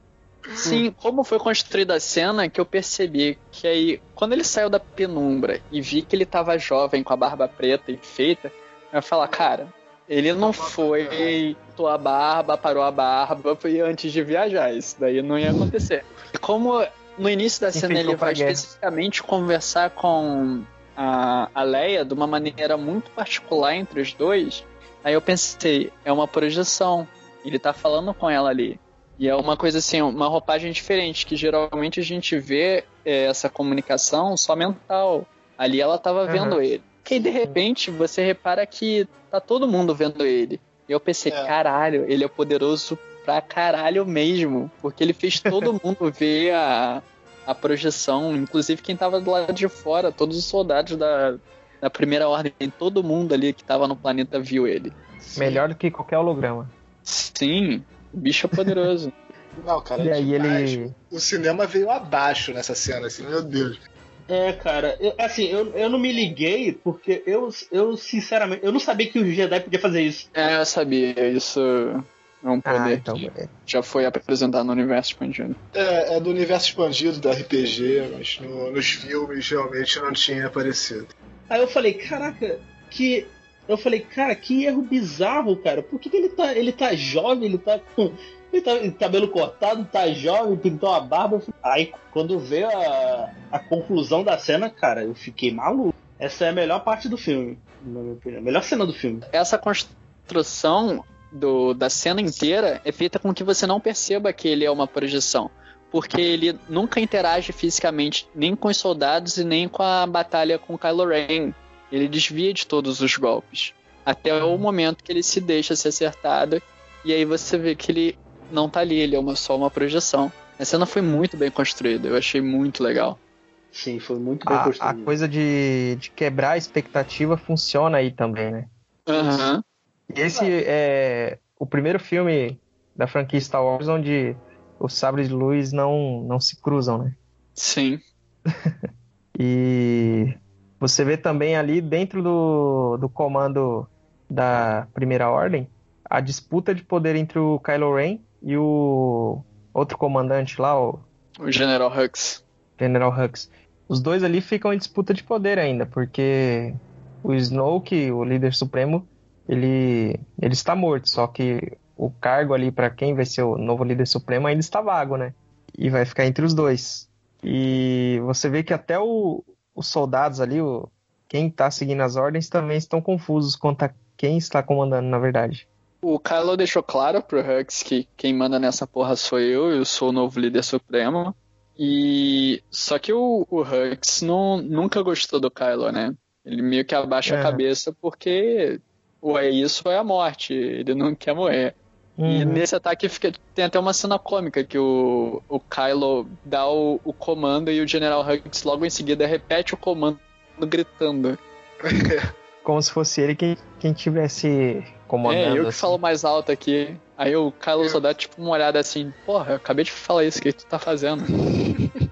Speaker 5: Sim, como foi construída a cena que eu percebi que aí, quando ele saiu da penumbra e vi que ele tava jovem com a barba preta e feita, eu ia falar, cara, ele não foi, tua a barba, parou a barba, foi antes de viajar, isso daí não ia acontecer. E como no início da cena ele vai
Speaker 3: guerra.
Speaker 5: especificamente conversar com a, a Leia de uma maneira muito particular entre os dois, aí eu pensei, é uma projeção, ele tá falando com ela ali. E é uma coisa assim, uma roupagem diferente, que geralmente a gente vê é, essa comunicação só mental. Ali ela tava
Speaker 3: Uhum.
Speaker 5: vendo ele. Que de repente você repara que tá todo mundo vendo ele. E eu pensei,
Speaker 4: É.
Speaker 5: caralho, ele é poderoso pra caralho mesmo. Porque ele fez todo [laughs] mundo ver a, a projeção, inclusive quem tava do lado de fora, todos os soldados da, da primeira ordem, todo mundo ali que tava no planeta viu ele.
Speaker 3: Melhor do que qualquer holograma.
Speaker 5: Sim, o bicho é poderoso. [laughs]
Speaker 4: Não, cara,
Speaker 3: E aí ele.
Speaker 4: o cinema veio abaixo nessa cena, assim, meu Deus.
Speaker 2: É, cara, eu- assim, eu, eu não me liguei porque eu, eu, sinceramente, eu não sabia que o Jedi podia fazer isso.
Speaker 5: É, eu sabia, isso é um
Speaker 3: Ah,
Speaker 5: poder
Speaker 3: então.
Speaker 5: que
Speaker 3: beleza.
Speaker 5: já foi apresentado no universo expandido.
Speaker 4: É, é do universo expandido da RPG, mas no- nos filmes realmente não tinha aparecido.
Speaker 2: Aí eu falei, caraca, que. Eu falei, cara, que erro bizarro, cara. Por que, que ele tá. Ele tá jovem, ele tá com. Ele tá com cabelo cortado, tá jovem, pintou a barba. Aí quando veio a, a conclusão da cena, cara, eu fiquei maluco. Essa é a melhor parte do filme, na minha opinião. A melhor cena do filme.
Speaker 5: Essa construção do, da cena inteira é feita com que você não perceba que ele é uma projeção. Porque ele nunca interage fisicamente nem com os soldados e nem com a batalha com Kylo Ren. Ele desvia de todos os golpes. Até o momento que ele se deixa ser acertado. E aí você vê que ele não tá ali, ele é uma, só uma projeção. A cena foi muito bem construída, eu achei muito legal.
Speaker 2: Sim, foi muito bem
Speaker 3: A, a
Speaker 2: construído.
Speaker 3: coisa de, de quebrar a expectativa funciona aí também, né?
Speaker 5: Aham.
Speaker 3: E esse é o primeiro filme da franquia Star Wars onde os sabres de luz não, não se cruzam, né?
Speaker 5: Sim. [laughs]
Speaker 3: E você vê também ali dentro do, do comando da Primeira Ordem a disputa de poder entre o Kylo Ren e o outro comandante lá, o
Speaker 5: O General Hux.
Speaker 3: General Hux. Os dois ali ficam em disputa de poder ainda, porque o Snoke, o líder supremo, ele, ele está morto, só que o cargo ali para quem vai ser o novo líder supremo ainda está vago, né? E vai ficar entre os dois. E você vê que até o, os soldados ali, o, quem está seguindo as ordens, também estão confusos quanto a quem está comandando, na verdade.
Speaker 5: O Kylo deixou claro pro Hux que quem manda nessa porra sou eu, eu sou o novo líder supremo. E só que o, o Hux não, nunca gostou do Kylo, né? Ele meio que abaixa
Speaker 3: É.
Speaker 5: a cabeça porque ou é isso ou é a morte. Ele não quer morrer. E
Speaker 3: Uhum.
Speaker 5: nesse ataque fica, tem até uma cena cômica que o, o Kylo dá o, o comando e o General Hux logo em seguida repete o comando gritando. [laughs]
Speaker 3: Como se fosse ele quem, quem tivesse comandando.
Speaker 5: é, eu que
Speaker 3: assim.
Speaker 5: falo mais alto aqui. Aí o Kylo só dá tipo uma olhada assim, porra, eu acabei de falar isso, o que tu tá fazendo? [laughs]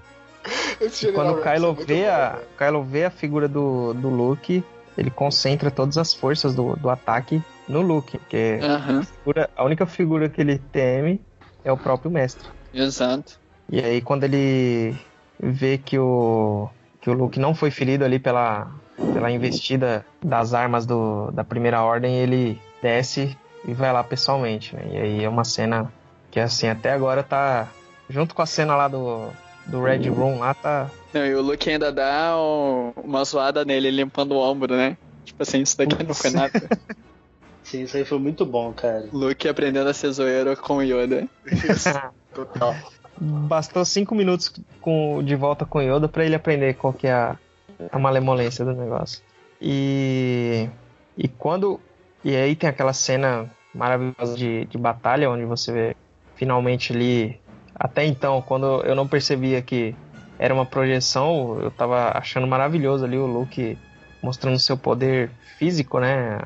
Speaker 3: Quando o
Speaker 4: é
Speaker 3: Kylo
Speaker 4: muito
Speaker 3: vê, a? Kylo vê a figura do, do Luke, ele concentra todas as forças do, do ataque no Luke, porque
Speaker 5: Aham,
Speaker 3: a, figura- a única figura que ele teme é o próprio mestre.
Speaker 5: exato.
Speaker 3: E aí quando ele vê que o, que o Luke não foi ferido ali pela, pela investida das armas do, da primeira ordem, ele desce e vai lá pessoalmente, né? E aí é uma cena que assim, até agora tá junto com a cena lá do, do Red Room lá, tá
Speaker 5: Não, e o Luke ainda dá um- uma zoada nele, limpando o ombro, né? Tipo assim, isso daqui não foi nada. [laughs]
Speaker 2: Sim, isso aí foi muito bom, cara.
Speaker 5: Luke aprendendo a ser zoeiro com o Yoda.
Speaker 4: Isso, [laughs] total.
Speaker 3: Bastou cinco minutos com, de volta com Yoda pra ele aprender qual que é a, a malemolência do negócio. E, e quando. E aí tem aquela cena maravilhosa de, de batalha, onde você vê finalmente ali. Até então, quando eu não percebia que era uma projeção, eu tava achando maravilhoso ali o Luke mostrando seu poder físico, né?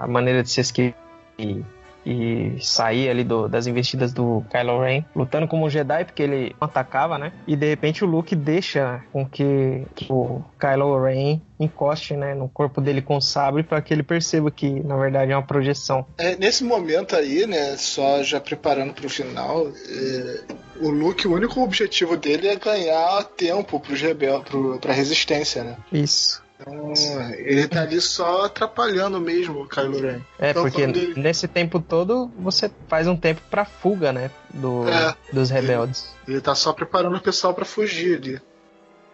Speaker 3: A maneira de se esquivar e, e sair ali do- das investidas do Kylo Ren, lutando como um Jedi, porque ele atacava, né? E de repente o Luke deixa com que, que o Kylo Ren encoste né, no corpo dele com o sabre para que ele perceba que na verdade é uma projeção.
Speaker 4: É, nesse momento aí, né, só já preparando pro final, é, o Luke, o único objetivo dele é ganhar tempo pro, pra resistência, né?
Speaker 3: Isso.
Speaker 4: Então, ele tá ali só atrapalhando mesmo o Kylo Ren.
Speaker 3: É,
Speaker 4: Então,
Speaker 3: porque
Speaker 4: ele-
Speaker 3: nesse tempo todo você faz um tempo pra fuga, né? Do,
Speaker 4: É.
Speaker 3: dos rebeldes.
Speaker 4: Ele tá só preparando o pessoal pra fugir ali.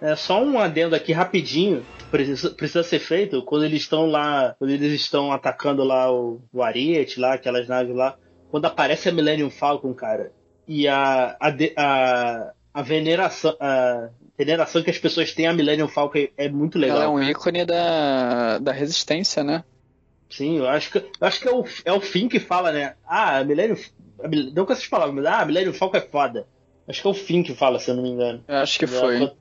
Speaker 2: É só um adendo aqui rapidinho, precisa, precisa ser feito quando eles estão lá, quando eles estão atacando lá o, o Ariete, lá, aquelas naves lá, quando aparece a Millennium Falcon, cara, e a, a, a, a veneração, a veneração que as pessoas têm a Millennium Falcon é, muito legal.
Speaker 5: Ela é um ícone da, da resistência, né?
Speaker 2: Sim, eu acho que, eu acho que é, o, é o fim que fala, né? Ah, a Millennium. a Não com essas palavras, mas ah, a Millennium Falcon é foda. Acho que é o fim que fala, se eu não me engano.
Speaker 5: Eu acho que foi.
Speaker 2: ela-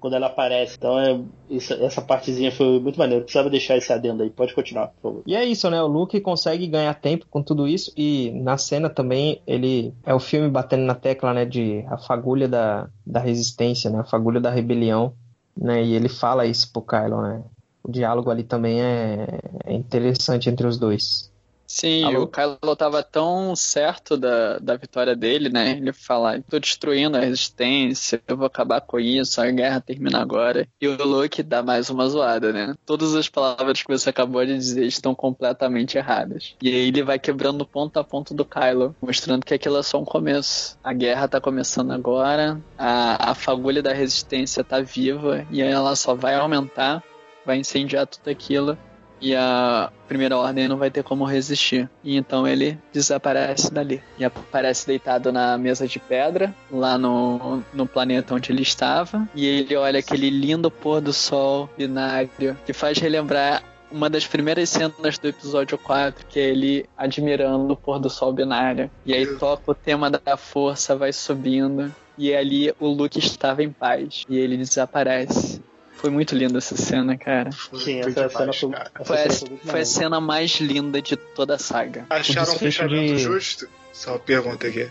Speaker 2: Quando ela aparece. Então é, isso- essa partezinha foi muito maneiro. Precisava deixar esse adendo aí. Pode continuar, por favor.
Speaker 3: E é isso, né? O Luke consegue ganhar tempo com tudo isso e na cena também ele é o filme batendo na tecla, né, de a fagulha da, da resistência, né, a fagulha da rebelião, né? E ele fala isso pro Kylo, né? O diálogo ali também é, é interessante entre os dois.
Speaker 5: Sim,
Speaker 3: Alô?
Speaker 5: o Kylo tava tão certo da, da vitória dele, né? Ele fala, tô destruindo a resistência, eu vou acabar com isso, a guerra termina agora. E o Luke dá mais uma zoada, né? Todas as palavras que você acabou de dizer estão completamente erradas. E aí ele vai quebrando ponto a ponto do Kylo, mostrando que aquilo é só um começo. A guerra tá começando agora, a, a fagulha da resistência tá viva e ela só vai aumentar, vai incendiar tudo aquilo e a primeira ordem não vai ter como resistir. E então ele desaparece dali. E aparece deitado na mesa de pedra, lá no, no planeta onde ele estava. E ele olha aquele lindo pôr do sol binário que faz relembrar uma das primeiras cenas do episódio 4, que é ele admirando o pôr do sol binário. E aí toca o tema da força, vai subindo. E ali o Luke estava em paz. E ele desaparece. Foi muito linda essa cena, cara.
Speaker 2: Sim,
Speaker 4: Foi
Speaker 2: essa
Speaker 4: demais,
Speaker 2: cena foi,
Speaker 4: cara.
Speaker 2: essa
Speaker 5: Foi a,
Speaker 2: cena foi muito
Speaker 5: foi a
Speaker 2: maneira.
Speaker 5: cena mais linda de toda a saga.
Speaker 4: Acharam um
Speaker 3: desfecho
Speaker 4: fechamento
Speaker 3: de-
Speaker 4: justo? Só uma pergunta aqui.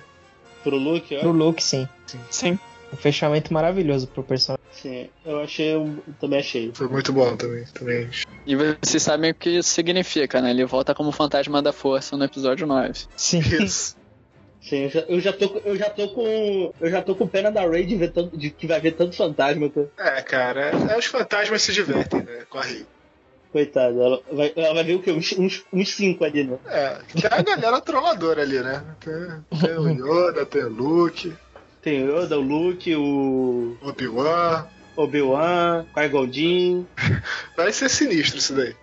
Speaker 2: Pro Luke,
Speaker 3: Pro
Speaker 2: ó.
Speaker 3: Luke, sim.
Speaker 5: Sim.
Speaker 3: Um fechamento maravilhoso pro personagem.
Speaker 2: Sim, eu achei. um- Também achei.
Speaker 4: Foi muito bom também. também.
Speaker 5: E vocês sabem o que isso significa, né? Ele volta como fantasma da força no episódio 9.
Speaker 3: Sim.
Speaker 4: Isso.
Speaker 2: Sim, eu já, eu já tô, com- eu já tô com. Eu já tô com pena da Ray de, ver tanto, de que vai ver tanto fantasma. Tô...
Speaker 4: É, cara, é, os fantasmas se divertem, né? Com a.
Speaker 2: Coitada, ela vai, ela vai ver o quê? Uns, uns, uns cinco ali, né?
Speaker 4: É, que é a galera trolladora ali, né? Tem, tem o Yoda, tem o Luke,
Speaker 2: Tem o Yoda, o Luke, o
Speaker 4: Obi-Wan.
Speaker 2: Obi-Wan, Qui-Gon.
Speaker 4: Vai [laughs] ser sinistro isso daí.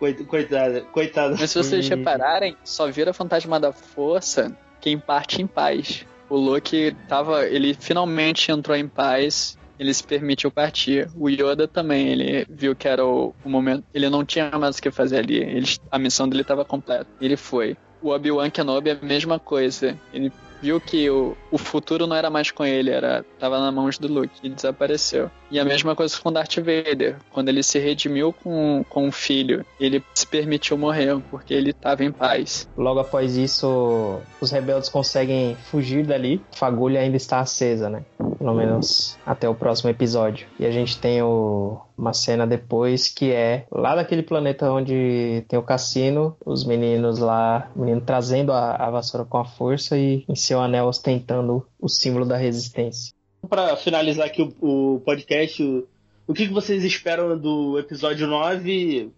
Speaker 2: Coit- Coitada, coitada.
Speaker 5: Mas se vocês
Speaker 3: E-
Speaker 5: repararem, só vira Fantasma da Força quem parte em paz. O Luke tava. Ele finalmente entrou em paz. Ele se permitiu partir. O Yoda também, ele viu que era o, o momento. Ele não tinha mais o que fazer ali. Ele, a missão dele estava completa. Ele foi. O Obi-Wan Kenobi é a mesma coisa. Ele viu que o, o futuro não era mais com ele, era tava na mãos do Luke e desapareceu. E a mesma coisa com Darth Vader. Quando ele se redimiu com, com o filho, ele se permitiu morrer porque ele estava em paz.
Speaker 3: Logo após isso, os rebeldes conseguem fugir dali. A fagulha ainda está acesa, né? Pelo menos até o próximo episódio. E a gente tem o- uma cena depois que é lá daquele planeta onde tem o cassino, os meninos lá, o menino trazendo a, a vassoura com a força e em seu anel ostentando o símbolo da resistência.
Speaker 2: Pra finalizar aqui o, o podcast, o, o que, que vocês esperam do episódio 9 e de-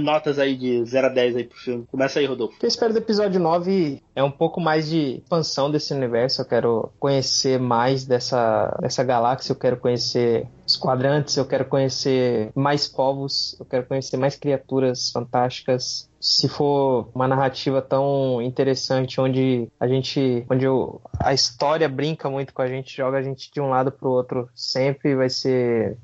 Speaker 2: notas aí de 0 a 10 aí pro filme? Começa aí, Rodolfo.
Speaker 3: Eu espero do episódio 9 é um pouco mais de expansão desse universo. Eu quero conhecer mais dessa, dessa galáxia, eu quero conhecer os quadrantes, eu quero conhecer mais povos, eu quero conhecer mais criaturas fantásticas. Se for uma narrativa tão interessante onde a gente, onde o- a história brinca muito com a gente, joga a gente de um lado pro outro, sempre vai ser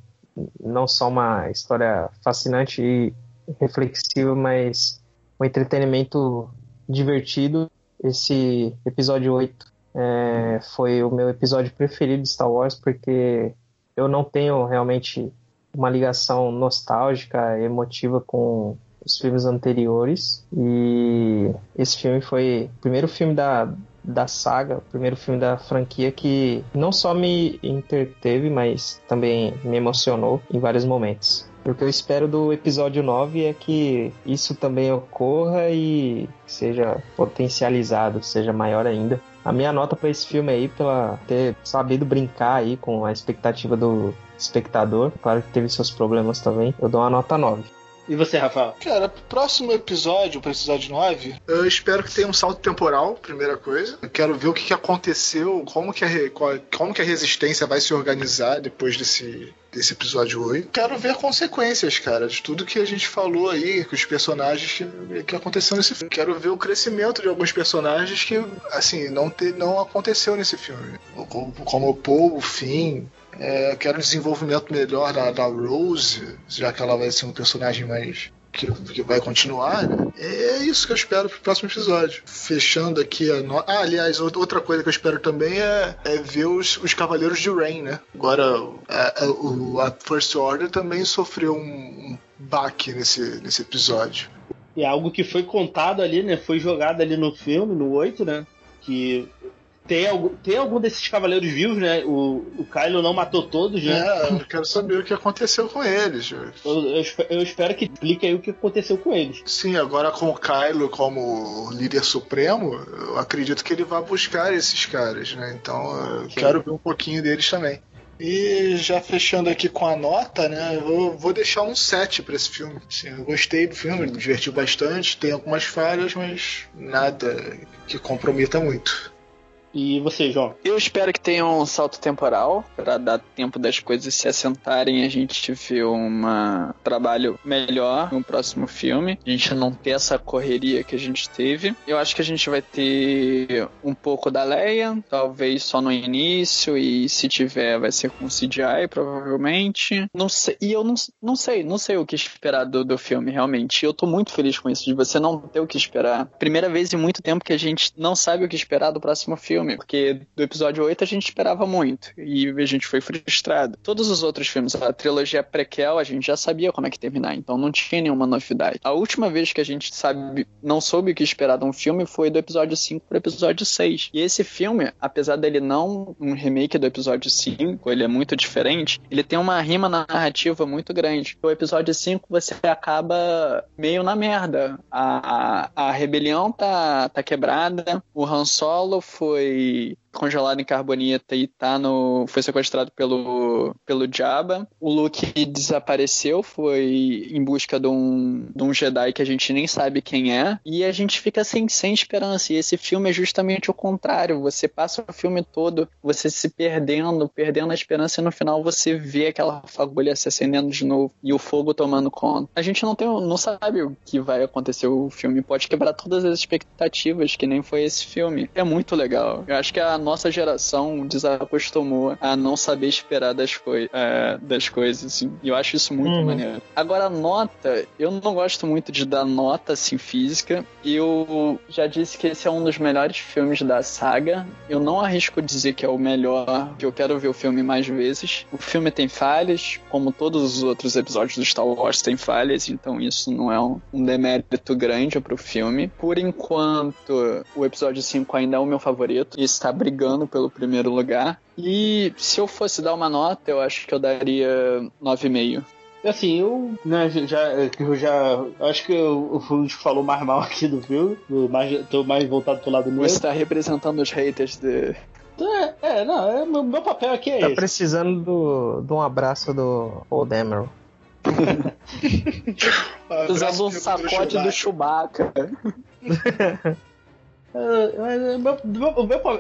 Speaker 3: não só uma história fascinante e reflexiva, mas um entretenimento divertido. Esse episódio 8 é, foi o meu episódio preferido de Star Wars porque eu não tenho realmente uma ligação nostálgica, emotiva com os filmes anteriores e esse filme foi o primeiro filme da, da saga, o primeiro filme da franquia que não só me entreteve, mas também me emocionou em vários momentos. O que eu espero do episódio 9 é que isso também ocorra e seja potencializado, seja maior ainda. A minha nota para esse filme aí, pela ter sabido brincar aí com a expectativa do espectador, claro que teve seus problemas também, eu dou uma nota 9.
Speaker 2: E você, Rafael?
Speaker 4: Cara, próximo episódio, pro episódio 9, eu espero que tenha um salto temporal, primeira coisa. Eu quero ver o que, que aconteceu, como que, a, como que a resistência vai se organizar depois desse, desse episódio 8. Quero ver consequências, cara, de tudo que a gente falou aí, com os personagens que, que aconteceu nesse filme. Quero ver o crescimento de alguns personagens que, assim, não, te, não aconteceu nesse filme. Como, como o Paul, o Finn, é, quero um desenvolvimento melhor da, da Rose, já que ela vai ser um personagem mais. Que, que vai continuar, né? É isso que eu espero pro próximo episódio. Fechando aqui a no... Ah, aliás, outra coisa que eu espero também é, é ver os, os Cavaleiros de Rain, né? Agora, a, a, a First Order também sofreu um, um baque nesse, nesse episódio.
Speaker 2: E é algo que foi contado ali, né? Foi jogado ali no filme, no 8, né? Que tem, algum- tem algum desses cavaleiros vivos, né? O, o Kylo não matou todos, né?
Speaker 4: É, eu quero saber o que aconteceu com eles.
Speaker 2: Eu, eu eu espero que explique aí o que aconteceu com eles.
Speaker 4: Sim, agora com o Kylo como líder supremo, eu acredito que ele vai buscar esses caras, né? Então eu
Speaker 2: Sim.
Speaker 4: quero ver um pouquinho deles também. E já fechando aqui com a nota, né? Eu vou, deixar um 7 pra esse filme. Assim, eu gostei do filme, me divertiu bastante, tem algumas falhas, mas nada que comprometa muito.
Speaker 2: E você, João?
Speaker 5: Eu espero que tenha um salto temporal para dar tempo das coisas se assentarem a gente ver um trabalho melhor no próximo filme. A gente não ter essa correria que a gente teve. Eu acho que a gente vai ter um pouco da Leia, talvez só no início e se tiver vai ser com CGI provavelmente. Não sei, e eu não, não sei, não sei o que esperar do, do filme realmente. Eu tô muito feliz com isso de você não ter o que esperar. Primeira vez em muito tempo que a gente não sabe o que esperar do próximo filme filme, porque do episódio 8 a gente esperava muito e a gente foi frustrado. Todos os outros filmes, a trilogia prequel, a gente já sabia como é que terminar, então não tinha nenhuma novidade. A última vez que a gente sabe, não soube o que esperar de um filme foi do episódio 5 pro episódio 6. E esse filme, apesar dele não um remake do episódio 5, ele é muito diferente, ele tem uma rima narrativa muito grande. O episódio 5 você acaba meio na merda. A, a, a rebelião tá, tá quebrada, o Han Solo foi e congelado em carbonita e tá no. foi sequestrado pelo, pelo Jabba. O Luke desapareceu, foi em busca de um, de um Jedi que a gente nem sabe quem é. E a gente fica sem, sem esperança. E esse filme é justamente o contrário. Você passa o filme todo, você se perdendo, perdendo a esperança, e no final você vê aquela fagulha se acendendo de novo e o fogo tomando conta. A gente não tem, não sabe o que vai acontecer. O filme pode quebrar todas as expectativas, que nem foi esse filme. É muito legal. Eu acho que a nossa geração desacostumou a não saber esperar das, coi é, das coisas, assim. E eu acho isso muito
Speaker 3: Uhum.
Speaker 5: maneiro. Agora, nota, eu não gosto muito de dar nota, assim, física. Eu já disse que esse é um dos melhores filmes da saga. Eu não arrisco dizer que é o melhor, que eu quero ver o filme mais vezes. O filme tem falhas, como todos os outros episódios do Star Wars têm falhas, então isso não é um, um demérito grande pro filme. Por enquanto, o episódio 5 ainda é o meu favorito e está brigando pelo primeiro lugar. E se eu fosse dar uma nota, eu acho que eu daria 9,5.
Speaker 2: Assim, eu, né, já, eu já. Acho que eu, dos que falou mais mal aqui do filme. do mais, tô mais voltado pro lado
Speaker 5: Você
Speaker 2: negro.
Speaker 5: está representando os haters de.
Speaker 2: Então, é, é, não, é, meu, meu papel aqui é
Speaker 3: Tá
Speaker 2: esse.
Speaker 3: precisando do, de um abraço do Old Emerald. [laughs]
Speaker 5: Usando um sacote do Chewbacca.
Speaker 2: Meu- meu- meu-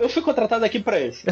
Speaker 2: eu fui contratado aqui pra isso.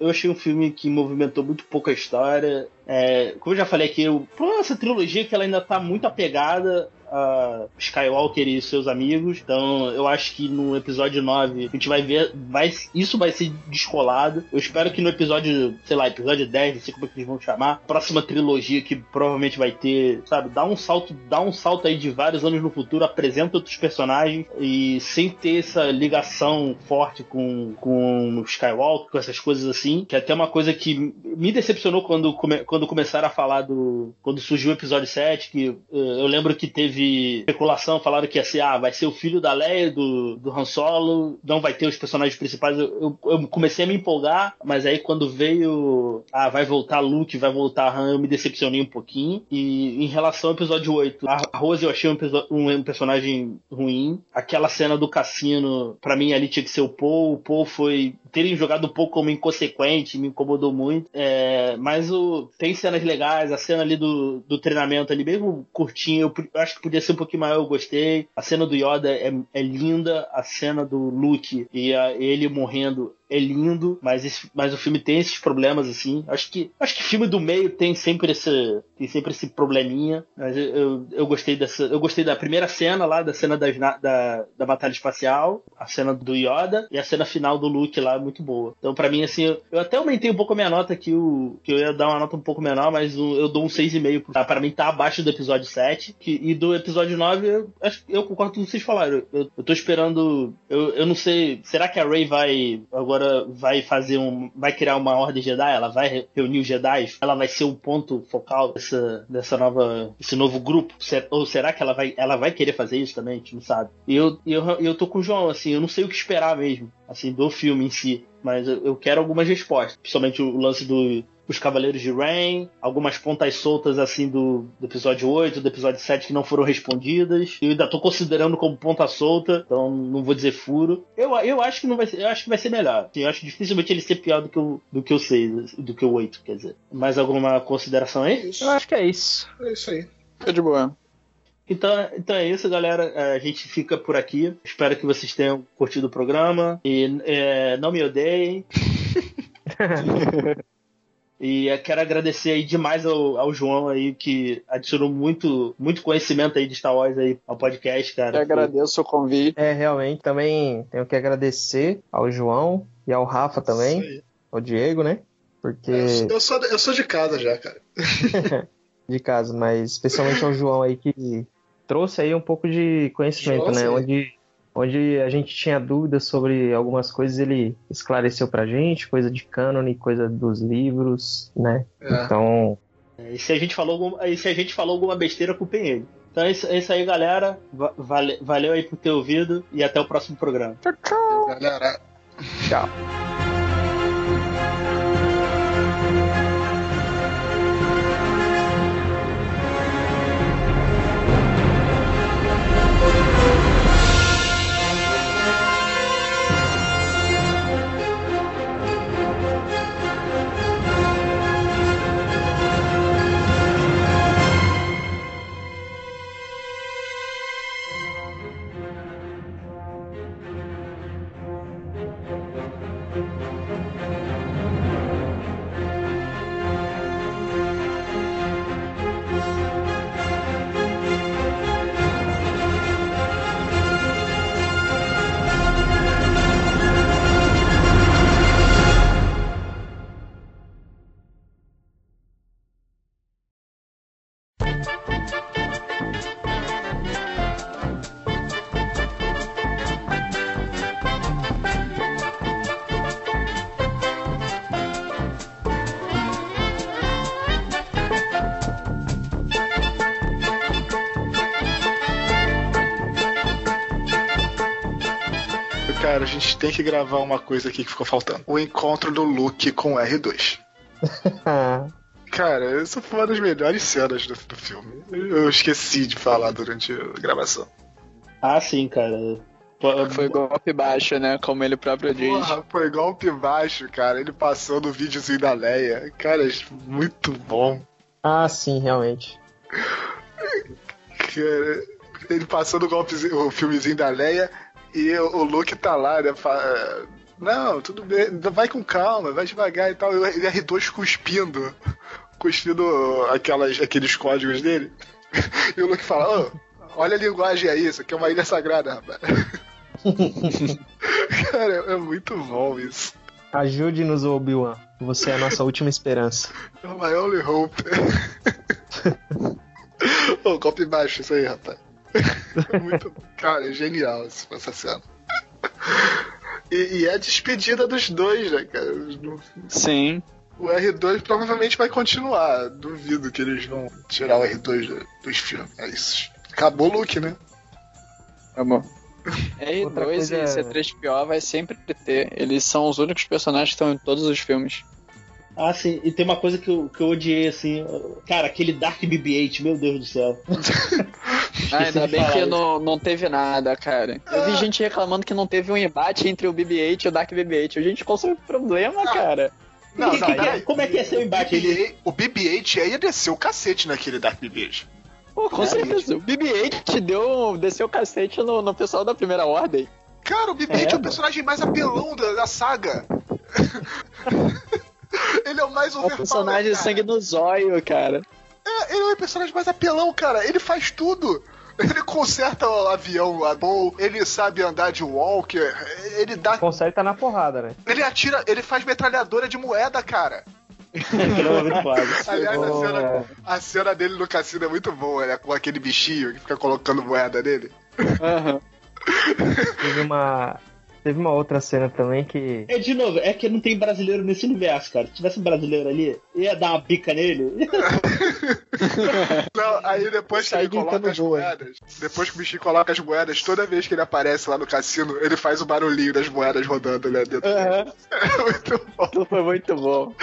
Speaker 2: Eu achei um filme que movimentou muito pouco a história. É, como eu já falei aqui, eu, essa trilogia que ela ainda tá muito apegada a Skywalker e seus amigos. Então eu acho que no episódio 9 a gente vai ver. Vai, isso vai ser descolado. Eu espero que no episódio, sei lá, episódio 10, não sei como é que eles vão chamar, próxima trilogia que provavelmente vai ter, sabe, dá um salto, dá um salto aí de vários anos no futuro, apresenta outros personagens e sem ter essa ligação forte com, com Skywalker, com essas coisas assim, que é até uma coisa que me decepcionou quando, quando começaram a falar do. Quando surgiu o episódio 7, que eh, eu lembro que teve especulação, falaram que ia ser, ah, vai ser o filho da Leia, do, do Han Solo, não vai ter os personagens principais. Eu, eu, eu comecei a me empolgar, mas aí quando veio, ah, vai voltar Luke, vai voltar Han, eu me decepcionei um pouquinho. E em relação ao episódio 8, a Rose eu achei um, um, um personagem ruim. Aquela cena do cassino, pra mim ali tinha que ser o Paul. O Paul foi. Terem jogado o Paul como inconsequente, me incomodou muito. É, mas o, tem cenas legais, a cena ali do, do treinamento ali, mesmo curtinho, eu, eu acho que podia ser um pouquinho maior, eu gostei. A cena do Yoda é, é linda, a cena do Luke e a- ele morrendo é lindo, mas, esse- mas o filme tem esses problemas assim. Acho que acho que filme do meio tem sempre esse tem sempre esse probleminha. Mas eu, eu, eu gostei dessa, eu gostei da primeira cena lá, da cena das da, da batalha espacial, a cena do Yoda e a cena final do Luke lá muito boa. Então pra mim assim, eu, eu até aumentei um pouco a minha nota que o que eu ia dar uma nota um pouco menor, mas o- eu dou um 6,5 tá? Para mim tá abaixo do episódio 7 que, e do episódio 9 eu, eu concordo com o que vocês falaram. Eu, eu tô esperando, eu, eu não sei, será que a Rey vai agora vai fazer um, vai criar uma ordem Jedi? Ela vai re- reunir os Jedi? Ela vai ser o ponto focal dessa, dessa nova, esse novo grupo? Ou será que ela vai, ela vai querer fazer isso também? A gente não sabe. E eu, eu, eu tô com o João, assim, eu não sei o que esperar mesmo, assim, do filme em si. Mas eu quero algumas respostas. Principalmente o lance do, os Cavaleiros de Rain, algumas pontas soltas assim do, do episódio 8, do episódio 7 que não foram respondidas. Eu ainda tô considerando como ponta solta, então não vou dizer furo. Eu, eu acho que não vai ser, eu acho que vai ser melhor. Eu acho dificilmente ele ser pior do que o do que o 6, do que o 8, quer dizer. Mais alguma consideração aí?
Speaker 4: Isso,
Speaker 3: Eu acho que é isso.
Speaker 4: é isso aí.
Speaker 5: Fica de boa.
Speaker 2: Então, então é isso, galera. É, A gente fica por aqui. Espero que vocês tenham curtido o programa. E é, não me odeiem. [laughs] E eu quero agradecer aí demais ao, ao João aí, que adicionou muito, muito conhecimento aí de Star Wars aí ao podcast, cara.
Speaker 5: Eu agradeço o convite.
Speaker 3: É, realmente, também tenho que agradecer ao João e ao Rafa também, ao Diego, né? Porque
Speaker 4: Eu sou- Eu sou, eu sou de casa já, cara. [laughs] [laughs]
Speaker 3: de casa, mas especialmente ao João aí que trouxe aí um pouco de conhecimento,
Speaker 4: João,
Speaker 3: né?
Speaker 4: sim.
Speaker 3: Onde, onde a gente tinha dúvidas sobre algumas coisas, ele esclareceu pra gente, coisa de cânone, coisa dos livros, né?
Speaker 4: É.
Speaker 3: Então,
Speaker 2: E se a gente falou alguma, e se a gente falou alguma besteira, culpem ele. Então é isso, é isso aí, galera. Va- vale- valeu aí por ter ouvido e até o próximo programa.
Speaker 5: Tchau, tchau.
Speaker 4: Galera,
Speaker 3: tchau.
Speaker 4: Tem que gravar uma coisa aqui que ficou faltando. O encontro do Luke com o R2. [laughs] Cara, essa foi uma das melhores cenas do, do filme. Eu esqueci de falar durante a gravação.
Speaker 2: Ah, sim, cara. Pô,
Speaker 5: Foi golpe baixo, né? Como ele próprio diz.
Speaker 4: Porra, foi golpe baixo, cara. Ele passou no videozinho da Leia. Cara, muito bom.
Speaker 3: ah, sim, realmente.
Speaker 4: Cara, ele passou no golpezinho, o filmezinho da Leia e o, Luke tá lá, né? fa- Não, tudo bem, vai com calma, vai devagar e tal. E o R2 cuspindo. [laughs] Cuspindo aquelas, aqueles códigos dele. [laughs] E o Luke fala, ô, olha a linguagem aí, isso aqui é uma ilha sagrada, rapaz. [laughs] Cara, é muito bom isso.
Speaker 3: Ajude-nos, Obi-Wan. Você é a nossa última esperança.
Speaker 4: É o my only hope. Ô, golpe baixo isso aí, rapaz. [laughs] Muito. Cara, é genial esse- essa cena. E, e é a despedida dos dois, né, cara?
Speaker 5: Sim.
Speaker 4: O R2 provavelmente vai continuar. Duvido que eles vão tirar o R2 do- dos filmes. É isso. Acabou o look, né?
Speaker 5: Amor.
Speaker 3: Outra
Speaker 5: R2
Speaker 3: coisa-
Speaker 5: e C3PO vai sempre ter. Eles são os únicos personagens que estão em todos os filmes.
Speaker 2: Ah, sim. E tem uma coisa que eu, que eu odiei, assim. Cara, aquele Dark BB-8, meu Deus do céu. [laughs]
Speaker 5: Ah, ainda bem que não, não teve nada, cara. Eu vi gente reclamando que não teve um embate entre o BB-8 e o Dark BB-8. Gente, qual o problema,
Speaker 4: Ah.
Speaker 5: cara?
Speaker 4: Não,
Speaker 2: Que-
Speaker 4: não,
Speaker 2: que- que-
Speaker 4: peraí.
Speaker 2: como é que ia ser o embate? Ele,
Speaker 4: O BB-8 ia descer o cacete naquele Dark BB-8.
Speaker 5: Pô, com
Speaker 2: É,
Speaker 5: certeza. O BB-8 deu, desceu o cacete no, no pessoal da primeira ordem.
Speaker 4: Cara, o BB-8 é,
Speaker 2: É,
Speaker 4: o personagem mais apelão da, da saga. [laughs] ele é o mais
Speaker 5: É o
Speaker 4: overpower,
Speaker 5: personagem
Speaker 4: cara.
Speaker 5: sangue no zóio, cara.
Speaker 4: É, ele é o personagem mais apelão, cara. Ele faz tudo. Ele conserta o avião lá bom, ele sabe andar de walker, ele dá.
Speaker 3: Conserta na porrada, né?
Speaker 4: Ele atira, ele faz metralhadora de moeda, cara.
Speaker 2: Aquilo é muito foda.
Speaker 4: Aliás, a cena, a cena dele no cassino é muito boa, né? Com aquele bichinho que fica colocando moeda nele.
Speaker 5: Aham.
Speaker 3: Teve uma. Teve uma outra cena também que.
Speaker 2: É, de novo, é que não tem brasileiro nesse universo, cara. Se tivesse um brasileiro ali, ia dar uma bica nele. [laughs]
Speaker 4: Não, aí depois que ele coloca as
Speaker 3: boa.
Speaker 4: moedas, depois que o bichinho coloca as moedas, toda vez que ele aparece lá no cassino, ele faz o barulhinho das moedas rodando, né? Dentro.
Speaker 5: Aham. [laughs]
Speaker 4: É muito bom.
Speaker 5: Aquilo foi muito bom.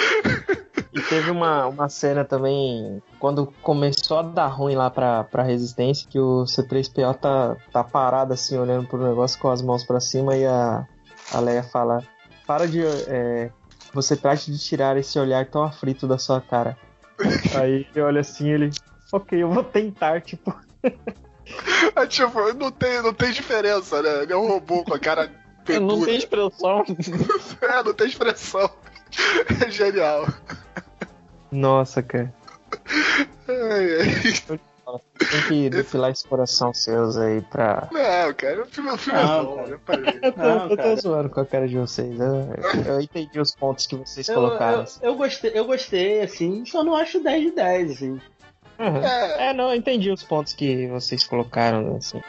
Speaker 3: E teve uma, uma cena também, quando começou a dar ruim lá pra, pra resistência, que o C3PO tá, tá parado assim, olhando pro negócio com as mãos pra cima e a, a Leia fala: Para de. é, você trate de tirar esse olhar tão aflito da sua cara. [laughs] Aí ele olha assim, ele. Ok, eu vou tentar, tipo. [laughs]
Speaker 4: É, tipo, não tem, não tem diferença, né? Ele é um robô com a cara [laughs] pedura.
Speaker 5: Não tem expressão.
Speaker 4: É, não tem expressão. É genial.
Speaker 3: Nossa, cara.
Speaker 4: Ai, ai.
Speaker 3: Tem que defilar esse coração seus aí pra.
Speaker 4: Não, cara, o filme, o filme
Speaker 2: Não,
Speaker 4: é bom. [laughs]
Speaker 3: Eu tô,
Speaker 2: Não,
Speaker 3: eu tô zoando com a cara de vocês. Eu, eu entendi os pontos que vocês
Speaker 2: Eu,
Speaker 3: colocaram.
Speaker 2: eu, eu gostei, eu gostei, assim, só não acho 10 de 10, assim.
Speaker 3: Uhum.
Speaker 4: É,
Speaker 3: É, não, eu entendi os pontos que vocês colocaram, assim.